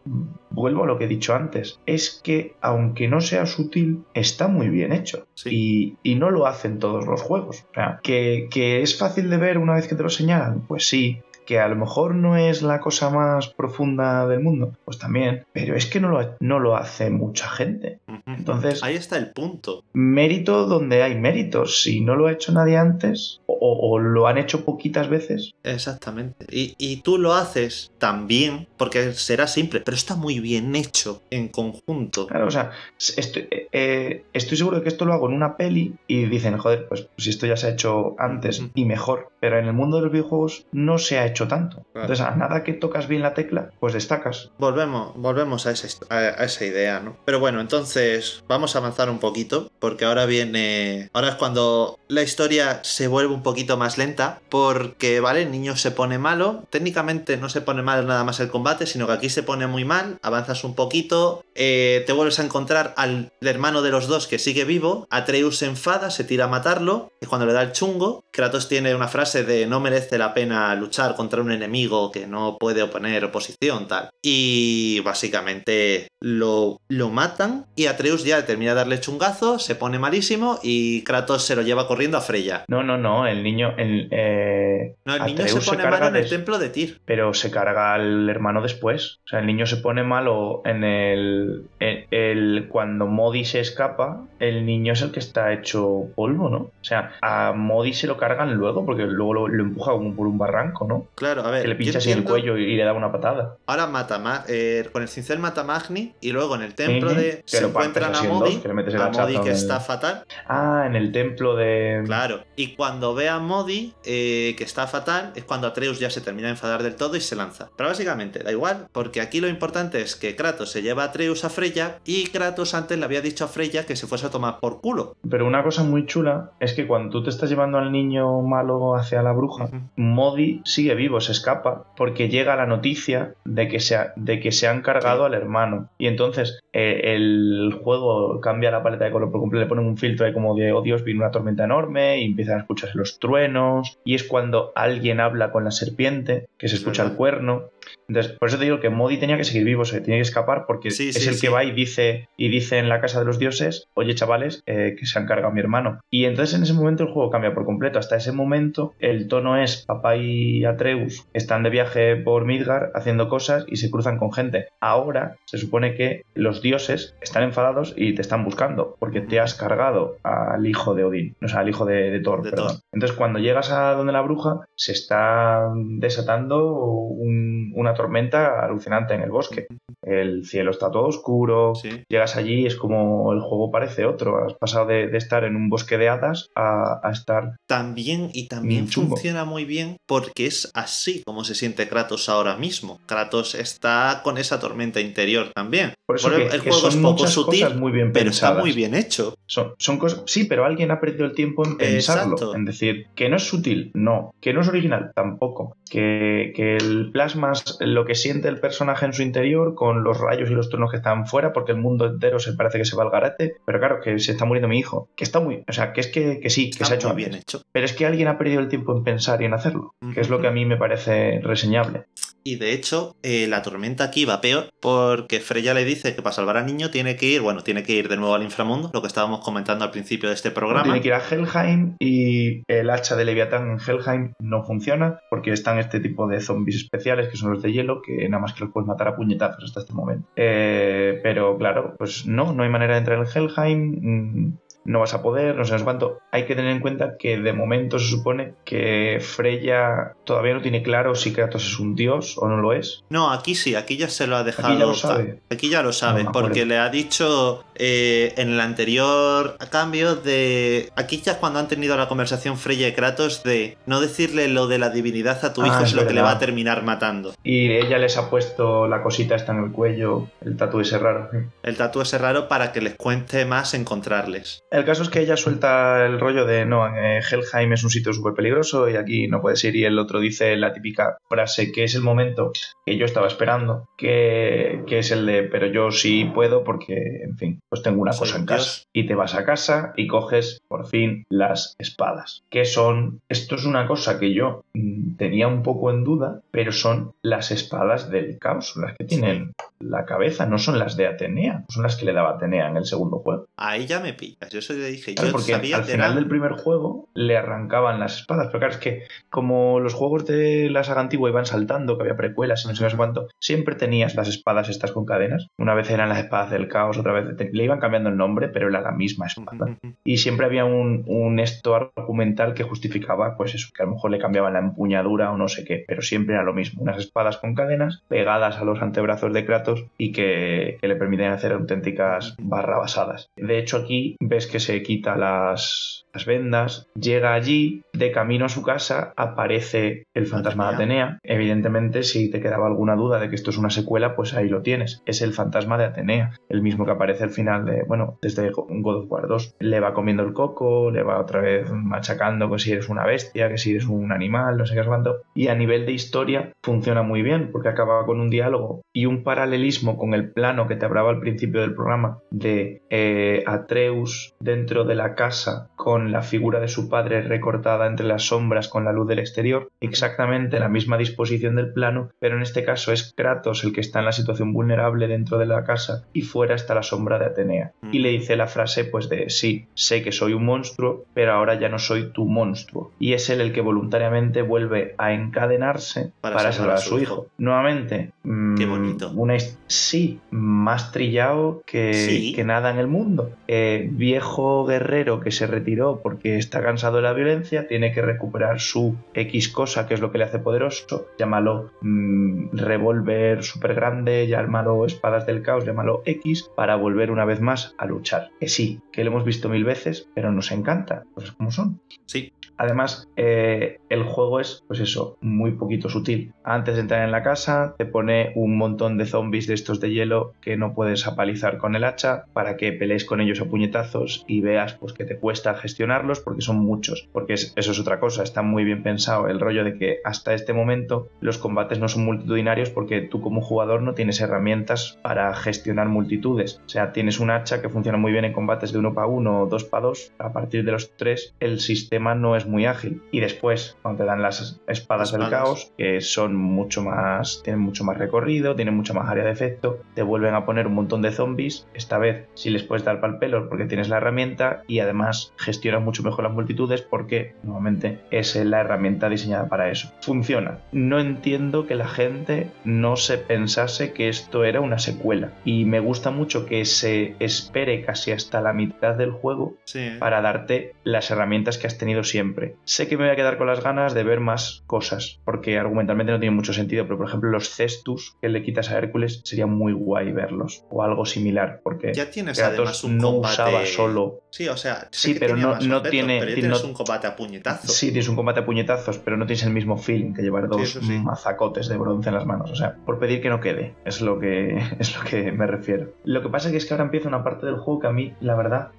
vuelvo a lo que he dicho antes, es que aunque no sea sutil, está muy bien hecho. Sí. Y, y no lo hacen todos los juegos. O sea, que, que es fácil de ver una vez que te lo señalan, pues sí. Que a lo mejor no es la cosa más profunda del mundo, pues también. Pero es que no lo, no lo hace mucha gente. Entonces- Ahí está el punto. Mérito donde hay méritos. Si no lo ha hecho nadie antes, o, o lo han hecho poquitas veces, Exactamente. Y, y tú lo haces también, porque será simple, pero está muy bien hecho en conjunto. Claro, o sea, estoy, eh, estoy seguro de que esto lo hago en una peli y dicen, joder, pues si esto ya se ha hecho antes y mejor, pero en el mundo de los videojuegos no se ha hecho tanto. Claro. Entonces, a nada que tocas bien la tecla, pues destacas. Volvemos, volvemos a, esa, a, esa idea, ¿no? Pero bueno, entonces vamos a avanzar un poquito, porque ahora viene. Ahora es cuando la historia se vuelve un poquito más lenta, porque, ¿vale? El niño se pone malo. Técnicamente no se pone mal nada más el combate, sino que aquí se pone muy mal. Avanzas un poquito, eh, te vuelves a encontrar al hermano de los dos que sigue vivo. Atreus se enfada, se tira a matarlo, es cuando le da el chungo. Kratos tiene una frase de no merece la pena luchar contra un enemigo que no puede oponer oposición, tal. Y básicamente lo, lo matan y Atreus ya termina de darle chungazo, se pone malísimo y Kratos se lo lleva corriendo a Freya. No, no, no, el niño, el, eh, No, el niño se pone carga malo en el des- templo de Tyr. pero se carga al hermano después. O sea, el niño se pone malo en el, en el cuando Modi se escapa, el niño es el que está hecho polvo, ¿no? O sea, a Modi se lo cargan luego porque luego lo, lo empuja como por un barranco, ¿no? Claro, a ver. Que le yo pincha así en el cuello y, y le da una patada. Ahora mata Ma- eh, con el cincel mata a Magni y luego en el templo Ujú, de se encuentran a Modi, dos, que le metes el a Modi que el- está fatal, Ah, en el templo de. claro. Y cuando ve a Modi, eh, que está fatal, es cuando Atreus ya se termina de enfadar del todo y se lanza. Pero básicamente, da igual, porque aquí lo importante es que Kratos se lleva a Atreus a Freya y Kratos antes le había dicho a Freya que se fuese a tomar por culo. Pero una cosa muy chula es que cuando tú te estás llevando al niño malo hacia la bruja. Modi sigue vivo, se escapa, porque llega la noticia de que se, ha- de que se han cargado al hermano. Y entonces eh, el juego cambia la paleta de color por completo, le ponen un filtro ahí como de, oh Dios, viene una tormenta enorme, y empiezan a escucharse los truenos, y es cuando alguien habla con la serpiente, que se Es escucha el cuerno. Entonces, por eso te digo que Modi tenía que seguir vivo, se tenía que escapar, porque Sí, es sí, el sí. que va y dice, y dice en la casa de los dioses, oye chavales, eh, que se han cargado a mi hermano. Y entonces en ese momento el juego cambia por completo. Hasta ese momento el tono es papá y Atreus están de viaje por Midgar haciendo cosas y se cruzan con gente. Ahora se supone que los dioses están enfadados y te están buscando porque te has cargado al hijo de Odín, o sea, al hijo de, de Thor, De perdón. Thor. Entonces cuando llegas a donde la bruja se está desatando un- una tormenta alucinante en el bosque. El cielo está todo oscuro, Sí. llegas allí y es como el juego parece otro. Has pasado de, de estar en un bosque de hadas a, a estar. También, y también funciona muy bien porque es así como se siente Kratos ahora mismo. Kratos está con esa tormenta interior también. Por eso Bueno, que, el que juego es poco sutil, muy bien Pero pensadas. está muy bien hecho. Son, son cosas. Sí, pero alguien ha perdido el tiempo en pensarlo. Exacto. En decir que no es sutil, no. Que no es original, tampoco. Que, que el plasmas lo que siente el personaje en su interior con los rayos y los tonos que están fuera, porque el mundo entero se parece que se va al garete. Pero claro, que se está muriendo mi hijo. Que está muy. O sea, que es que, que sí, que Está se ha hecho bien hecho. Pero es que alguien ha perdido el tiempo en pensar y en hacerlo, que es lo que a mí me parece reseñable. Y de hecho, eh, la tormenta aquí va peor porque Freya le dice que para salvar al niño tiene que ir, bueno, tiene que ir de nuevo al inframundo, lo que estábamos comentando al principio de este programa. Tiene que ir a Helheim y el hacha de Leviatán en Helheim no funciona porque están este tipo de zombies especiales que son los de hielo que nada más que los puedes matar a puñetazos hasta este momento. Eh, pero claro, pues no, no hay manera de entrar en Helheim. No vas a poder, no sé no cuánto. Hay que tener en cuenta que de momento se supone que Freya todavía no tiene claro si Kratos es un dios o no lo es. No, aquí sí, aquí ya se lo ha dejado. Aquí ya lo sabe. Aquí ya lo sabe, No porque le ha dicho eh, en el anterior cambio de. Aquí ya es cuando han tenido la conversación Freya y Kratos de no decirle lo de la divinidad a tu Ah, hijo, es es lo que le va a terminar matando. Y ella les ha puesto la cosita esta en el cuello, el tatu ese raro. El tatu ese raro para que les cuente más encontrarles. El caso es que ella suelta el rollo de no, eh, Helheim es un sitio súper peligroso y aquí no puedes ir. Y el otro dice la típica frase que es el momento que yo estaba esperando, que, que es el de pero yo sí puedo porque, en fin, pues tengo una Soy cosa en casa. Y te vas a casa y coges por fin las espadas. Que son, esto es una cosa que yo mm, tenía un poco en duda, pero son las espadas del caos, las que tienen la cabeza, no son las de Atenea, son las que le daba Atenea en el segundo juego. Ahí ya me pillas. Yo eso le dije. Claro, yo porque sabía al final era- del primer juego le arrancaban las espadas. Pero claro, es que como los juegos de la saga antigua iban saltando, que había precuelas y no sé qué cuánto, siempre tenías las espadas estas con cadenas. Una vez eran las espadas del caos, otra vez te- le iban cambiando el nombre, pero era la misma espada. Y siempre había un, un esto argumental que justificaba, pues eso, que a lo mejor le cambiaban la empuñadura o no sé qué, pero siempre era lo mismo. Unas espadas con cadenas pegadas a los antebrazos de Kratos y que, que le permitían hacer auténticas barrabasadas. De hecho, aquí ves que se quita las, vendas, llega allí, de camino a su casa aparece el fantasma de Atenea. Evidentemente, si te quedaba alguna duda de que esto es una secuela, pues ahí lo tienes. Es el fantasma de Atenea, el mismo que aparece al final de, bueno, desde God of War 2. Le va comiendo el coco, le va otra vez machacando que si eres una bestia, que si eres un animal, no sé qué es cuánto. Y a nivel de historia funciona muy bien, porque acaba con un diálogo y un paralelismo con el plano que te hablaba al principio del programa de eh, Atreus dentro de la casa con la figura de su padre recortada entre las sombras con la luz del exterior, exactamente la misma disposición del plano, pero en este caso es Kratos el que está en la situación vulnerable dentro de la casa y fuera está la sombra de Atenea. Y le dice la frase pues de sí, sé que soy un monstruo, pero ahora ya no soy tu monstruo. Y es él el que voluntariamente vuelve a encadenarse Para para, salvar a su hijo. Nuevamente, Qué bonito. Una sí, más trillado que, Sí. que nada en el mundo. Eh, viejo guerrero que se retiró porque está cansado de la violencia, tiene que recuperar su X cosa, que es lo que le hace poderoso, llámalo mm, revólver super grande, llámalo espadas del caos, llámalo X, para volver una vez más a luchar. Que sí, que lo hemos visto mil veces, pero nos encanta, cosas como son. Sí. Además, eh, el juego es, pues eso, muy poquito sutil. Antes de entrar en la casa, te pone un montón de zombies de estos de hielo que no puedes apalizar con el hacha para que pelees con ellos a puñetazos y veas pues que te cuesta gestionarlos porque son muchos. Porque eso es otra cosa, está muy bien pensado el rollo de que hasta este momento los combates no son multitudinarios porque tú como jugador no tienes herramientas para gestionar multitudes. O sea, tienes un hacha que funciona muy bien en combates de uno para uno o dos para dos. A partir de los tres, el sistema no es muy ágil. Y después, cuando te dan las espadas, del caos, que son mucho más, tienen mucho más recorrido, tienen mucha más área de efecto, te vuelven a poner un montón de zombies. Esta vez, si les puedes dar pal pelo porque tienes la herramienta y además gestionas mucho mejor las multitudes porque nuevamente es la herramienta diseñada para eso. Funciona. No entiendo que la gente no se pensase que esto era una secuela. Y me gusta mucho que se espere casi hasta la mitad del juego para darte las herramientas que has tenido siempre. Sé que me voy a quedar con las ganas de ver más cosas, porque argumentalmente no tiene mucho sentido, pero por ejemplo los cestus que le quitas a Hércules sería muy guay verlos, o algo similar, porque ya tienes además un no combate... usaba solo... Sí, o sea, sí, pero no, no tiene... Pero tienes un combate a puñetazos. Sí, tienes un combate a puñetazos, pero no tienes el mismo feeling que llevar dos mazacotes de bronce en las manos, o sea, por pedir que no quede, es lo que, es lo que me refiero. Lo que pasa es que ahora empieza una parte del juego que a mí, la verdad,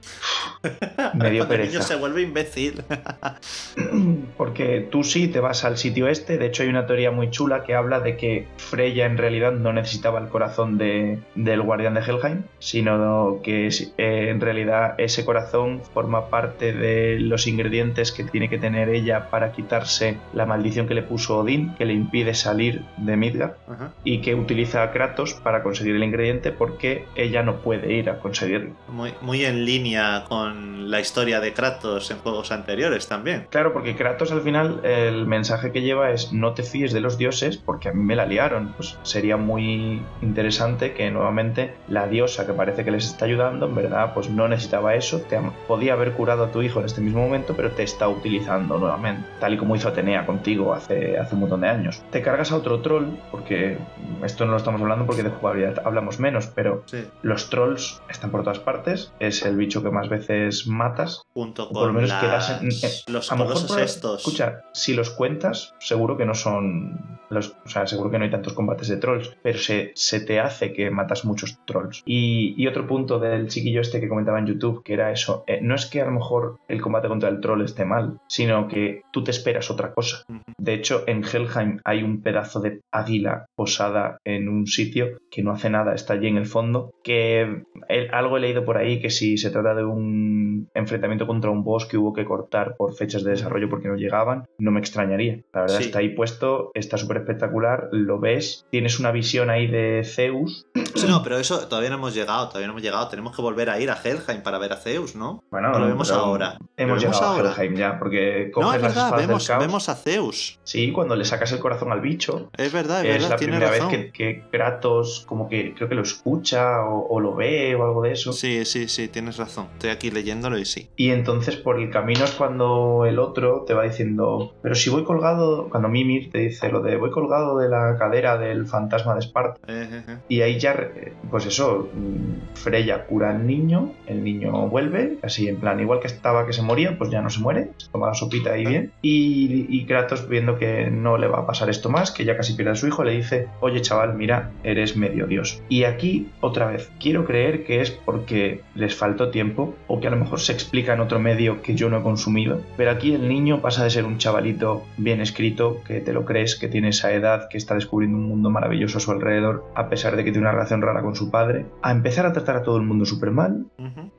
me dio pereza. El niño se vuelve imbécil. Porque tú sí te vas al sitio este. De hecho, hay una teoría muy chula que habla de que Freya en realidad no necesitaba el corazón de, del guardián de Helheim, sino que eh, en realidad ese corazón forma parte de los ingredientes que tiene que tener ella para quitarse la maldición que le puso Odín, que le impide salir de Midgard, y que utiliza a Kratos para conseguir el ingrediente porque ella no puede ir a conseguirlo. Muy, muy en línea con la historia de Kratos en juegos anteriores también. Claro, porque Kratos al final el mensaje que lleva es no te fíes de los dioses porque a mí me la liaron. Pues sería muy interesante que nuevamente la diosa que parece que les está ayudando, en verdad, pues no necesitaba eso, te podía haber curado a tu hijo en este mismo momento, pero te está utilizando nuevamente, tal y como hizo Atenea contigo hace, hace un montón de años. Te cargas a otro troll, porque esto no lo estamos hablando porque de jugabilidad hablamos menos, pero los trolls están por todas partes, es el bicho que más veces matas. Junto con por lo menos quedas en, los colosos estos. Escucha, si los cuentas, seguro que no son. Los, o sea, seguro que no hay tantos combates de trolls, pero se, se te hace que matas muchos trolls. Y, y, otro punto del chiquillo este que comentaba en YouTube, que era eso: eh, no es que a lo mejor el combate contra el troll esté mal, sino que tú te esperas otra cosa. De hecho, en Helheim hay un pedazo de águila posada en un sitio que no hace nada, está allí en el fondo. Que algo he leído por ahí que si se trata de un enfrentamiento contra un boss que hubo que cortar por fechas de desarrollo porque no llegaban, no me extrañaría. La verdad está ahí puesto, está súper espectacular, lo ves, tienes una visión ahí de Zeus. Sí, no, pero eso todavía no hemos llegado, todavía no hemos llegado. Tenemos que volver a ir a Helheim para ver a Zeus, ¿no? Bueno, lo vemos ahora. Hemos llegado a Helheim ya, porque no, es verdad, vemos, vemos a Zeus. Sí, cuando le sacas el corazón al bicho. Es verdad, es, es la primera vez que, que, Kratos como que creo que lo escucha o, o, lo ve o algo de eso. Sí, sí, sí, tienes razón. Estoy aquí leyéndolo y sí. Y entonces por el camino es cuando el otro te va diciendo, pero si voy colgado, cuando Mimir te dice lo de voy colgado de la cadera del fantasma de Esparta. Y ahí ya, pues eso, Freya cura al niño, el niño vuelve, así en plan, igual que estaba que se moría, pues ya no se muere, se toma la sopita ahí bien. Y, y Kratos, viendo que no le va a pasar esto más, que ya casi pierde a su hijo, le dice, oye chaval, mira, eres medio dios. Y aquí, otra vez, quiero creer que es porque les faltó tiempo o que a lo mejor se explica en otro medio que yo no he consumido, pero aquí el niño pasa de ser un chavalito bien escrito, que te lo crees, que tiene esa edad, que está descubriendo un mundo maravilloso a su alrededor, a pesar de que tiene una relación rara con su padre, a empezar a tratar a todo el mundo súper mal,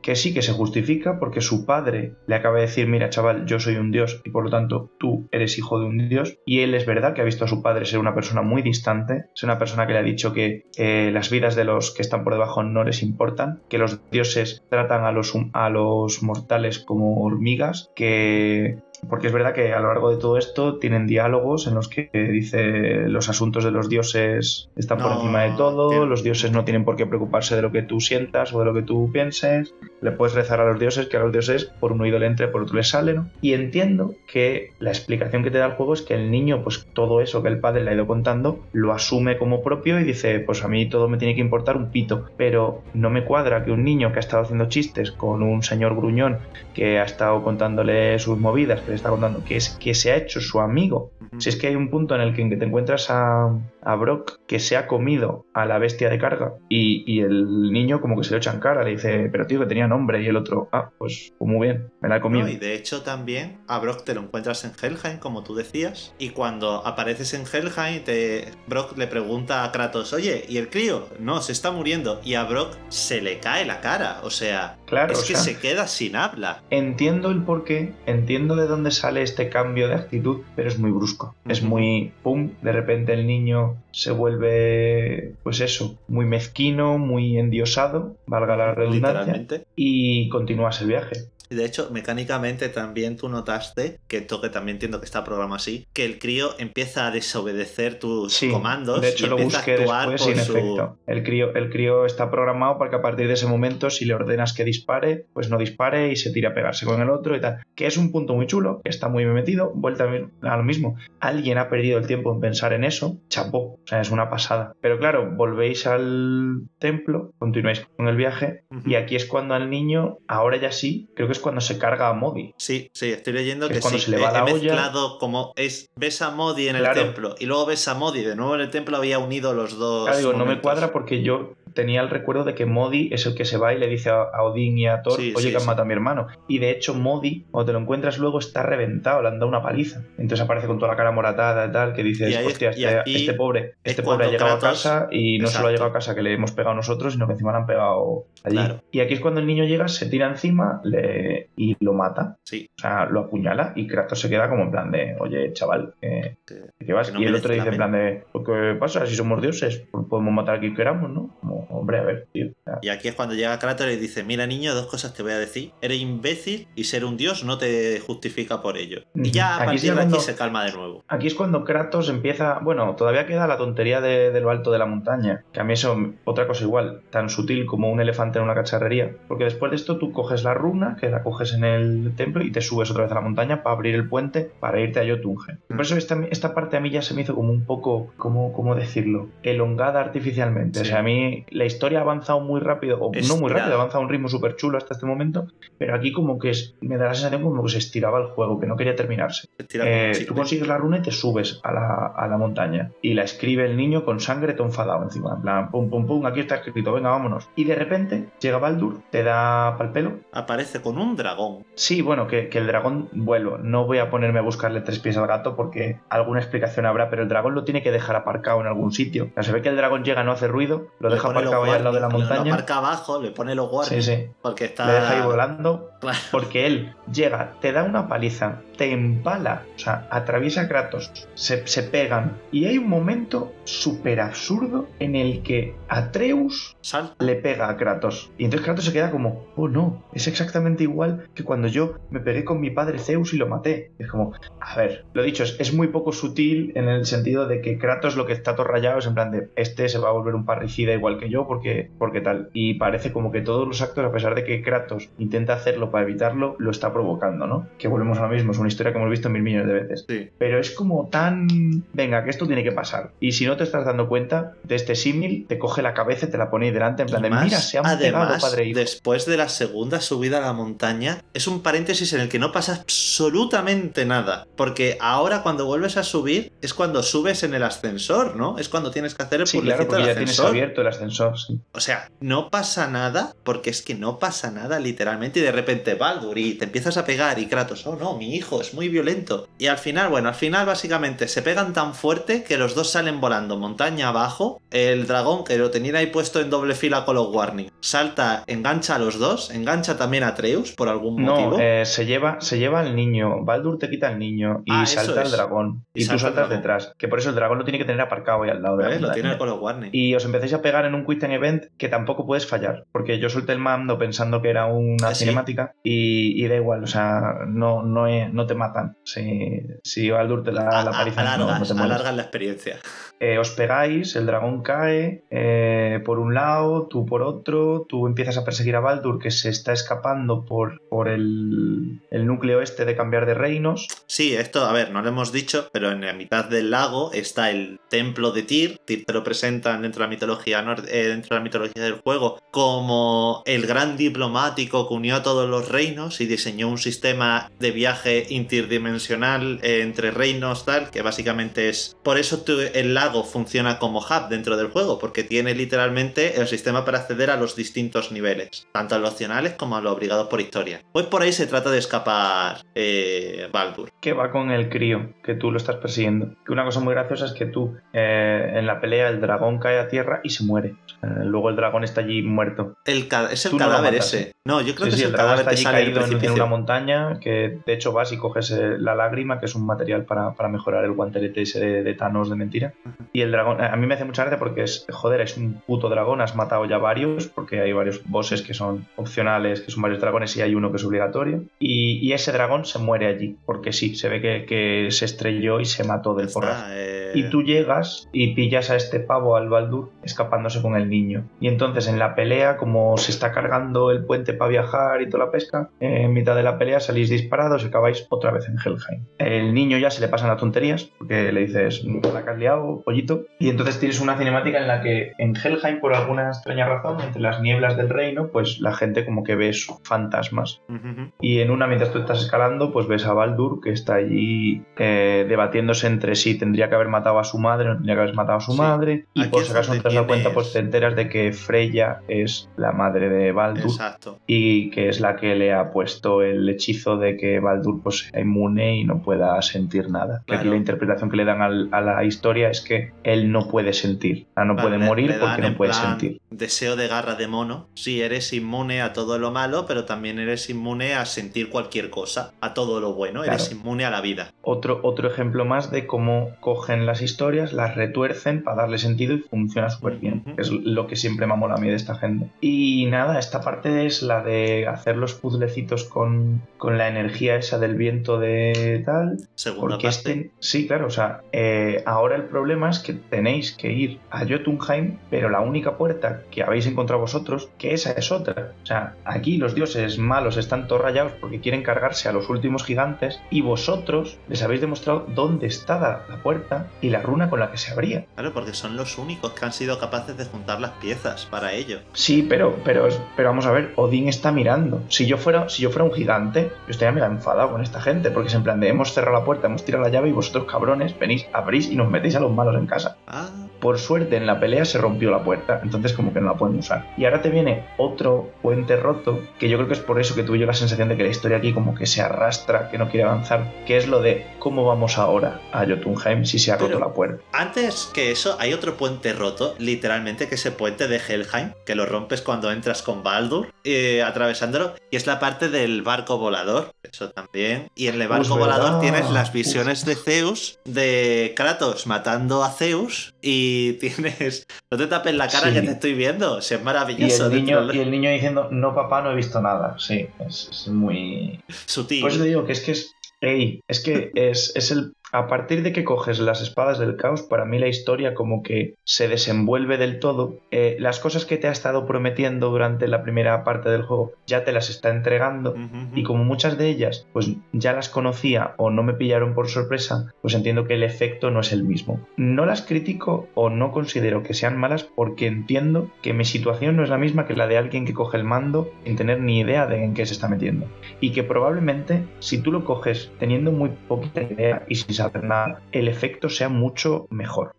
que sí que se justifica porque su padre le acaba de decir, mira chaval, yo soy un dios y por lo tanto tú eres hijo de un dios, y él es verdad que ha visto a su padre ser una persona muy distante, es una persona que le ha dicho que eh, las vidas de los que están por debajo no les importan, que los dioses tratan a los, a los mortales como hormigas, que que porque es verdad que a lo largo de todo esto tienen diálogos en los que dice los asuntos de los dioses están por encima de todo, los dioses no tienen por qué preocuparse de lo que tú sientas o de lo que tú pienses, le puedes rezar a los dioses, que a los dioses por un oído le entre, por otro le sale, ¿no? Y entiendo que la explicación que te da el juego es que el niño, pues todo eso que el padre le ha ido contando, lo asume como propio y dice, pues a mí todo me tiene que importar un pito, pero no me cuadra que un niño que ha estado haciendo chistes con un señor gruñón que ha estado contándole sus movidas, que está contando que es que se ha hecho su amigo. Si es que hay un punto en el que te encuentras a, a Brock que se ha comido a la bestia de carga y, y el niño como que se lo echa en cara, le dice, pero tío que tenía nombre y el otro, ah, pues, pues muy bien, me la he comido. No, y de hecho también a Brock te lo encuentras en Helheim, como tú decías, y cuando apareces en Helheim, te... Brock le pregunta a Kratos, oye, ¿y el crío? No, se está muriendo, y a Brock se le cae la cara, o sea, Claro, es o que sea, se queda sin habla. Entiendo el porqué, entiendo de dónde sale este cambio de actitud, pero es muy brusco. Es muy pum, de repente el niño se vuelve, pues eso, muy mezquino, muy endiosado, valga la redundancia, y continúas el viaje. De hecho, mecánicamente también tú notaste, que esto que también entiendo que está programado así, que el crío empieza a desobedecer tus Sí, comandos de hecho y lo empieza busqué a actuar después por y en su... efecto. El crío, el crío está programado para que a partir de ese momento, si le ordenas que dispare, pues no dispare y se tira a pegarse con el otro y tal. Que es un punto muy chulo, que está muy bien metido, vuelta a lo mismo. Alguien ha perdido el tiempo en pensar en eso, chapó, o sea, es una pasada. Pero claro, volvéis al templo, continuáis con el viaje, y aquí es cuando al niño, ahora ya sí, creo que es cuando se carga a Modi. Sí, sí, estoy leyendo Que que, cuando sí. se le va he la olla. mezclado como es ves a Modi en el templo y luego ves a Modi de nuevo en el templo había unido los dos. Claro, digo, no me cuadra porque yo tenía el recuerdo de que Modi es el que se va y le dice a, a Odín y a Thor, Sí, oye, sí, que han matado a mi hermano. Y de hecho, Modi, cuando te lo encuentras luego, está reventado, le han dado una paliza. Entonces aparece con toda la cara moratada y tal, que dices, ahí- hostia, este, este pobre, es este pobre ha llegado a casa y no solo ha llegado a casa que le hemos pegado nosotros, sino que encima le han pegado allí. Claro. Y aquí es cuando el niño llega, se tira encima le- y lo mata. Sí, O sea, lo apuñala y Kratos se queda como en plan de, oye, chaval, que- ¿qué vas? Que no y el otro dice en plan de, "Pues, ¿qué pasa? Si somos dioses, pues podemos matar a quien queramos, ¿no? Como, hombre, a ver, tío. Y aquí es cuando llega Kratos y dice, mira niño, dos cosas te voy a decir. Eres imbécil y ser un dios no te justifica por ello. Y ya a Aquí partir de aquí se calma de nuevo. Aquí es cuando Kratos empieza. Bueno, todavía queda la tontería de, de lo alto de la montaña. Que a mí eso, otra cosa igual, tan sutil como un elefante en una cacharrería. Porque después de esto tú coges la runa, que la coges en el templo, y te subes otra vez a la montaña para abrir el puente para irte a Jotunheim. Mm. Por eso esta, esta parte a mí ya se me hizo como un poco, ¿cómo, cómo decirlo? Elongada artificialmente. O sea, a mí la historia ha avanzado muy rápido, o no muy rápido, ha avanzado a un ritmo súper chulo hasta este momento. Pero aquí como que es- me da la sensación como que se estiraba el juego, que no quería terminarse. Eh, tú consigues la runa y te subes a la, a la montaña. Y la escribe el niño con sangre todo enfadado encima. En plan, pum, pum, pum, aquí está escrito, venga, vámonos. Y de repente llega Baldur, te da pal pelo. Aparece con un dragón. Sí, bueno, que, que el dragón vuelo. No voy a ponerme a buscarle tres pies al gato porque alguna explicación habrá, pero el dragón lo tiene que dejar aparcado en algún sitio. O sea, se ve que el dragón llega, no hace ruido, lo Le deja pone ahí al lado de la warnings, Lo montaña. aparca abajo, le pone los Sí, warnings. sí. Porque está... Le deja ahí volando Claro. porque él llega, te da una paliza, te empala, o sea, atraviesa a Kratos, se, se pegan. Y hay un momento súper absurdo en el que Atreus le pega a Kratos. Y entonces Kratos se queda como, oh no, es exactamente igual que cuando yo me pegué con mi padre Zeus y lo maté. Es como, a ver, lo dicho, es, es muy poco sutil en el sentido de que Kratos lo que está todo rayado es en plan de, este se va a volver un parricida igual que yo porque, porque tal. Y parece como que todos los actos, a pesar de que Kratos intenta hacerlo para evitarlo, lo está provocando, ¿no? Que volvemos a lo mismo, es una historia que hemos visto mil millones de veces Sí. pero es como tan... Venga, que esto tiene que pasar. Y si no te estás dando cuenta de este símil, te coge la cabeza y te la pone ahí delante en plan de, más, mira, se han pegado además, padre e hijo. después de la segunda subida a la montaña, es un paréntesis en el que no pasa absolutamente nada. Porque ahora cuando vuelves a subir es cuando subes en el ascensor, ¿no? Es cuando tienes que hacer el Sí, claro, porque del ya tienes abierto el ascensor, sí. O sea, no pasa nada, porque es que no pasa nada literalmente y de repente Baldur y te empiezas a pegar y Kratos, oh no, mi hijo es muy violento. Y al final, bueno, al final básicamente se pegan tan fuerte que los dos salen volando montaña abajo, el dragón que lo tenían ahí puesto en doble fila con los warnings, salta, engancha a los dos, engancha también a Atreus por algún motivo. No, eh, se, lleva, se lleva al niño. Baldur te quita al niño y Ah, salta el dragón. Y Y, tú salta saltas detrás. Que por eso el dragón lo tiene que tener aparcado ahí al lado de la ¿Ves? Lo tiene con los. Y os empezáis a pegar en un un quick time event que tampoco puedes fallar, porque yo solté el mando pensando que era una ¿Ah, sí? cinemática y, y da igual, o sea, no, no, no te matan. Si, si Baldur te da A- la paliza, no, te alargas la experiencia. Eh, os pegáis, el dragón cae eh, por un lado, tú por otro, tú empiezas a perseguir a Baldur que se está escapando por, por el, el núcleo este de cambiar de reinos. Sí, esto, a ver, no lo hemos dicho, pero en la mitad del lago está el templo de Tyr. Tyr te lo presentan dentro de la mitología, eh, dentro de la mitología del juego como el gran diplomático que unió a todos los reinos y diseñó un sistema de viaje interdimensional entre reinos, tal, que básicamente es. Por eso el lago funciona como hub dentro del juego, porque tiene literalmente el sistema para acceder a los distintos niveles, tanto a los opcionales como a los obligados por historia. Pues por ahí se trata de escapar eh, Baldur. que va con el crío, que tú lo estás persiguiendo. Que una cosa muy graciosa es que tú, eh, en la pelea, el dragón cae a tierra y se muere. Eh, luego el dragón está allí muerto. El es el Tú cadáver ese. No, yo creo Sí, que sí, es el cadáver está que allí sale caído en- en, una montaña, que de hecho vas y coges eh, la lágrima, que es un material para, para mejorar el guantelete ese de, de Thanos de mentira. Y el dragón, a mí me hace mucha gracia porque es, joder, es un puto dragón, has matado ya varios, porque hay varios bosses que son opcionales, que son varios dragones y hay uno que es obligatorio. Y, y ese dragón se muere allí, porque sí, se ve que, que se estrelló y se mató del porrazo. eh, Y tú llegas y pillas a este pavo, al Baldur, escapándose con el niño. Y entonces en la pelea, como se está cargando el puente para viajar y toda la pesca, en mitad de la pelea salís disparados y acabáis otra vez en Helheim. El niño ya se le pasan las tonterías, porque le dices, la que has liado, pollito. Y entonces tienes una cinemática en la que en Helheim, por alguna extraña razón, entre las nieblas del reino, pues la gente como que ve sus fantasmas. ujú, ujú. Y en una, mientras tú estás escalando, pues ves a Baldur que está allí eh, debatiéndose entre si tendría que haber matado a su madre o no tendría que haber matado a su Sí. madre. Y Aquí por si acaso no te has dado cuenta, pues te enteras de que Freya es la madre de Baldur Exacto. y que es la que le ha puesto el hechizo de que Baldur pues, sea inmune y no pueda sentir nada. Que aquí Claro. la interpretación que le dan al- a la historia es que él no puede sentir, o sea, no Vale, puede morir le porque no puede plan sentir. Deseo de garra de mono. Sí, eres inmune a todo lo malo, pero también eres inmune a sentir cualquier cosa, a todo lo bueno. Eres inmune a la vida. Otro, otro ejemplo más de cómo cogen las historias, las retuercen para darle sentido y funciona súper bien. Es lo que siempre me mola a mí de esta gente. Y nada, esta parte es la de hacer los puzzlecitos con, con la energía esa del viento de tal. Segunda Porque parte. este, sí, claro, o sea, eh, ahora el problema que tenéis que ir a Jotunheim, pero la única puerta que habéis encontrado vosotros, que esa es otra. O sea, aquí los dioses malos están todos rayados porque quieren cargarse a los últimos gigantes y vosotros les habéis demostrado dónde está la, la puerta y la runa con la que se abría. Claro, porque son los únicos que han sido capaces de juntar las piezas para ello. Sí, pero, pero, pero vamos a ver, Odín está mirando. Si yo fuera, si yo fuera un gigante, yo estaría mega enfadado con esta gente, porque es en plan de hemos cerrado la puerta, hemos tirado la llave y vosotros cabrones venís, abrís y nos metéis a los malos en casa. Ah, Por suerte en la pelea se rompió la puerta, entonces como que no la pueden usar. Y ahora te viene otro puente roto, que yo creo que es por eso que tuve yo la sensación de que la historia aquí como que se arrastra, que no quiere avanzar, que es lo de cómo vamos ahora a Jotunheim si se ha roto Pero- la puerta. Antes que eso, hay otro puente roto, literalmente, que es el puente de Helheim, que lo rompes cuando entras con Baldur, eh, atravesándolo, y es la parte del barco volador, eso también. Y en el barco Pues volador tienes las visiones de Zeus, de Kratos matando a Zeus, y tienes... No te tapes la cara Sí. que te estoy viendo, si es Y maravilloso. el, niño, y el niño diciendo, no papá, no he visto nada. Sí, es, es muy... Sutil. Pues te digo que es que es... ey, es que es, es el... A partir de que coges las espadas del caos, para mí la historia como que se desenvuelve del todo. Eh, las cosas que te ha estado prometiendo durante la primera parte del juego ya te las está entregando. Y como muchas de ellas, pues ya las conocía o no me pillaron por sorpresa, pues entiendo que el efecto no es el mismo. No las critico o no considero que sean malas porque entiendo que mi situación no es la misma que la de alguien que coge el mando sin tener ni idea de en qué se está metiendo. Y que probablemente si tú lo coges teniendo muy poquita idea y sin saber nada, el efecto sea mucho mejor.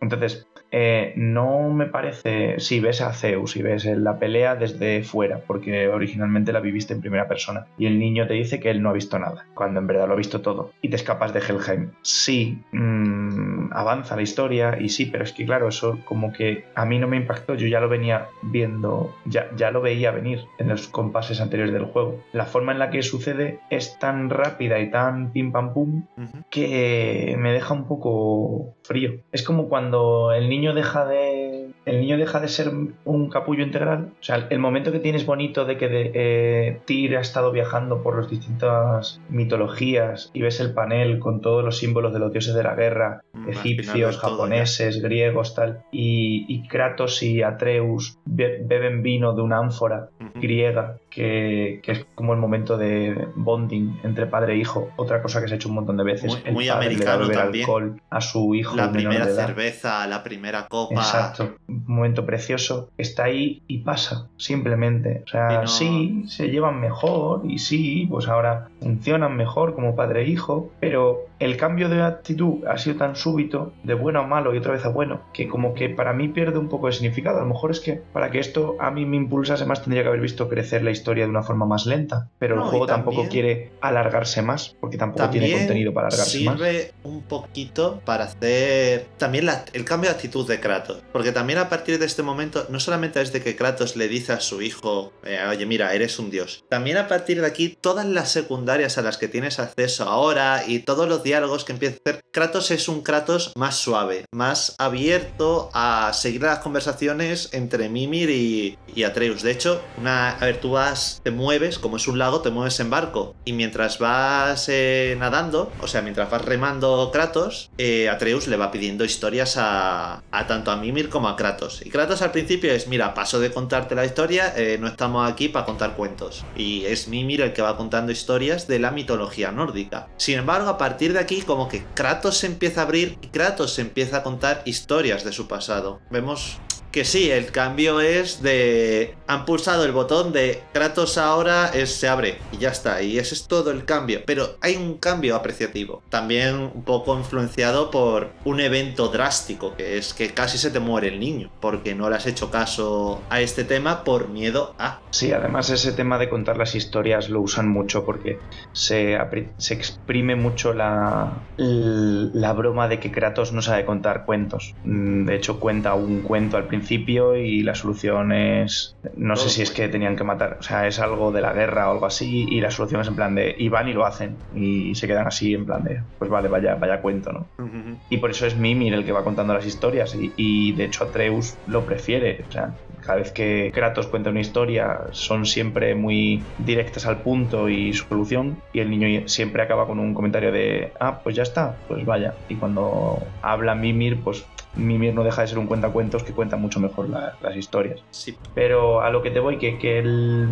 Entonces, eh, no me parece. Si ves a Zeus y ves la pelea desde fuera, porque originalmente la viviste en primera persona, y el niño te dice que él no ha visto nada, cuando en verdad lo ha visto todo, y te escapas de Helheim. Sí, mm, avanza la historia, y sí, pero es que claro, eso como que a mí no me impactó, yo ya lo venía viendo, ya, ya lo veía venir en los compases anteriores del juego. La forma en la que sucede es tan rápida y tan pim pam pum que me deja un poco frío. Es como cuando el niño deja de, el niño deja de ser un capullo integral. O sea, el momento que tienes bonito de que de, eh, Tyr ha estado viajando por las distintas mitologías y ves el panel con todos los símbolos de los dioses de la guerra, Mm, egipcios, japoneses, griegos, tal, y, y Kratos y Atreus be- beben vino de una ánfora griega, que, que es como el momento de bonding entre padre e hijo. Otra cosa que se ha hecho un montón de veces. Muy- el muy padre le da a americano beber también. alcohol a su hijo La primera cerveza, la primera copa. Exacto, un momento precioso, está ahí y pasa, simplemente. O sea, no- sí, se llevan mejor y sí, pues ahora funcionan mejor como padre e hijo, pero el cambio de actitud ha sido tan súbito, de bueno a malo y otra vez a bueno, que como que para mí pierde un poco de significado. A lo mejor es que para que esto a mí me impulsase más tendría que haber visto crecer la historia de una forma más lenta, pero No, el juego tampoco también- quiere alargarse más, porque tampoco tiene contenido para alargarse más. sirve un poquito para hacer también la- el cambio de actitud de Kratos. Porque también a partir de este momento, no solamente es de que Kratos le dice a su hijo, eh, oye, mira, eres un dios. También a partir de aquí, todas las secundarias a las que tienes acceso ahora y todos los diálogos que empieza a hacer, Kratos es un Kratos más suave, más abierto a seguir las conversaciones entre Mimir y, y Atreus. De hecho, una, a ver, tú vas, te mueves, como es un lago, te mueves en barco. Y mientras vas eh, nadando, o sea, mientras vas remando Kratos, eh, Atreus le va pidiendo historias a, a tanto a Mimir como a Kratos. Y Kratos al principio es, mira, paso de contarte la historia, eh, no estamos aquí para contar cuentos. Y es Mimir el que va contando historias de la mitología nórdica. Sin embargo, a partir de aquí, como que Kratos se empieza a abrir y Kratos se empieza a contar historias de su pasado. Vemos que sí, el cambio es de. Han pulsado el botón de Kratos ahora es, se abre y ya está. Y ese es todo el cambio. Pero hay un cambio apreciativo. También un poco influenciado por un evento drástico, que es que casi se te muere el niño. Porque no le has hecho caso a este tema por miedo a. Sí, además ese tema de contar las historias lo usan mucho porque se, se exprime mucho la, la broma de que Kratos no sabe contar cuentos. Mm, De hecho, cuenta un cuento al principio y la solución es... No sé si es que tenían que matar, o sea, es algo de la guerra o algo así y la solución es en plan de... Y van y lo hacen y se quedan así en plan de... Pues vale, vaya, vaya cuento, ¿no? Y por eso es Mimir el que va contando las historias. Y, y, de hecho Atreus lo prefiere. O sea, cada vez que Kratos cuenta una historia son siempre muy directas al punto y su solución. Y el niño siempre acaba con un comentario de, ah, pues ya está, pues vaya. Y cuando habla Mimir, pues Mimir no deja de ser un cuentacuentos que cuenta mucho mejor la- las historias. Sí. Pero a lo que te voy, que, que el,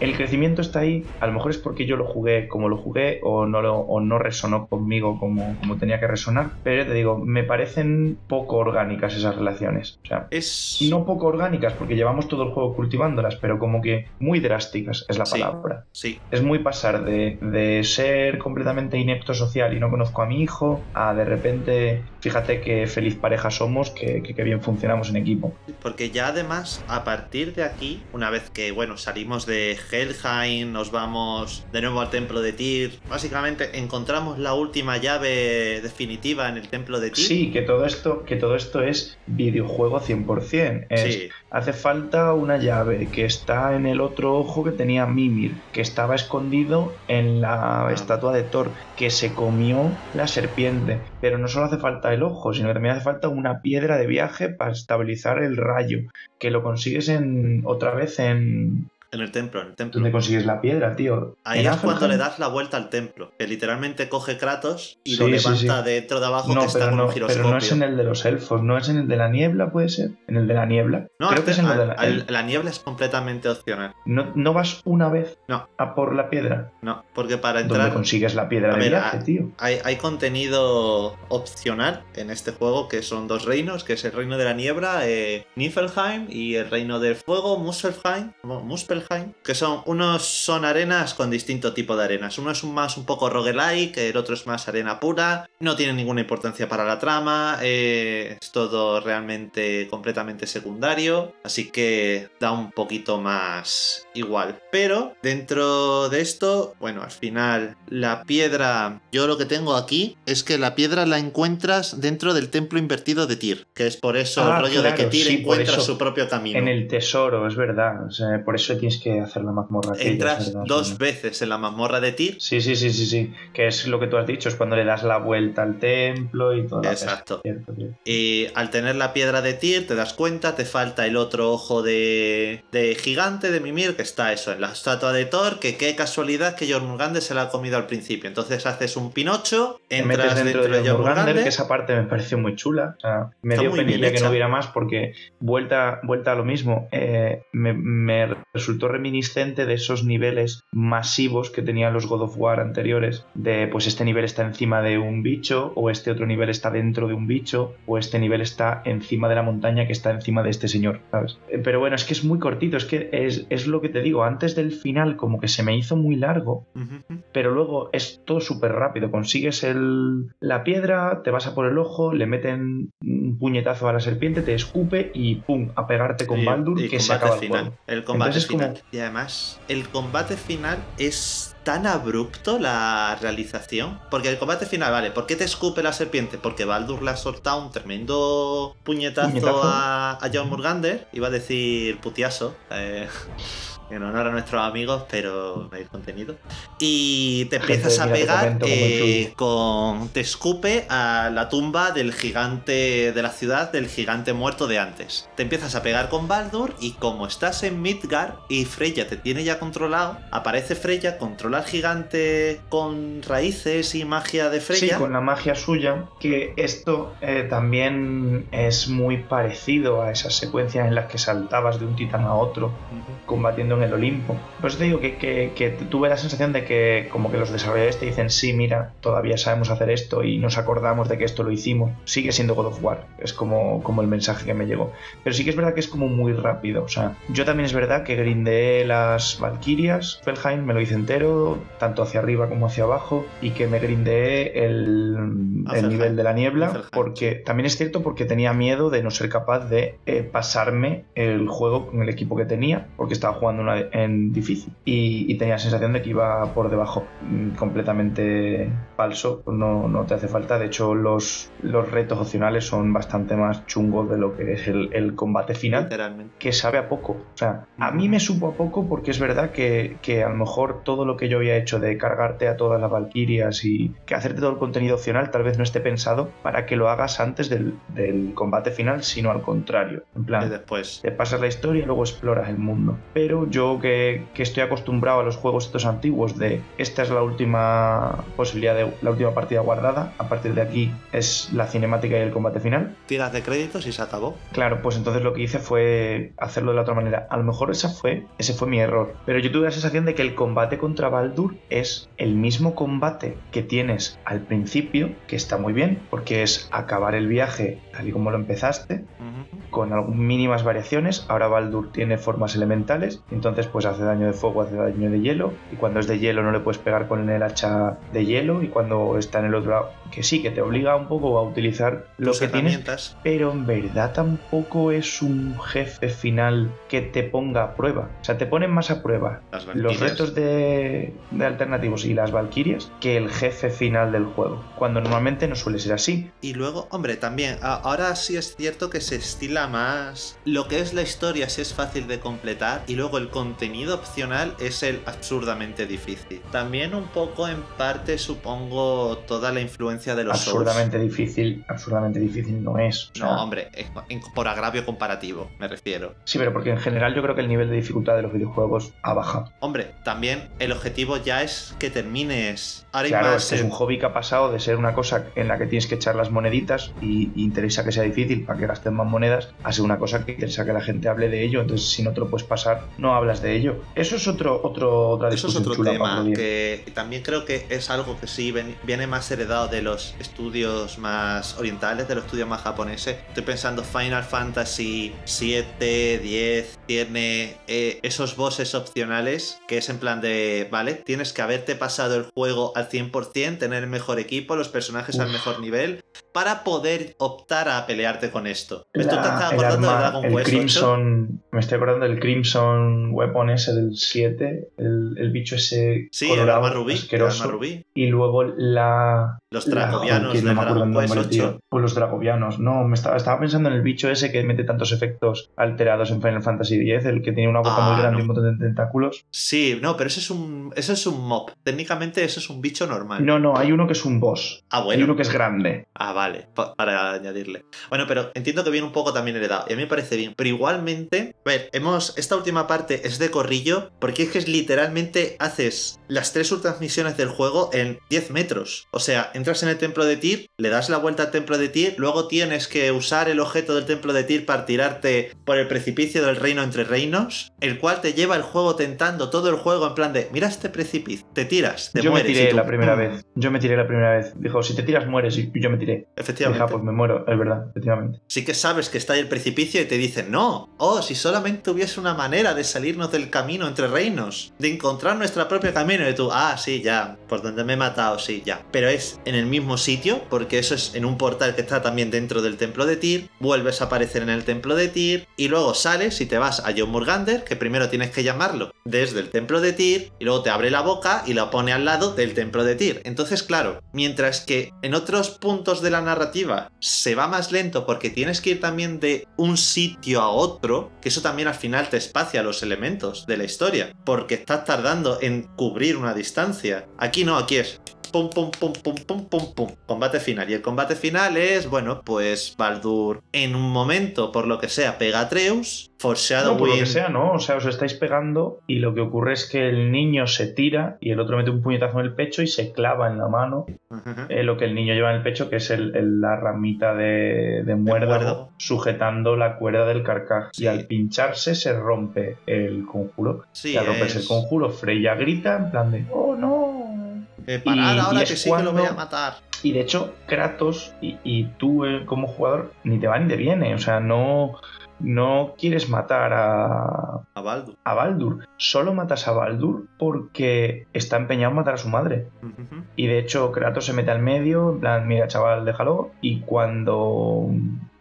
el crecimiento está ahí. A lo mejor es porque yo lo jugué como lo jugué o no, lo, o no resonó conmigo como, como tenía que resonar. Pero te digo, me parecen poco orgánicas esas relaciones. O sea, Es. no poco orgánicas porque llevamos todo el juego cultivándolas, pero como que muy drásticas es la Sí. palabra. Sí. Es muy pasar de, de ser completamente inepto social y no conozco a mi hijo a de repente, fíjate qué feliz pareja somos, que, que- que bien funcionamos en equipo. Porque ya además, a partir de aquí, una vez que, bueno, salimos de Helheim, nos vamos de nuevo al templo de Tyr, básicamente encontramos la última llave definitiva en el templo de Tyr. Sí, que todo esto, que todo esto es videojuego 100%. Es, Sí, Hace falta una llave que está en el otro ojo que tenía Mimir, que estaba escondido en la Ah. estatua de Thor, que se comió la serpiente. Pero no solo hace falta el ojo, sino que también hace falta una piedra de viaje para estabilizar el rayo, que lo consigues en otra vez en... en el templo, en el templo. ¿Dónde consigues la piedra, tío? Ahí ¿En es cuando le das la vuelta al templo, que literalmente coge Kratos y Sí, lo sí, levanta sí. dentro de abajo No, que está pero con no, un pero giroscopio. no es en el de los elfos, no es en el de la niebla, puede ser. En el de la niebla. No, Creo este- que es en el de la... al- la niebla es completamente opcional. No, no vas una vez No. a por la piedra. No, porque para ¿Dónde entrar consigues la piedra A de ver, viaje, a- tío? hay, hay contenido opcional en este juego que son dos reinos, que es el reino de la niebla, eh, Niflheim, y el reino del fuego, Muspelheim, o Que son unos son arenas con distinto tipo de arenas. Uno es un más un poco roguelike, el otro es más arena pura, no tiene ninguna importancia para la trama, eh, es todo realmente completamente secundario, así que da un poquito más igual. Pero dentro de esto, bueno, al final la piedra, yo lo que tengo aquí es que la piedra la encuentras dentro del templo invertido de Tyr, que es por eso Ah, el rollo de que Tyr sí, encuentra su propio camino. En el tesoro, es verdad. O sea, por eso tienes que hacer la mazmorra. Entras dos veces en la mazmorra de Tyr. Sí, sí, sí, sí, sí. Que es lo que tú has dicho, es cuando le das la vuelta al templo y todo. Exacto. Cierto, cierto. Y al tener la piedra de Tyr, te das cuenta, te falta el otro ojo de, de gigante de Mimir, que está eso, en la estatua de Thor, que qué casualidad que Jormungandr se la ha comido al principio. Entonces haces un pinocho, entras dentro, dentro, de de Jormungandr, que esa parte me pareció muy chula. O sea, me Está dio penilla que no hubiera más porque vuelta, vuelta a lo mismo. eh, me, me resultó reminiscente de esos niveles masivos que tenían los God of War anteriores. De pues este nivel está encima de un bicho, o este otro nivel está dentro de un bicho, o este nivel está encima de la montaña que está encima de este señor, ¿sabes? Eh, Pero bueno, es que es muy cortito, es que es, es lo que te digo, antes del final como que se me hizo muy largo pero luego es todo súper rápido. Consigues el, la piedra, te vas a por el ojo, le meten un puñetazo a la serpiente, te escupe y pum, a pegarte con Y- Baldur y que se acaba el final. El combate Entonces, como- final. Y además, el combate final es tan abrupto la realización. Porque el combate final, vale, ¿por qué te escupe la serpiente? Porque Baldur le ha soltado un tremendo puñetazo, Puñetazo. a, a John Murgander. Iba a decir putiaso. eh, en honor a nuestros amigos, pero no hay contenido. Y te empiezas a pegar eh, con. Te escupe a la tumba del gigante de la ciudad, del gigante muerto de antes. Te empiezas a pegar con Baldur y como estás en Midgard y Freya te tiene ya controlado, aparece Freya, controla al gigante con raíces y magia de Sí, Freya. con la magia suya, que esto eh, también es muy parecido a esas secuencias en las que saltabas de un titán a otro combatiendo en el Olimpo. Por eso te digo que, que- que tuve la sensación de que como que los desarrolladores te dicen, sí, mira, todavía sabemos hacer esto y nos acordamos de que esto lo hicimos. Sigue siendo God of War, es como, como el mensaje que me llegó. Pero sí que es verdad que es como muy rápido. O sea, yo también es verdad que grindeé las Valkyrias, Felheim me lo hice entero, tanto hacia arriba como hacia abajo, y que me grindeé el, el nivel de la niebla, porque también es cierto porque tenía miedo de no ser capaz de eh, pasarme el juego con el equipo que tenía, porque estaba jugando una en difícil y, y tenía la sensación de que iba por debajo, mm, completamente falso, no, no te hace falta. De hecho, los, los retos opcionales son bastante más chungos de lo que es el, el combate final Literalmente. que sabe a poco. O sea, a mí me supo a poco porque es verdad que, que a lo mejor todo lo que yo había hecho de cargarte a todas las Valkyrias y que hacerte todo el contenido opcional tal vez no esté pensado para que lo hagas antes del, del combate final, sino al contrario. En Y plan, después. te pasas la historia y luego exploras el mundo. Pero yo que, que estoy acostumbrado a los juegos estos antiguos de esta es la última posibilidad de la última partida guardada, a partir de aquí es la cinemática y el combate final. Tiras de créditos y se acabó. Claro, pues entonces lo que hice fue hacerlo de la otra manera. A lo mejor esa fue, ese fue mi error. Pero yo tuve la sensación de que el combate contra Baldur es el mismo combate que tienes al principio, que está muy bien, porque es acabar el viaje tal y como lo empezaste, con mínimas variaciones. Ahora Baldur tiene formas elementales, entonces pues hace daño de fuego, hace daño de hielo, y cuando es de hielo no le puedes pegar con el hacha de hielo, y cuando está en el otro lado, que sí, que te obliga un poco a utilizar lo Tus que tienes, pero en verdad tampoco es un jefe final que te ponga a prueba. O sea, te ponen más a prueba los retos de, de alternativos y las valquirias que el jefe final del juego. Cuando normalmente no suele ser así. Y luego, hombre, también, ahora sí es cierto que se estila más lo que es la historia, si es fácil de completar, y luego el contenido opcional es el absurdamente difícil. También un poco en parte supongo toda la influencia de los Souls. absurdamente difícil, absurdamente difícil no es. O sea, No, hombre, por agravio comparativo, me refiero. Sí, pero porque en general yo creo que el nivel de dificultad de los videojuegos ha bajado. Hombre, también el objetivo ya es que termines. Ahora Claro, más, es que es un hobby que ha pasado de ser una cosa en la que tienes que echar las moneditas y, y interesa que sea difícil para que gasten más monedas, a ser una cosa que interesa que la gente hable de ello. Entonces, si no te lo puedes pasar, no hablas de ello. Eso es otro, otro, otra Eso es otro tema que también creo que es algo que sí viene más heredado de los estudios más orientales, de los estudios más japoneses. Estoy pensando Final Fantasy 7, 10, tiene eh, esos bosses opcionales que es en plan de, vale, tienes que haberte pasado el juego al 100%, tener el mejor equipo, los personajes al mejor nivel, para poder optar a pelearte con esto. La- el acordando de arma, Dragon el Quest Crimson, me estoy acordando del Crimson Weapon ese del 7, el, el bicho ese Sí, el colorado, arma rubí. El arma rubí. Y luego la... Los la- dracovianos que de no me acuerdo el Dragon nombre, Quest tío. 8. Pues los dracovianos. No, me estaba, estaba pensando en el bicho ese que mete tantos efectos alterados en Final Fantasy X, el que tiene una boca Ah, muy grande no. y un montón de tentáculos. Sí, no, pero eso es un, eso es un mob. Técnicamente eso es un bicho normal. No, no, hay uno que es un boss. Ah, Hay bueno. uno que es grande. Ah, vale, pa- para añadirle. Bueno, pero entiendo que viene un poco también heredado. Y a mí me parece bien. Pero igualmente, a ver, hemos. Esta última parte es de corrillo. Porque es que es literalmente haces las tres últimas misiones del juego en 10 metros. O sea, entras en el templo de Tyr, le das la vuelta al templo de Tyr, luego tienes que usar el objeto del templo de Tyr para tirarte por el precipicio del reino entre reinos. El cual te lleva el juego tentando todo el juego en plan de: mira este precipicio, te tiras, te yo mueres. me y tiré tú, la primera vez. Yo me tiré la primera vez. Dijo, si te tiras mueres. Y yo me tiré. Dije, Efectivamente. ah, pues me muero. Es verdad, efectivamente. Sí que sabes que está ahí el precipicio y te dicen, no, oh, si solamente hubiese una manera de salirnos del camino entre reinos, de encontrar nuestro propio camino, y tú, ah, sí, ya, por donde me he matado, sí, ya. Pero es en el mismo sitio, porque eso es en un portal que está también dentro del templo de Tyr, vuelves a aparecer en el templo de Tyr, y luego sales y te vas a John Murgander, que primero tienes que llamarlo desde el templo de Tyr, y luego te abre la boca y la pone al lado del templo de Tyr. Entonces, claro, mientras que en otros puntos de la narrativa se va más lento porque tienes que ir también de un sitio a otro, que eso también al final te espacia los elementos de la historia, porque estás tardando en cubrir una distancia. Aquí no, aquí es pum pum pum pum pum pum pum combate final y el combate final es bueno pues Baldur en un momento por lo que sea pega a Atreus No, por lo que sea, ¿no? O sea, os estáis pegando y lo que ocurre es que el niño se tira y el otro mete un puñetazo en el pecho y se clava en la mano eh, lo que el niño lleva en el pecho, que es el- el- la ramita de, muérdago. sujetando la cuerda del carcaj. Sí. Y al pincharse se rompe el conjuro. sí y al romperse es- el conjuro, Freya grita en plan de ¡Oh no! Eh, parad y- ahora y que sí que lo voy a cuando- matar Y de hecho, Kratos y, y tú eh, como jugador ni te va ni te viene. O sea, no, no quieres matar a, a Baldur a Baldur. Solo matas a Baldur porque está empeñado en matar a su madre. Y de hecho, Kratos se mete al medio, en plan, mira, chaval, déjalo. Y cuando,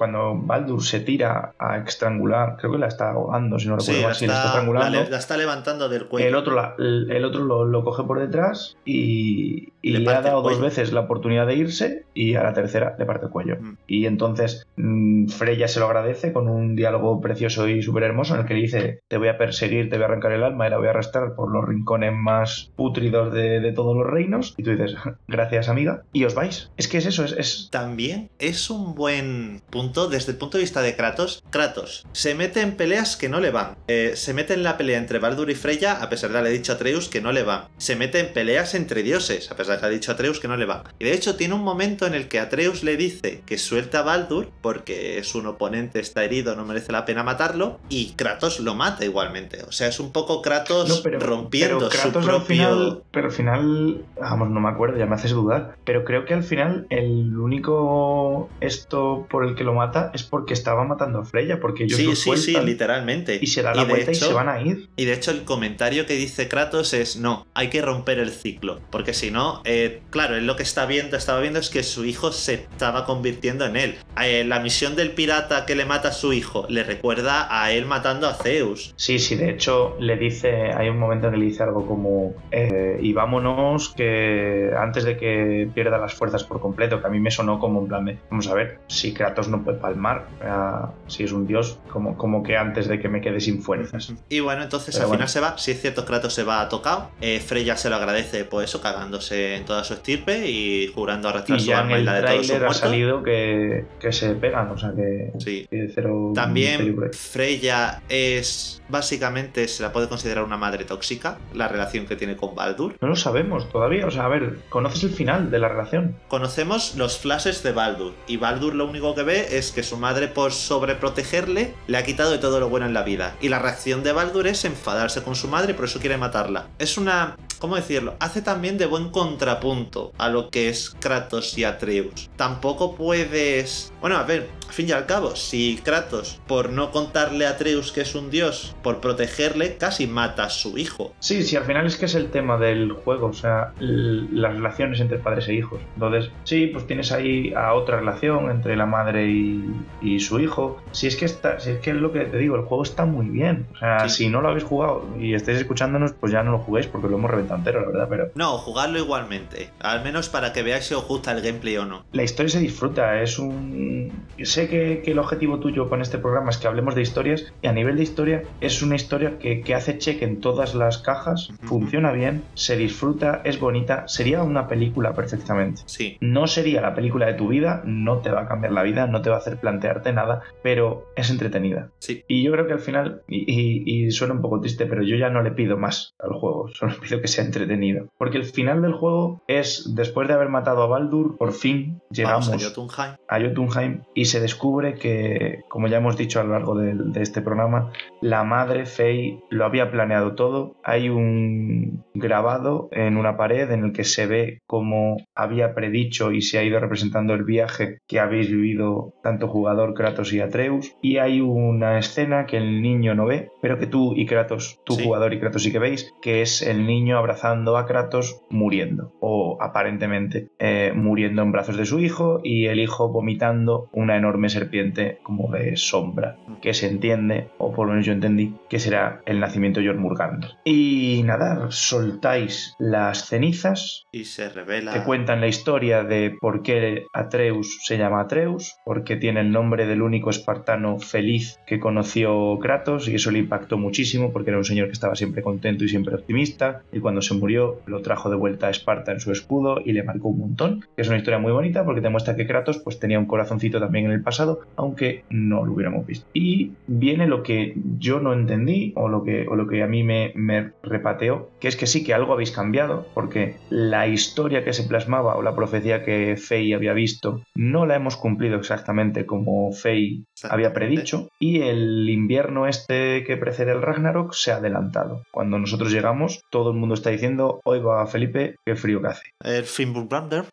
cuando Baldur se tira a estrangular, creo que la está ahogando, si no recuerdo Sí, mal, si la está está, la, estrangulando. la está levantando del cuello. El otro, la- el el otro lo, lo coge por detrás y, y Le le, ha dado dos veces la oportunidad de irse y a la tercera le parte el cuello. Mm. Y entonces mm, Freya se lo agradece con un diálogo precioso y súper hermoso en el que le dice te voy a perseguir, te voy a arrancar el alma y la voy a arrastrar por los rincones más pútridos de, de todos los reinos. Y tú dices, gracias amiga, y os vais. Es que es eso, es... es- También es un buen punto desde el punto de vista de Kratos. Kratos se mete en peleas que no le van. Eh, se mete en la pelea entre Baldur y Freya, a pesar de haberle dicho a Atreus que no le van. Se mete en peleas entre dioses, a pesar de haberle dicho a Atreus que no le van. Y de hecho tiene un momento en el que Atreus le dice que suelta a Baldur porque es un oponente, está herido, no merece la pena matarlo. Y Kratos lo mata igualmente. O sea, es un poco Kratos No, pero, rompiendo pero Kratos su al propio... final, pero al final, vamos, no me acuerdo, ya me haces dudar, pero creo que al final el único esto por el que lo mata es porque estaba matando a Freya, porque ellos Sí, lo sí, sí, literalmente. y se da la vuelta y se van a ir. Y de hecho el comentario que dice Kratos es no, hay que romper el ciclo, porque si no, eh, claro, él lo que está viendo, estaba viendo es que su hijo se estaba convirtiendo en él. Eh, la misión del pirata que le mata a su hijo le recuerda a él matando a Zeus. Sí, sí, de hecho le dice, hay un momento en que le dice algo como, eh, y vámonos que antes de que pierda las fuerzas por completo, que a mí me sonó como en plan de, vamos a ver, si Kratos no puede palmar, ah, si es un dios, como, como que antes de que me quede sin fuerzas. Y bueno, entonces Pero al bueno. final se va, si es cierto Kratos se va a tocado, eh, Freya se lo agradece por eso, cagándose en toda su estirpe y jurando arrastrar Y su ya en la de todos sus ha salido que, que se pegan, o sea que, Sí. que cero También. Freya es básicamente se la puede considerar una madre tóxica, la relación que tiene con Baldur. No lo sabemos todavía, o sea, a ver, conoces el final de la relación. Conocemos los flashes de Baldur y Baldur lo único que ve es que su madre por sobreprotegerle le ha quitado de todo lo bueno en la vida y la reacción de Baldur es enfadarse con su madre por eso quiere matarla. Es una ¿cómo decirlo? Hace también de buen contrapunto a lo que es Kratos y Atreus. Tampoco puedes... Bueno, a ver, al fin y al cabo, si Kratos, por no contarle a Atreus que es un dios, por protegerle, casi mata a su hijo. Sí, sí, al final es que es el tema del juego, o sea, las relaciones entre padres e hijos. Entonces, sí, pues tienes ahí a otra relación entre la madre y, su hijo. Si es que está, si es que es lo que te digo, el juego está muy bien. O sea, si no lo habéis jugado y estáis escuchándonos, pues ya no lo juguéis porque lo hemos reventado entero, la verdad, pero. No, jugarlo igualmente. Al menos para que veáis si os gusta el gameplay o no. La historia se disfruta, es un. Sé que, el objetivo tuyo con este programa es que hablemos de historias, y a nivel de historia, es una historia que, hace check en todas las cajas, funciona bien, se disfruta, es bonita, sería una película perfectamente. Sí. No sería la película de tu vida, no te va a cambiar la vida, no te va a hacer plantearte nada, pero es entretenida. Sí. Y yo creo que al final, y, suena un poco triste, pero yo ya no le pido más al juego, solo pido que sea entretenido. Porque el final del juego es, después de haber matado a Baldur, por fin llegamos a Jotunheim. a Jotunheim y se descubre que, como ya hemos dicho a lo largo de, de este programa, la madre Faye lo había planeado todo. Hay un grabado en una pared en el que se ve cómo había predicho y se ha ido representando el viaje que habéis vivido tanto jugador Kratos y Atreus. Y hay una escena que el niño no ve, pero que tú y Kratos, tú jugador y Kratos sí que veis, que es el niño abrazando a Kratos muriendo, o aparentemente eh, muriendo en brazos de su hijo y el hijo vomitando una enorme serpiente como de sombra, que se entiende, o por lo menos yo entendí, que será el nacimiento de Jormungandr. Y nada, soltáis las cenizas. Y se revela. Te cuentan la historia de por qué Atreus se llama Atreus, porque tiene el nombre del único espartano feliz que conoció Kratos, y eso le impactó muchísimo porque era un señor que estaba siempre contento y siempre optimista, y cuando se murió lo trajo de vuelta a Esparta en su escudo y le marcó un montón, que es una historia muy bonita porque te muestra que Kratos pues tenía un corazoncito también en el pasado, aunque no lo hubiéramos visto. Y viene lo que yo no entendí o lo que, o lo que a mí me, me repateó, que es que sí que algo habéis cambiado, porque la historia que se plasmaba o la profecía que Fey había visto no la hemos cumplido exactamente como Fey había predicho y el invierno este que precede el Ragnarok se ha adelantado. Cuando nosotros llegamos, todo el mundo está diciendo, hoy va Felipe, qué frío que hace. El Fimbulbrander.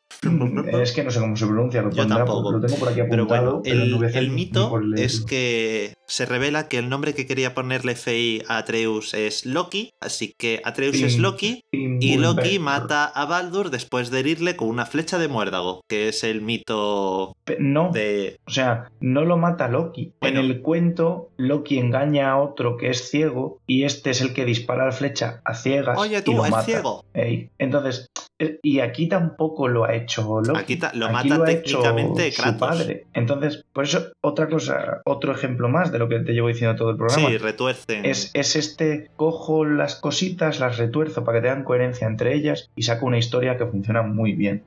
Es que no sé cómo se pronuncia, lo, Yo tampoco. lo tengo por aquí apuntado. Pero bueno, el, mito es que se revela que el nombre que quería ponerle Fey a Atreus es Loki, así que Atreus es Loki y Loki mata a Baldur después de herirle con una flecha de muérdago, que es el mito no, de... O sea, no lo mata Loki. En el cuento, Loki engaña a otro que es ciego y este es el que dispara la flecha a ciegas. Oye, tú, y lo es mata. ciego. Entonces, y aquí tampoco lo ha hecho Loki. Aquí lo mata técnicamente Kratos. Su padre. Entonces, por eso, otra cosa, otro ejemplo más de lo que te llevo diciendo todo el programa. Sí, retuercen. Es, es este, cojo las cositas, las retuerzo para que tengan coherencia entre ellas y saco una historia que funciona muy bien.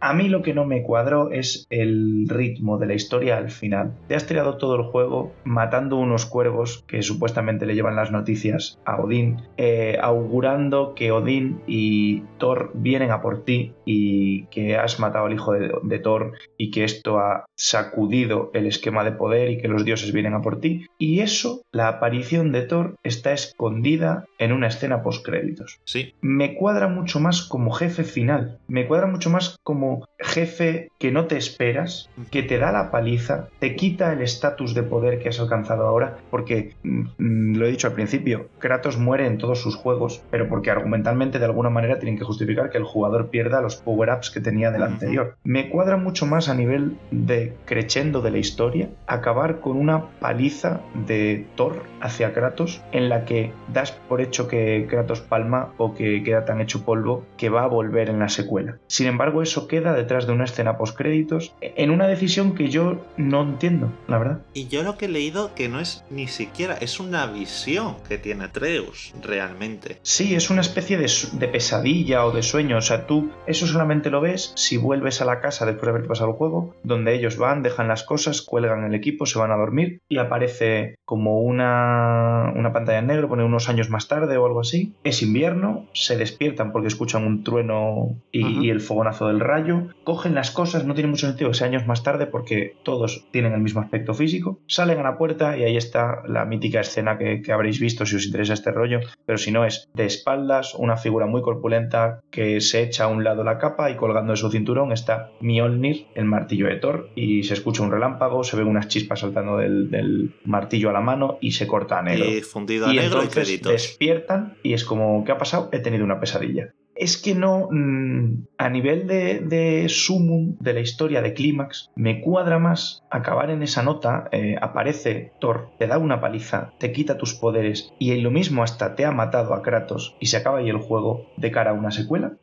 A mí lo que no me cuadró es el ritmo de la historia al final. Te has tirado todo el juego matando unos cuervos que supuestamente le llevan las noticias a Odín, eh, augurando que Odín y Thor vienen a por ti y que has matado al hijo de, Thor y que esto ha sacudido el esquema de poder y que los dioses vienen a por ti. Y eso, la aparición de Thor, está escondida en una escena post créditos. Sí. Me cuadra mucho más como jefe final. Me cuadra mucho más como jefe que no te esperas, que te da la paliza, te quita el estatus de poder que has alcanzado ahora, porque mm, mm, lo he dicho al principio, Kratos muere en todos sus juegos, pero porque argumentalmente de alguna manera tienen que justificar que el jugador pierda los power-ups que tenía del anterior. Me cuadra mucho más a nivel de crescendo de la historia, acabar con una paliza de Thor hacia Kratos en la que das por hecho que Kratos palma o que queda tan hecho polvo que va a volver en la secuela. Sin embargo, eso queda detrás de una escena post créditos en una decisión que yo no entiendo, la verdad. Y yo lo que he leído que no es ni siquiera, es una visión que tiene Atreus realmente. Sí, es una especie de, de pesadilla o de sueño O sea, tú eso solamente lo ves si vuelves a la casa después de haber pasado el juego, donde ellos van, dejan las cosas, cuelgan el equipo, se van a dormir y aparece como una, una pantalla en negro, pone unos años más tarde o algo así. Es invierno, se despiertan porque escuchan un trueno y, y el fogonazo del rayo, cogen las cosas, no tiene mucho sentido que sea años más tarde porque todos tienen el mismo aspecto físico, salen a la puerta y ahí está la mítica escena que, habréis visto si os interesa este rollo, pero si no es de espaldas, una figura muy corpulenta que se echa a un lado la capa y colgando de su cinturón está Mjolnir, el martillo de Thor, y se escucha un relámpago, se ven unas chispas saltando del, martillo a la mano y se corta a negro. Y fundido a negro y despiertan y es como, ¿qué ha pasado? He tenido una pesadilla es que no, mm, a nivel de, de sumum de la historia de Clímax, me cuadra más acabar en esa nota, eh, aparece Thor, te da una paliza, te quita tus poderes y lo mismo hasta te ha matado a Kratos y se acaba ahí el juego de cara a una secuela,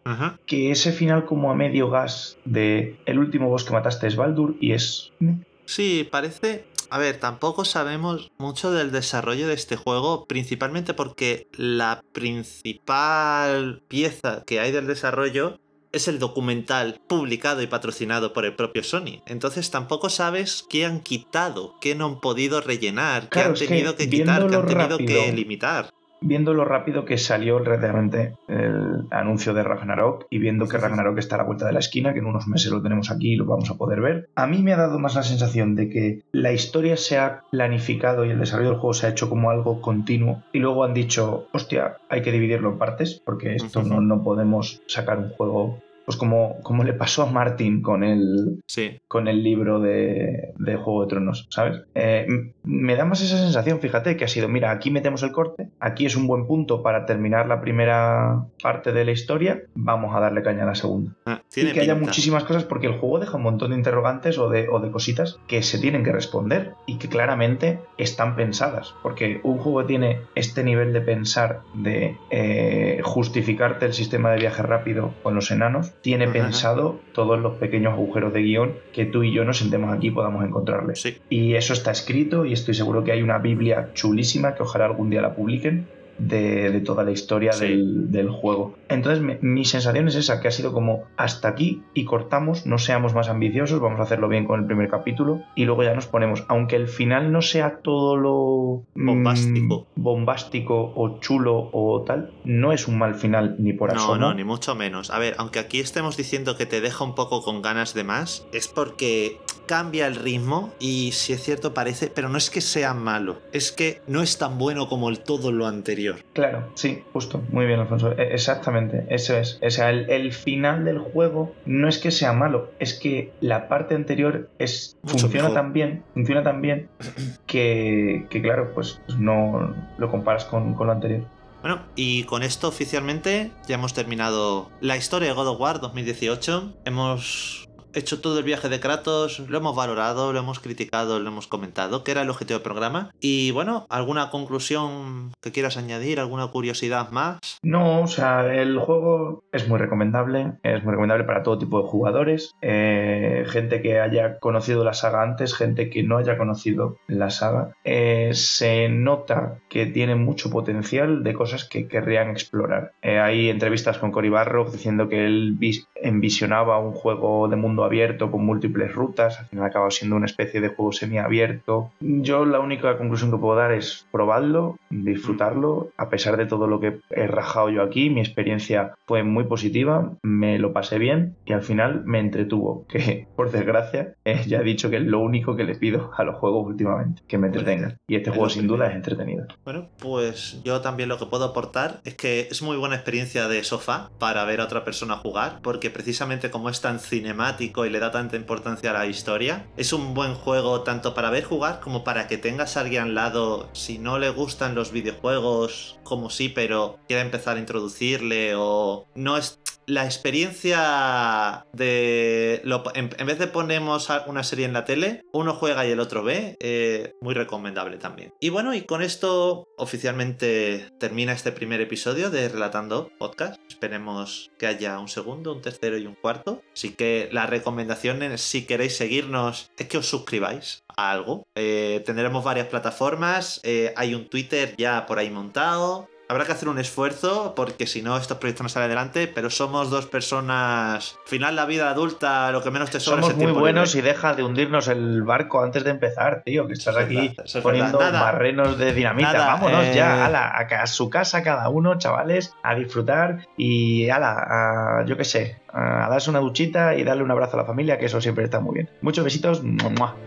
que ese final como a medio gas de el último boss que mataste es Baldur y es... Sí, parece a ver, tampoco sabemos mucho del desarrollo de este juego, principalmente porque la principal pieza que hay del desarrollo es el documental publicado y patrocinado por el propio Sony. Entonces tampoco sabes qué han quitado, qué no han podido rellenar, qué han tenido que, quitar, qué han tenido que limitar viendo lo rápido que salió realmente el anuncio de Ragnarok y viendo que Ragnarok está a la vuelta de la esquina, que en unos meses lo tenemos aquí y lo vamos a poder ver, a mí me ha dado más la sensación de que la historia se ha planificado y el desarrollo del juego se ha hecho como algo continuo y luego han dicho, hostia, hay que dividirlo en partes porque esto no, no podemos sacar un juego pues como, como le pasó a Martin con el, con el libro de, Juego de Tronos, ¿sabes? Eh, me da más esa sensación, fíjate, que ha sido, mira, aquí metemos el corte, aquí es un buen punto para terminar la primera parte de la historia, vamos a darle caña a la segunda. Ah, y que haya muchísimas cosas, porque el juego deja un montón de interrogantes o de, o de cositas que se tienen que responder y que claramente están pensadas, porque un juego tiene este nivel de pensar, de eh, justificarte el sistema de viaje rápido con los enanos, tiene pensado todos los pequeños agujeros de guion que tú y yo nos sentemos aquí y podamos encontrarles. Y eso está escrito y estoy seguro que hay una Biblia chulísima que ojalá algún día la publiquen de, toda la historia del, juego. Entonces mi sensación es esa, que ha sido como hasta aquí y cortamos, no seamos más ambiciosos, vamos a hacerlo bien con el primer capítulo y luego ya nos ponemos, aunque el final no sea todo lo mm, bombástico, bombástico o chulo o tal, no es un mal final ni por asomo. No, no, ni mucho menos. A ver, aunque aquí estemos diciendo que te deja un poco con ganas de más, es porque cambia el ritmo y si es cierto parece, pero no es que sea malo, es que no es tan bueno como el todo lo anterior. Claro, sí, justo, muy bien Alfonso, e, exactamente, eso es. O sea, el, final del juego no es que sea malo, es que la parte anterior es, funciona tan bien, funciona tan bien que, claro, pues no lo comparas con, con lo anterior. Bueno, y con esto oficialmente ya hemos terminado la historia de God of War 2018. Hemos hecho todo el viaje de Kratos, lo hemos valorado, lo hemos criticado, lo hemos comentado, que era el objetivo del programa. Y bueno, ¿alguna conclusión que quieras añadir? ¿Alguna curiosidad más? No, o sea, el juego es muy recomendable, es muy recomendable para todo tipo de jugadores, eh, gente que haya conocido la saga antes, gente que no haya conocido la saga. Eh, se nota que tiene mucho potencial de cosas que querrían explorar. Eh, hay entrevistas con Cory Barrock diciendo que él envisionaba un juego de mundo abierto con múltiples rutas, al final acaba siendo una especie de juego semiabierto. Yo la única conclusión que puedo dar es probarlo, disfrutarlo, a pesar de todo lo que he rajado yo aquí, mi experiencia fue muy positiva, me lo pasé bien y al final me entretuvo, que por desgracia ya he dicho que es lo único que le pido a los juegos últimamente, que me entretengan. Y este juego sin duda es entretenido. Bueno, pues yo también lo que puedo aportar es que es muy buena experiencia de sofá para ver a otra persona jugar, porque precisamente como es tan y le da tanta importancia a la historia. Es un buen juego tanto para ver jugar como para que tengas a alguien al lado, si no le gustan los videojuegos, como sí, pero quiera empezar a introducirle o no es la experiencia de. en, vez de ponemos una serie en la tele, uno juega y el otro ve, eh, muy recomendable también. Y bueno, y con esto oficialmente termina este primer episodio de Relatando Podcast. Esperemos que haya un segundo, un tercero y un cuarto. Así que la recomendación, si queréis seguirnos, es que os suscribáis a algo. Eh, tendremos varias plataformas. Eh, hay un Twitter ya por ahí montado. Habrá que hacer un esfuerzo porque si no estos proyectos no salen adelante, pero somos dos personas, al final la vida adulta lo que menos te sobra Somos es el muy tiempo buenos libre. y deja de hundirnos el barco antes de empezar, tío, que estás es aquí verdad, eso es poniendo barrenos de dinamita. Nada, Vámonos eh, ya, ala, a, ca- a su casa cada uno, chavales, a disfrutar y ala, a, yo qué sé, a darse una duchita y darle un abrazo a la familia, que eso siempre está muy bien. Muchos besitos. ¡mua!